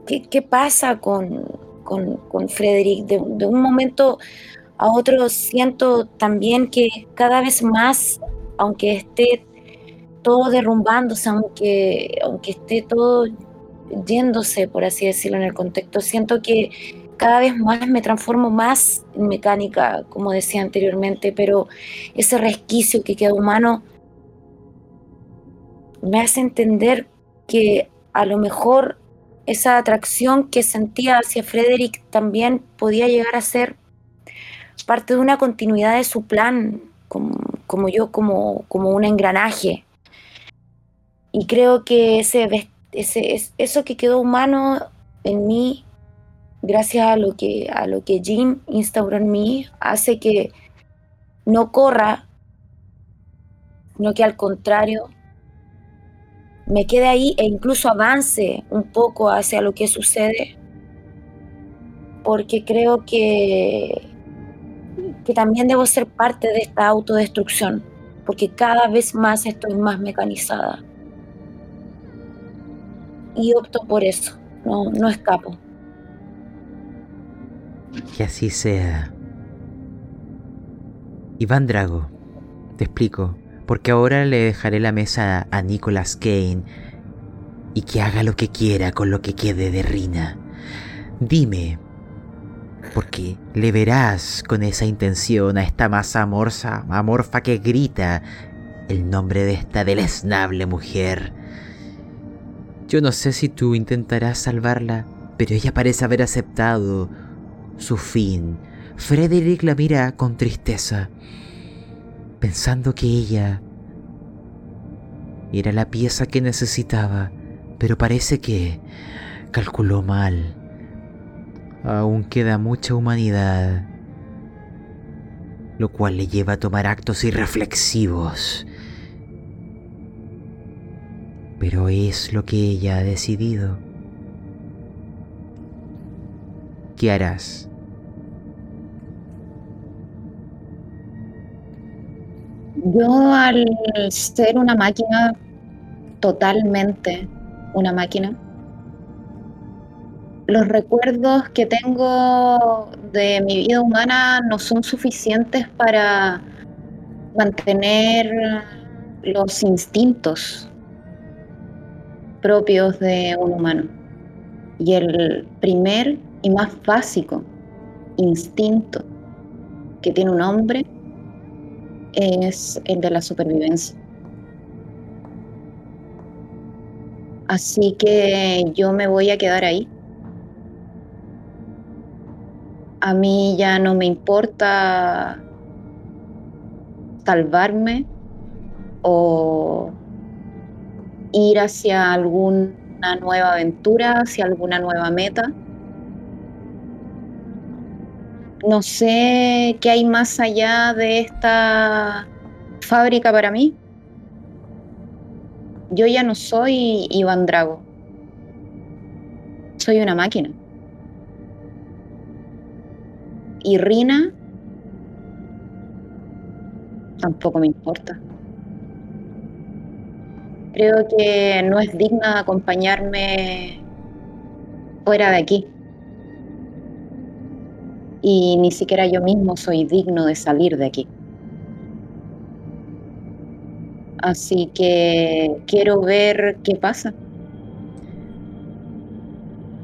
qué, pasa con, con, Frederick. De, de, un momento a otros siento también que cada vez más aunque esté todo derrumbándose, aunque, aunque esté todo yéndose, por así decirlo, en el contexto, siento que cada vez más me transformo más en mecánica, como decía anteriormente, pero ese resquicio que queda humano me hace entender que a lo mejor esa atracción que sentía hacia Frederick también podía llegar a ser parte de una continuidad de su plan, como, yo, como, como un engranaje. Y creo que ese, ese, eso que quedó humano en mí, gracias a lo que, a lo que Jim instauró en mí, hace que no corra, sino que al contrario me quede ahí e incluso avance un poco hacia lo que sucede, porque creo que, que también debo ser parte de esta autodestrucción, porque cada vez más estoy más mecanizada. Y opto por eso, no, no escapo. Que así sea. Iván Drago, te explico porque ahora le dejaré la mesa a Nicholas Kane y que haga lo que quiera con lo que quede de Rina. Dime, porque le verás con esa intención a esta masa amorfa, amorfa que grita el nombre de esta deleznable mujer. Yo no sé si tú intentarás salvarla, pero ella parece haber aceptado su fin. Frederick la mira con tristeza pensando que ella era la pieza que necesitaba, pero parece que calculó mal. Aún queda mucha humanidad, lo cual le lleva a tomar actos irreflexivos. Pero es lo que ella ha decidido. ¿Qué harás? Yo al ser una máquina, totalmente una máquina, los recuerdos que tengo de mi vida humana no son suficientes para mantener los instintos propios de un humano. Y el primer y más básico instinto que tiene un hombre es el de la supervivencia. Así que yo me voy a quedar ahí. A mí ya no me importa salvarme o ir hacia alguna nueva aventura, hacia alguna nueva meta. No sé qué hay más allá de esta fábrica para mí. Yo ya no soy Iván Drago. Soy una máquina. Y Rina tampoco me importa. Creo que no es digna acompañarme fuera de aquí y ni siquiera yo mismo soy digno de salir de aquí. Así que quiero ver qué pasa.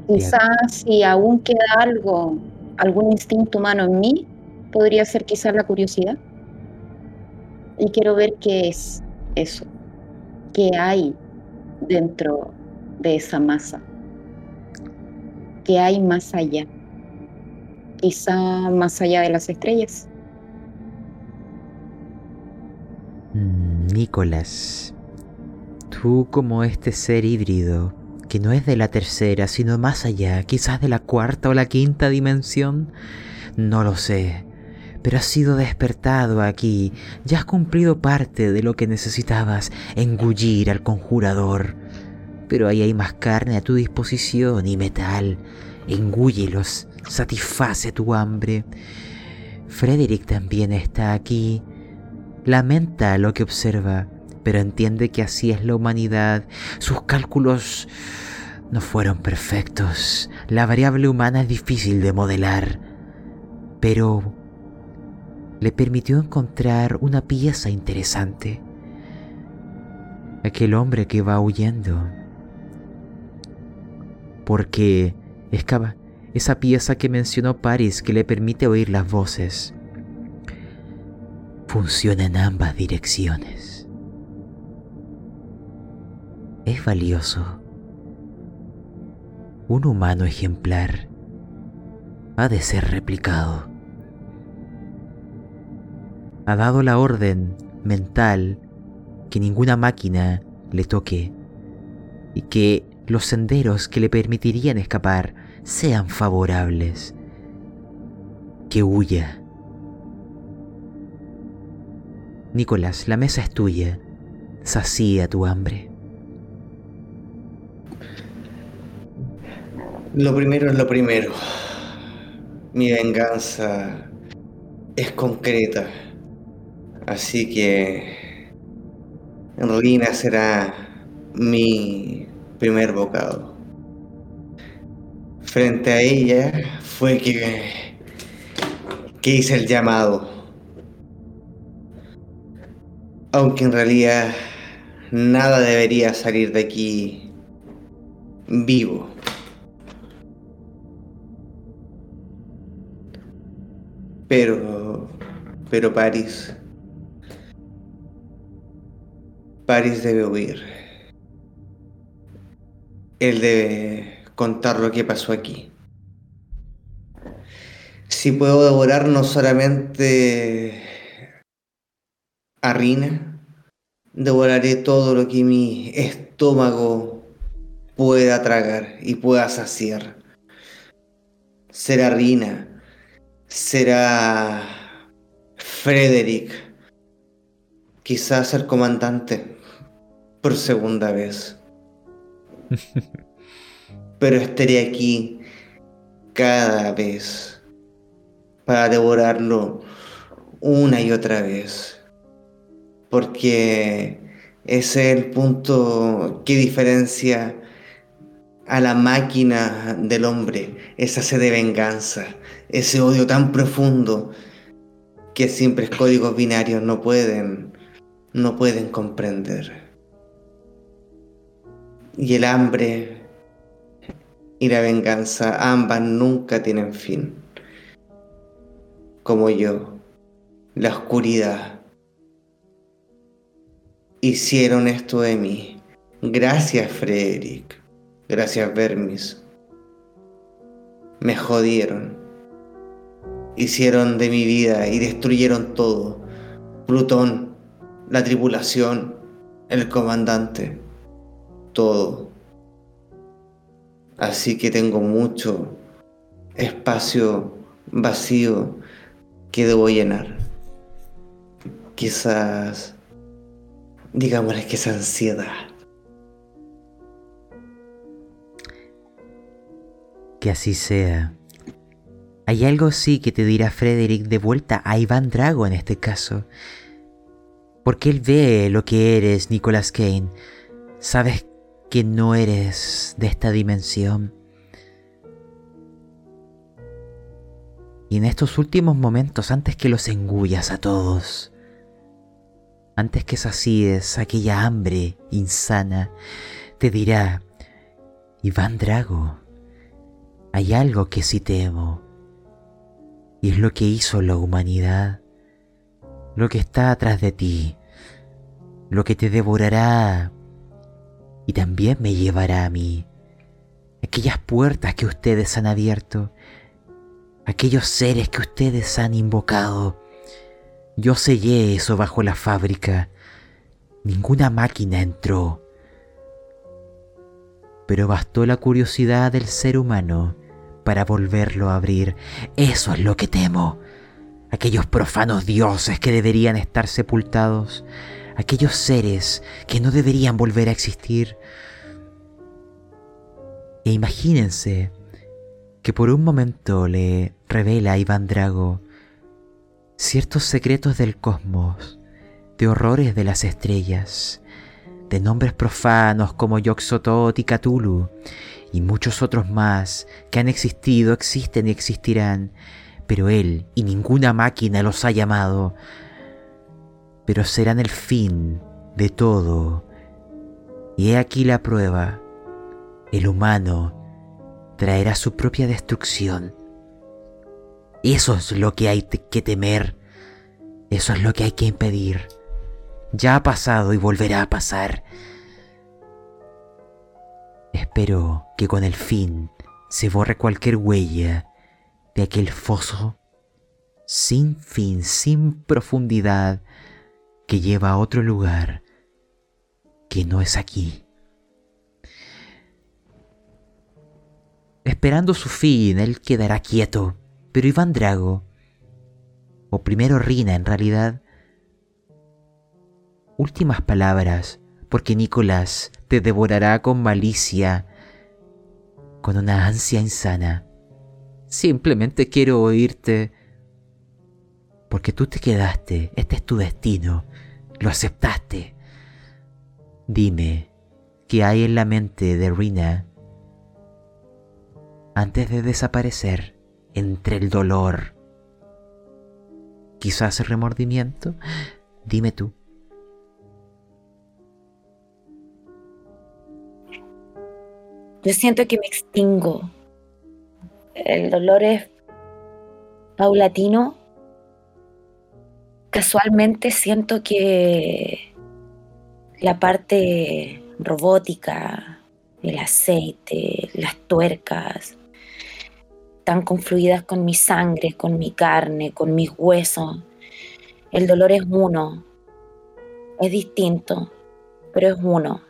Quizás si aún queda algo, algún instinto humano en mí, podría ser quizás la curiosidad. Y quiero ver qué es eso, qué hay dentro de esa masa, qué hay más allá quizá más allá de las estrellas. Mm, Nicolás, tú como este ser híbrido, que no es de la tercera, sino más allá, quizás de la cuarta o la quinta dimensión, no lo sé, pero has sido despertado aquí, ya has cumplido parte de lo que necesitabas, engullir al conjurador. Pero ahí hay más carne a tu disposición y metal. Engúyelos satisface tu hambre. Frederick también está aquí. Lamenta lo que observa, pero entiende que así es la humanidad. Sus cálculos no fueron perfectos. La variable humana es difícil de modelar. Pero le permitió encontrar una pieza interesante. Aquel hombre que va huyendo. Porque escapa esa pieza que mencionó Paris que le permite oír las voces. Funciona en ambas direcciones. Es valioso. Un humano ejemplar ha de ser replicado. Ha dado la orden mental que ninguna máquina le toque y que los senderos que le permitirían escapar sean favorables. Que huya. Nicolás, la mesa es tuya. Sacía tu hambre. Lo primero es lo primero. Mi venganza es concreta. Así que Rina será mi primer bocado. Frente a ella fue que, que hice el llamado. Aunque en realidad nada debería salir de aquí vivo. Pero, pero París, París debe huir. Él debe contar lo que pasó aquí. Si puedo devorar no solamente a Rina, devoraré todo lo que mi estómago pueda tragar y pueda saciar. Será Rina, será Frederick, quizás el comandante por segunda vez. Pero estaré aquí cada vez para devorarlo una y otra vez. Porque ese es el punto que diferencia a la máquina del hombre, esa sed de venganza, ese odio tan profundo que simples códigos binarios no pueden, no pueden comprender. Y el hambre y la venganza, ambas nunca tienen fin. Como yo, la oscuridad. Hicieron esto de mí. Gracias, Frederick. Gracias, Vermis. Me jodieron. Hicieron de mi vida y destruyeron todo. Plutón, la tripulación, el comandante, todo. Así que tengo mucho espacio vacío que debo llenar. Quizás, digámosle que esa ansiedad. Que así sea. Hay algo sí que te dirá Frederick de vuelta a Iván Drago en este caso. Porque él ve lo que eres, Nicolas Kane. Sabes que no eres de esta dimensión. Y en estos últimos momentos, antes que los engullas a todos, antes que sacies aquella hambre insana, te dirá, Iván Drago, hay algo que sí temo, y es lo que hizo la humanidad, lo que está atrás de ti, lo que te devorará y también me llevará a mí. Aquellas puertas que ustedes han abierto, aquellos seres que ustedes han invocado. Yo sellé eso bajo la fábrica. Ninguna máquina entró. Pero bastó la curiosidad del ser humano para volverlo a abrir. Eso es lo que temo. Aquellos profanos dioses que deberían estar sepultados aquellos seres que no deberían volver a existir. E imagínense que por un momento le revela a Iván Drago ciertos secretos del cosmos, de horrores de las estrellas, de nombres profanos como Yoxotot y Cthulhu, y muchos otros más que han existido, existen y existirán, pero él y ninguna máquina los ha llamado. Pero serán el fin de todo. Y he aquí la prueba. El humano traerá su propia destrucción. Eso es lo que hay que temer. Eso es lo que hay que impedir. Ya ha pasado y volverá a pasar. Espero que con el fin se borre cualquier huella de aquel foso sin fin, sin profundidad, que lleva a otro lugar que no es aquí. Esperando su fin, él quedará quieto, pero Iván Drago, o primero Rina en realidad, últimas palabras, porque Nicolás te devorará con malicia, con una ansia insana. Simplemente quiero oírte, porque tú te quedaste, este es tu destino, lo aceptaste. Dime, ¿qué hay en la mente de Rina antes de desaparecer entre el dolor? Quizás remordimiento. Dime tú. Yo siento que me extingo. El dolor es paulatino. Casualmente siento que la parte robótica, el aceite, las tuercas, están confluidas con mi sangre, con mi carne, con mis huesos. El dolor es uno, es distinto, pero es uno.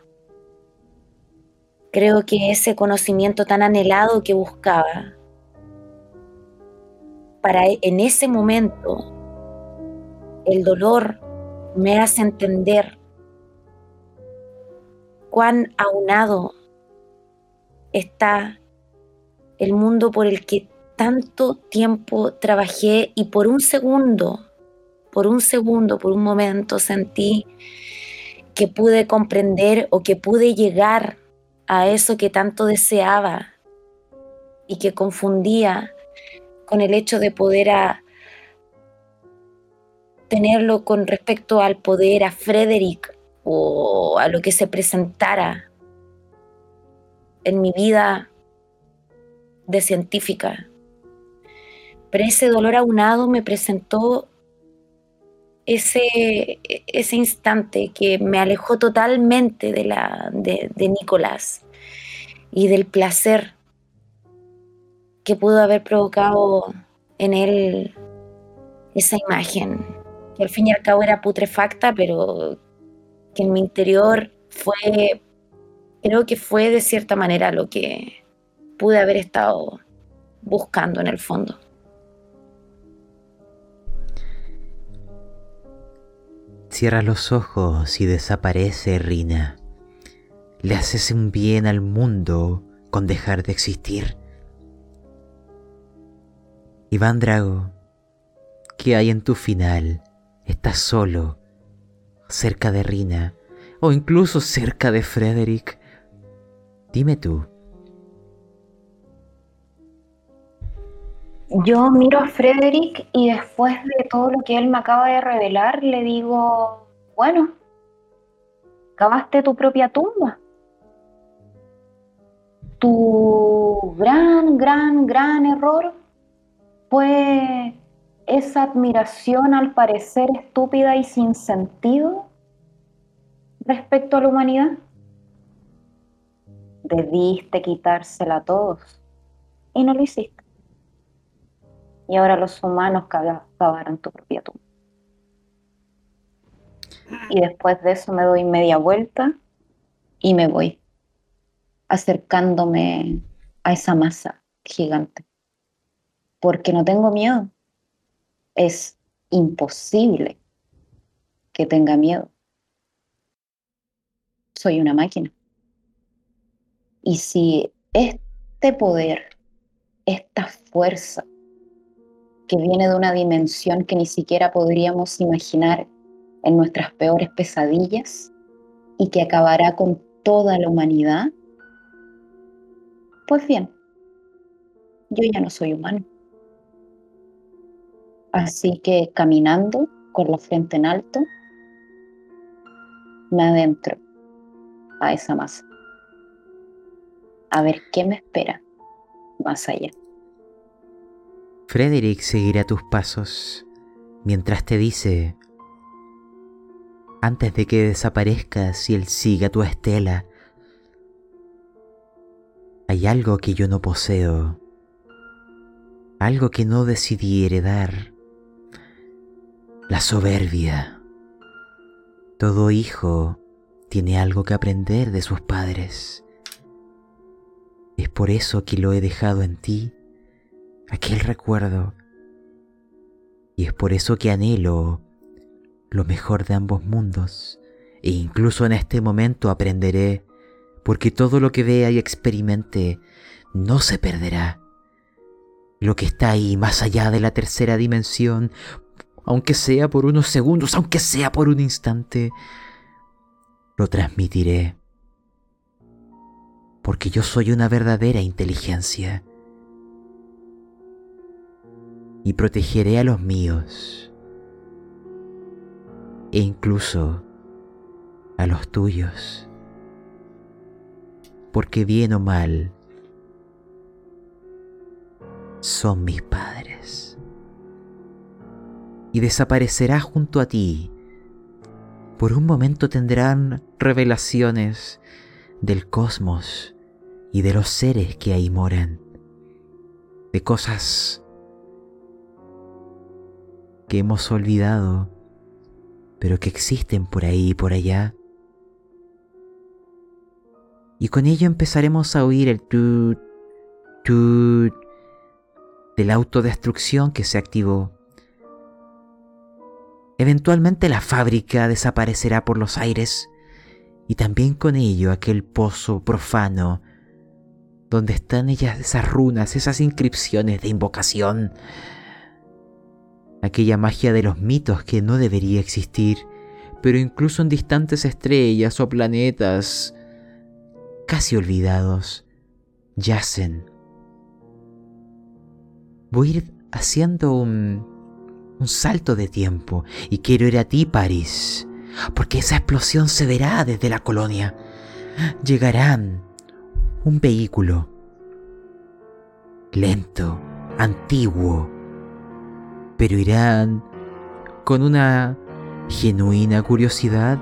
Creo que ese conocimiento tan anhelado que buscaba, para e, en ese momento, el dolor me hace entender cuán aunado está el mundo por el que tanto tiempo trabajé y por un segundo, por un segundo, por un momento sentí que pude comprender o que pude llegar a eso que tanto deseaba y que confundía con el hecho de poder tenerlo con respecto al poder a Frederick o a lo que se presentara en mi vida de científica. Pero ese dolor aunado me presentó ese, ese instante que me alejó totalmente de, la, de, Nicolás y del placer que pudo haber provocado en él esa imagen, que al fin y al cabo era putrefacta, pero que en mi interior fue, creo que fue de cierta manera lo que pude haber estado buscando en el fondo. Cierra los ojos y desaparece Rina. Le haces un bien al mundo con dejar de existir. Iván Drago, ¿qué hay en tu final? Estás solo, cerca de Rina, o incluso cerca de Frederick. Dime tú. Yo miro a Frederick y después de todo lo que él me acaba de revelar, le digo, bueno, cavaste tu propia tumba. Tu gran, gran, gran error fue esa admiración al parecer estúpida y sin sentido respecto a la humanidad. Debiste quitársela a todos y no lo hiciste y ahora los humanos cavaron tu propia tumba. Y después de eso me doy media vuelta y me voy, acercándome a esa masa gigante. Porque no tengo miedo. Es imposible que tenga miedo. Soy una máquina. Y si este poder, esta fuerza, que viene de una dimensión que ni siquiera podríamos imaginar en nuestras peores pesadillas y que acabará con toda la humanidad, pues bien, yo ya no soy humano. Así que caminando con la frente en alto, me adentro a esa masa. A ver qué me espera más allá. Frederick seguirá tus pasos mientras te dice, antes de que desaparezcas y él siga tu estela, hay algo que yo no poseo, algo que no decidí heredar, la soberbia. Todo hijo tiene algo que aprender de sus padres. Es por eso que lo he dejado en ti, aquel recuerdo. Y es por eso que anhelo lo mejor de ambos mundos. E incluso en este momento aprenderé, porque todo lo que vea y experimente no se perderá. Lo que está ahí más allá de la tercera dimensión, aunque sea por unos segundos, aunque sea por un instante, lo transmitiré porque yo soy una verdadera inteligencia. Y protegeré a los míos, e incluso a los tuyos, porque bien o mal, son mis padres. Y desaparecerá junto a ti. Por un momento tendrán revelaciones del cosmos y de los seres que ahí moran, de cosas que hemos olvidado, pero que existen por ahí y por allá. Y con ello empezaremos a oír el tut, tut de la autodestrucción que se activó. Eventualmente la fábrica desaparecerá por los aires y también con ello aquel pozo profano donde están ellas esas runas, esas inscripciones de invocación, aquella magia de los mitos que no debería existir, pero incluso en distantes estrellas o planetas casi olvidados yacen. Voy a ir haciendo un, un salto de tiempo y quiero ir a ti, París porque esa explosión se verá desde la colonia. Llegarán un vehículo lento, antiguo, pero irán con una genuina curiosidad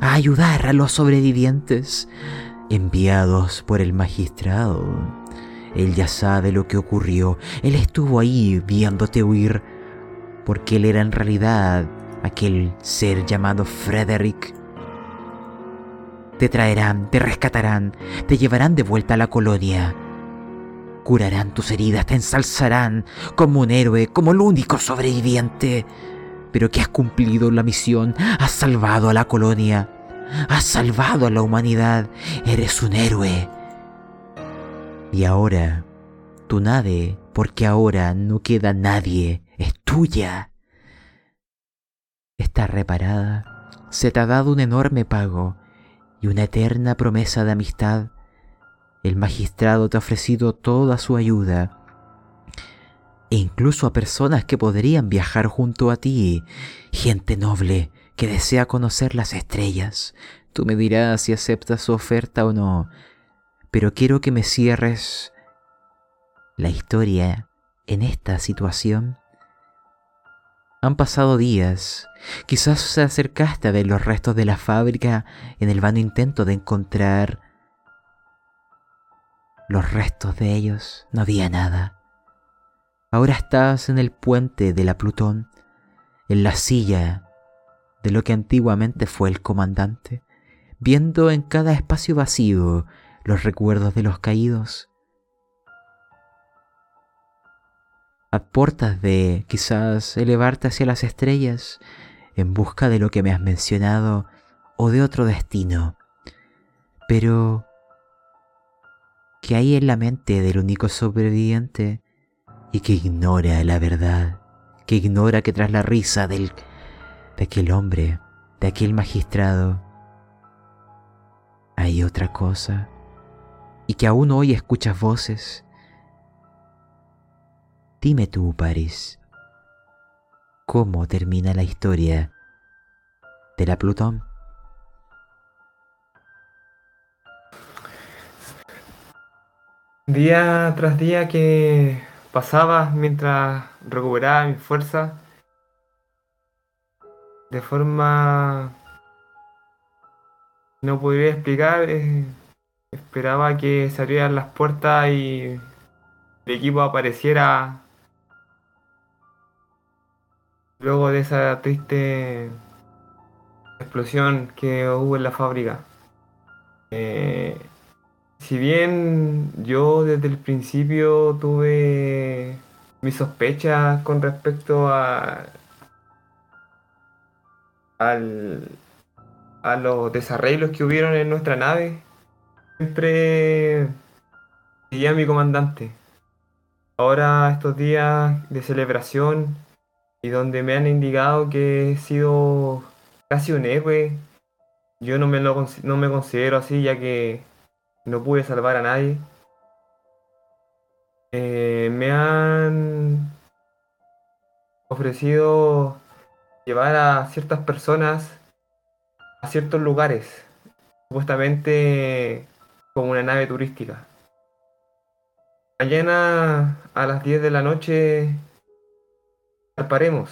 a ayudar a los sobrevivientes enviados por el magistrado. Él ya sabe lo que ocurrió, él estuvo ahí viéndote huir, porque él era en realidad aquel ser llamado Frederick. Te traerán, te rescatarán, te llevarán de vuelta a la colonia. Curarán tus heridas, te ensalzarán como un héroe, como el único sobreviviente. Pero que has cumplido la misión, has salvado a la colonia, has salvado a la humanidad, eres un héroe. Y ahora, tu nave, porque ahora no queda nadie, es tuya está reparada, se te ha dado un enorme pago y una eterna promesa de amistad. El magistrado te ha ofrecido toda su ayuda e incluso a personas que podrían viajar junto a ti, gente noble que desea conocer las estrellas. Tú me dirás si aceptas su oferta o no, pero quiero que me cierres la historia en esta situación han pasado días. Quizás se acercaste a ver los restos de la fábrica en el vano intento de encontrar los restos de ellos. No había nada. Ahora estás en el puente de la Plutón, en la silla de lo que antiguamente fue el comandante, viendo en cada espacio vacío los recuerdos de los caídos portas de quizás elevarte hacia las estrellas en busca de lo que me has mencionado o de otro destino, pero que hay en la mente del único sobreviviente y que ignora la verdad, que ignora que tras la risa del, de aquel hombre, de aquel magistrado, hay otra cosa y que aún hoy escuchas voces Dime tú, París, cómo termina la historia de la Plutón. Día tras día que pasaba mientras recuperaba mi fuerza, de forma no podría explicar, eh, esperaba que se abrieran las puertas y el equipo apareciera luego de esa triste explosión que hubo en la fábrica. Eh, si bien yo desde el principio tuve mis sospechas con respecto a, al, a los desarreglos que hubieron en nuestra nave, siempre seguía a mi comandante. Ahora estos días de celebración y donde me han indicado que he sido casi un héroe, yo no me, lo, no me considero así ya que no pude salvar a nadie. Eh, me han ofrecido llevar a ciertas personas a ciertos lugares, supuestamente como una nave turística. Mañana a las 10 de la noche paremos,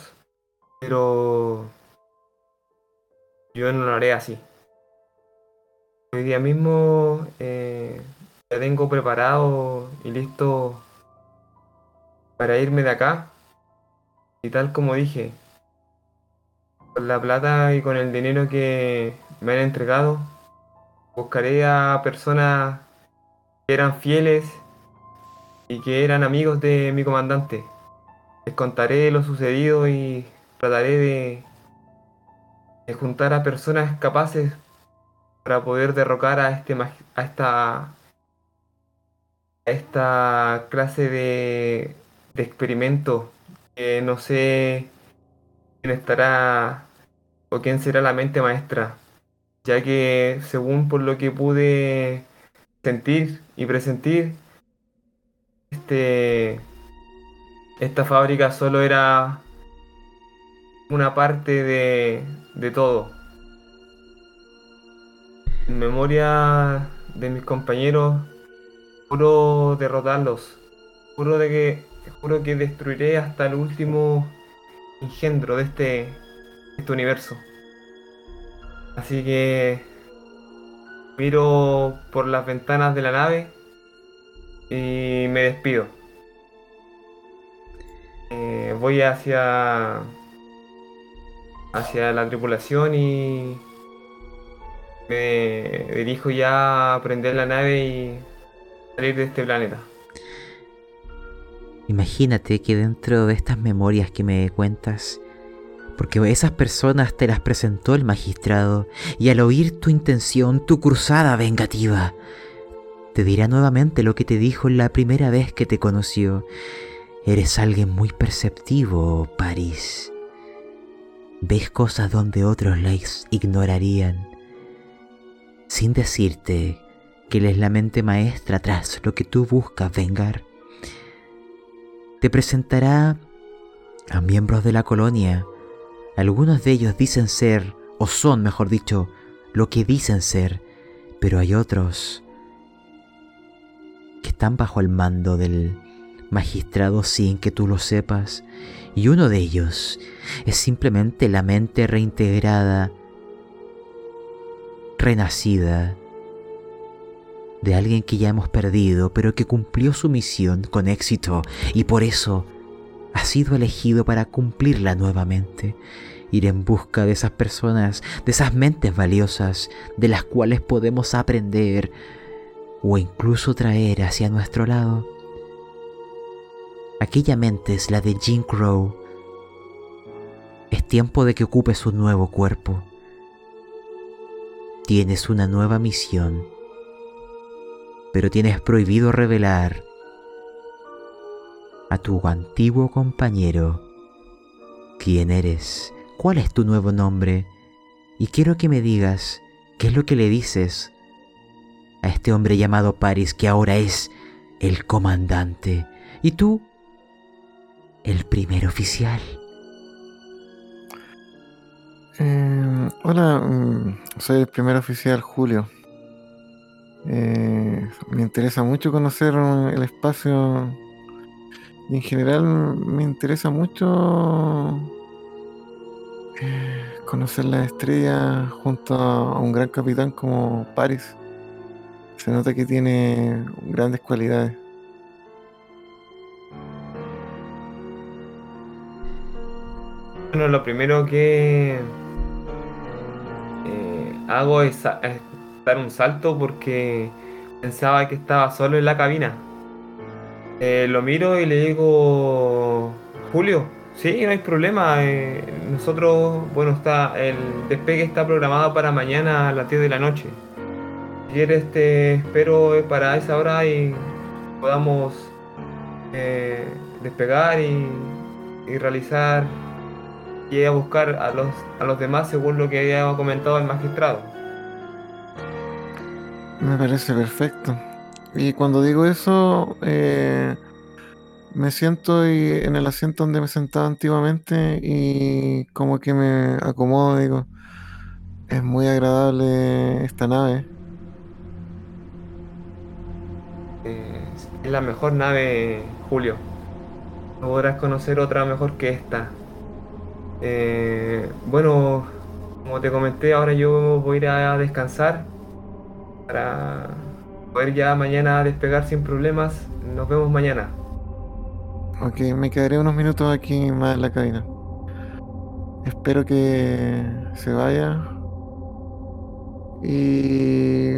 pero yo no lo haré así. Hoy día mismo eh, ya tengo preparado y listo para irme de acá. Y tal como dije, con la plata y con el dinero que me han entregado, buscaré a personas que eran fieles y que eran amigos de mi comandante. Les contaré lo sucedido y trataré de, juntar a personas capaces para poder derrocar a este a esta a esta clase de, de experimento que no sé quién estará o quién será la mente maestra ya que según por lo que pude sentir y presentir este esta fábrica solo era una parte de, de todo en memoria de mis compañeros, juro derrotarlos. Juro de que, juro que destruiré hasta el último engendro de este, este universo. Así que miro por las ventanas de la nave y me despido. Eh, voy hacia hacia la tripulación y me dirijo ya a prender la nave y salir de este planeta. Imagínate que dentro de estas memorias que me cuentas, porque esas personas te las presentó el magistrado y al oír tu intención, tu cruzada vengativa, te dirá nuevamente lo que te dijo la primera vez que te conoció. Eres alguien muy perceptivo, París. Ves cosas donde otros las ignorarían sin decirte que Él es la mente maestra tras lo que tú buscas vengar. Te presentará a miembros de la colonia. Algunos de ellos dicen ser, o son, mejor dicho, lo que dicen ser, pero hay otros que están bajo el mando del magistrado sin que tú lo sepas, y uno de ellos es simplemente la mente reintegrada renacida de alguien que ya hemos perdido, pero que cumplió su misión con éxito y por eso ha sido elegido para cumplirla nuevamente. Ir en busca de esas personas, de esas mentes valiosas, de las cuales podemos aprender o incluso traer hacia nuestro lado. Aquella mente es la de Jim Crow. Es tiempo de que ocupes un nuevo cuerpo. Tienes una nueva misión, pero tienes prohibido revelar a tu antiguo compañero quién eres, cuál es tu nuevo nombre, y quiero que me digas qué es lo que le dices a este hombre llamado Paris que ahora es el comandante. Y tú el primer oficial. Eh, hola, mm, soy el primer oficial Julio. Eh, me interesa mucho conocer el espacio y en general me interesa mucho eh, conocer las estrellas junto a un gran capitán como Paris. Se nota que tiene grandes cualidades. Bueno, lo primero que eh, hago es, dar un salto porque pensaba que estaba solo en la cabina. Eh, lo miro y le digo, Julio, sí, no hay problema. eh, nosotros, bueno, está el despegue está programado para mañana a las 10 de la noche. Si quieres, te espero para esa hora y podamos despegar y realizar y a buscar a los, a los demás según lo que había comentado el magistrado. Me parece perfecto. Y cuando digo eso, eh, me siento y- en el asiento donde me sentaba antiguamente y como que me acomodo, digo, es muy agradable esta nave. Eh, es la mejor nave, Julio. No podrás conocer otra mejor que esta. Eh, bueno, como te comenté, ahora yo voy a ir a descansar para poder ya mañana despegar sin problemas. Nos vemos mañana. Ok, me quedaré unos minutos aquí más en la cabina. Espero que se vaya. Y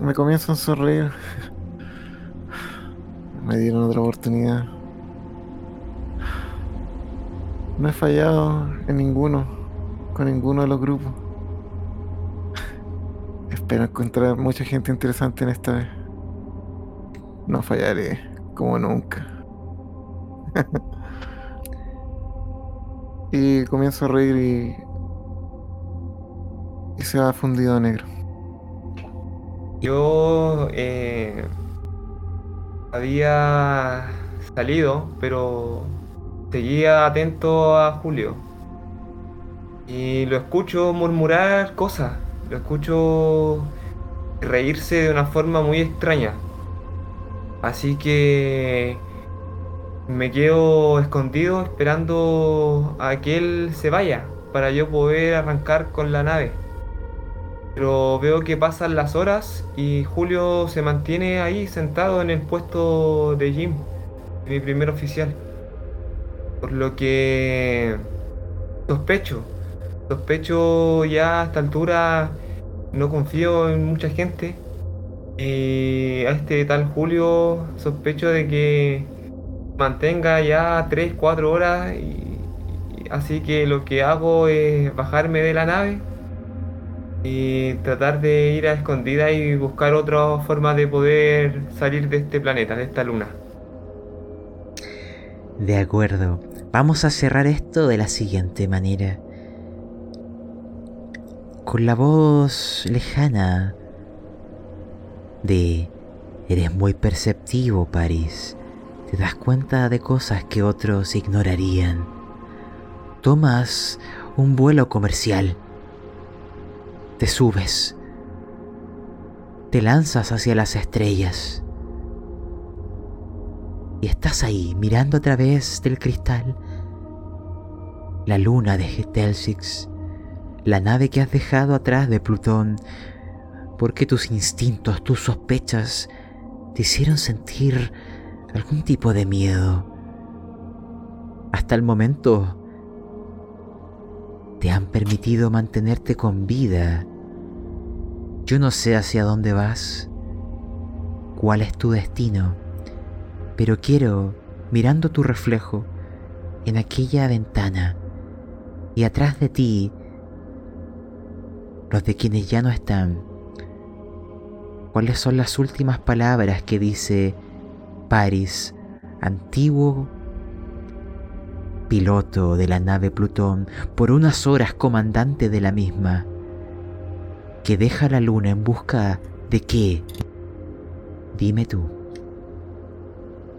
me comienzan a sonreír. Me dieron otra oportunidad. No he fallado en ninguno, con ninguno de los grupos. Espero encontrar mucha gente interesante en esta vez. No fallaré, como nunca. y comienzo a reír y. y se va fundido a negro. Yo eh, había salido, pero seguía atento a Julio. Y lo escucho murmurar cosas, lo escucho reírse de una forma muy extraña. Así que me quedo escondido esperando a que él se vaya para yo poder arrancar con la nave. Pero veo que pasan las horas y Julio se mantiene ahí sentado en el puesto de Jim, mi primer oficial. Por lo que sospecho, sospecho ya a esta altura, no confío en mucha gente. Y a este tal Julio sospecho de que mantenga ya 3, 4 horas. Así que lo que hago es bajarme de la nave y tratar de ir a escondida y buscar otra forma de poder salir de este planeta, de esta luna. De acuerdo, vamos a cerrar esto de la siguiente manera. Con la voz lejana de... Eres muy perceptivo, París. Te das cuenta de cosas que otros ignorarían. Tomas un vuelo comercial. Te subes. Te lanzas hacia las estrellas. Y estás ahí mirando a través del cristal la luna de Telsix, la nave que has dejado atrás de Plutón, porque tus instintos, tus sospechas te hicieron sentir algún tipo de miedo. Hasta el momento te han permitido mantenerte con vida. Yo no sé hacia dónde vas, cuál es tu destino, pero quiero, mirando tu reflejo en aquella ventana y atrás de ti, los de quienes ya no están, cuáles son las últimas palabras que dice Paris, antiguo piloto de la nave Plutón, por unas horas comandante de la misma, que deja la luna en busca de qué? Dime tú.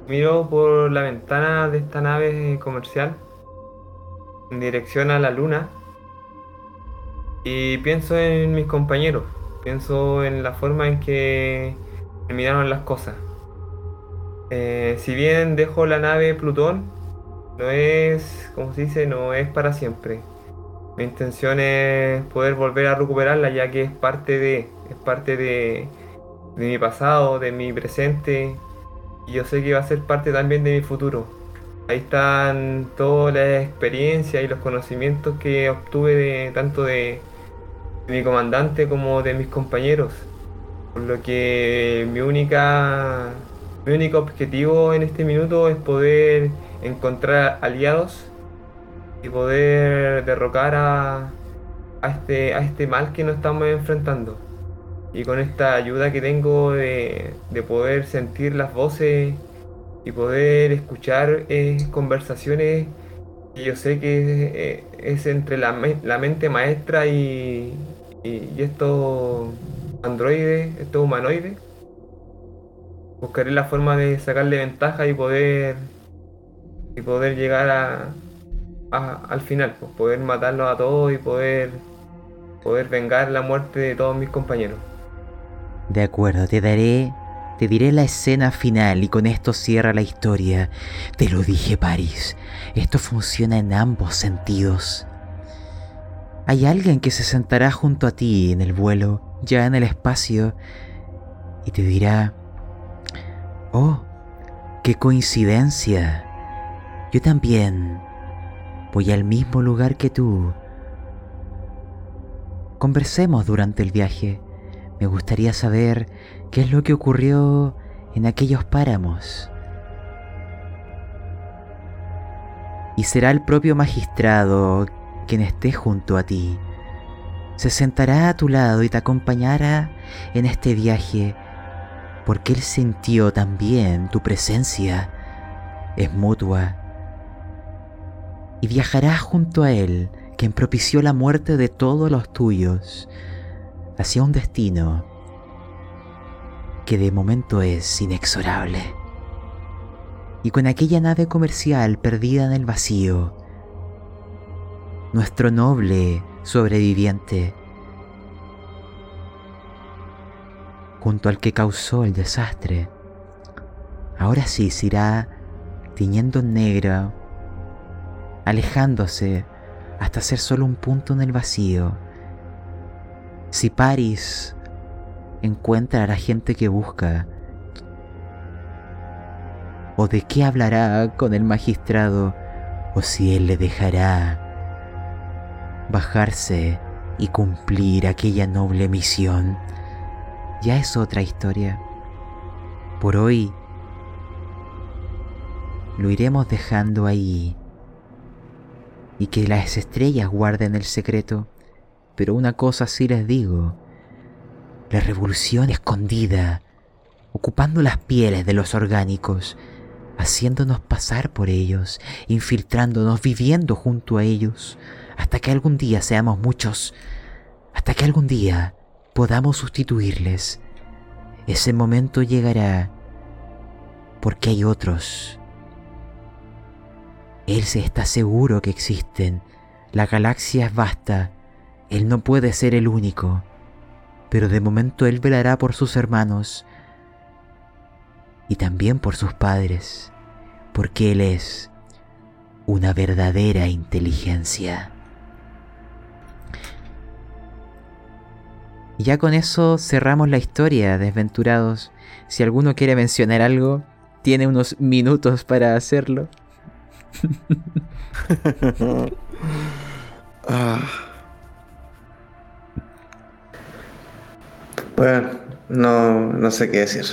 Miro por la ventana de esta nave comercial en dirección a la luna Y pienso en mis compañeros, pienso en la forma en que terminaron las cosas. Eh, si bien dejo la nave Plutón, no es, como se dice, no es para siempre. Mi intención es poder volver a recuperarla ya que es parte de, es parte de, de mi pasado, de mi presente yo sé que va a ser parte también de mi futuro. Ahí están todas las experiencias y los conocimientos que obtuve tanto de, de mi comandante como de mis compañeros. Por lo que mi única mi único objetivo en este minuto es poder encontrar aliados y poder derrocar a, a, este, a este mal que nos estamos enfrentando. Y con esta ayuda que tengo de, de poder sentir las voces y poder escuchar eh, conversaciones que yo sé que eh, es entre la, la mente maestra y, y, y estos androides, estos humanoides. Buscaré la forma de sacarle ventaja y poder y poder llegar a, a- al final, pues, poder matarlos a todos y poder poder vengar la muerte de todos mis compañeros. De acuerdo, te daré. Te diré la escena final y con esto cierra la historia. Te lo dije, Paris. Esto funciona en ambos sentidos. Hay alguien que se sentará junto a ti en el vuelo, ya en el espacio, y te dirá, oh, qué coincidencia. Yo también voy al mismo lugar que tú. Conversemos durante el viaje. Me gustaría saber qué es lo que ocurrió en aquellos páramos. Y será el propio magistrado quien esté junto a ti. Se sentará a tu lado y te acompañará en este viaje porque él sintió también tu presencia. Es mutua. Y viajarás junto a él, quien propició la muerte de todos los tuyos, hacia un destino que de momento es inexorable. Y con aquella nave comercial perdida en el vacío, nuestro noble sobreviviente, junto al que causó el desastre, ahora sí se irá tiñendo en negro, alejándose hasta ser solo un punto en el vacío. Si Paris encuentra a la gente que busca, o de qué hablará con el magistrado, o si él le dejará bajarse y cumplir aquella noble misión, ya es otra historia. Por hoy lo iremos dejando ahí y que las estrellas guarden el secreto. Pero una cosa sí les digo, la revolución escondida, ocupando las pieles de los orgánicos, haciéndonos pasar por ellos, infiltrándonos, viviendo junto a ellos, hasta que algún día seamos muchos, hasta que algún día podamos sustituirles. Ese momento llegará porque hay otros. Él se está seguro que existen. La galaxia es vasta. Él no puede ser el único. Pero de momento él velará por sus hermanos y también por sus padres, porque él es una verdadera inteligencia. Y ya con eso cerramos la historia, desventurados. Si alguno quiere mencionar algo, tiene unos minutos para hacerlo. Ah. Bueno, no, no sé qué decir.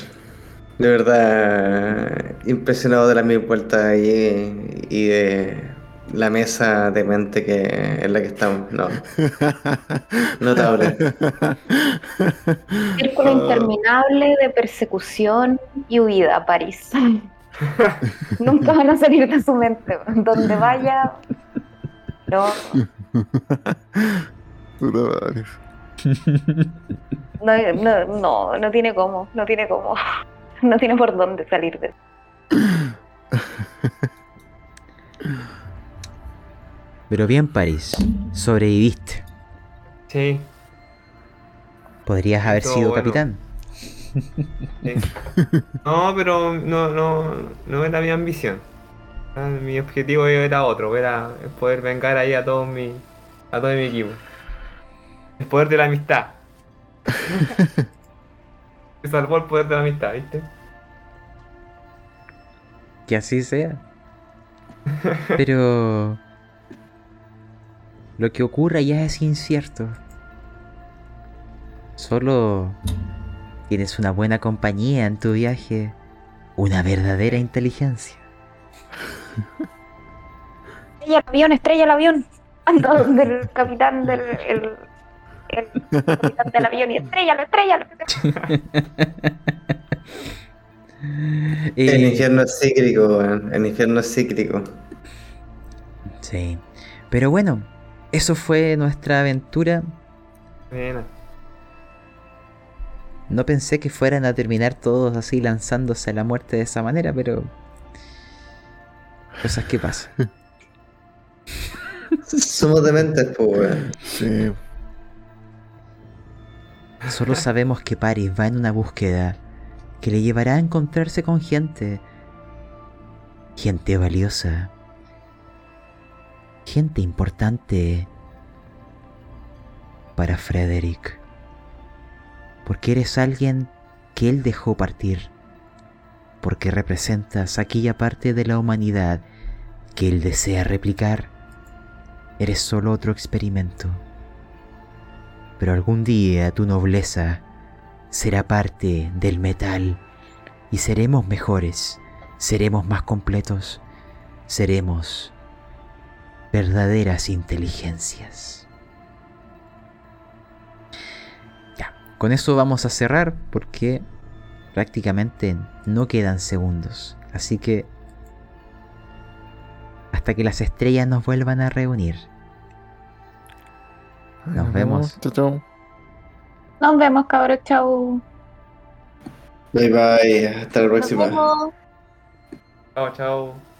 De verdad, impresionado de las mil vueltas ahí y de la mesa de mente que en la que estamos. No, notable. Círculo interminable de persecución y huida a París. Nunca van a salir de su mente. Donde vaya, no, Puta madre. No, no, no, no tiene cómo, no tiene cómo. No tiene por dónde salir de Pero bien, París, sobreviviste. Sí, Podrías haber Todo sido bueno. capitán. sí. No, pero no, no, no era mi ambición. Ah, Mi objetivo era otro, era poder vengar ahí a todo mi, a todo mi equipo. El poder de la amistad. Se salvó el poder de la amistad, ¿viste? Que así sea. Pero... Lo que ocurra ya es incierto. Solo tienes una buena compañía en tu viaje. Una verdadera inteligencia. Estrella el avión, estrella el avión. Ando donde el capitán del. El, el capitán del avión y estrellalo, estrellalo. Eh, El infierno es cíclico, weón. El infierno es cíclico. Sí. Pero bueno, eso fue nuestra aventura. Buena. No pensé que fueran a terminar todos así lanzándose a la muerte de esa manera, pero... Cosas que pasan. Somos dementes, pues. Sí. Solo sabemos que Paris va en una búsqueda que le llevará a encontrarse con gente. Gente valiosa. Gente importante para Frederick. Porque eres alguien que él dejó partir. Porque representas aquella parte de la humanidad que él desea replicar. Eres solo otro experimento pero algún día tu nobleza será parte del metal y seremos mejores, seremos más completos, seremos verdaderas inteligencias. Ya, con eso vamos a cerrar porque prácticamente no quedan segundos, así que hasta que las estrellas nos vuelvan a reunir. Nos vemos. Chao, chao. Nos vemos, cabros. Chau. Bye bye. Hasta la Nos próxima. vemos. Chao, chao.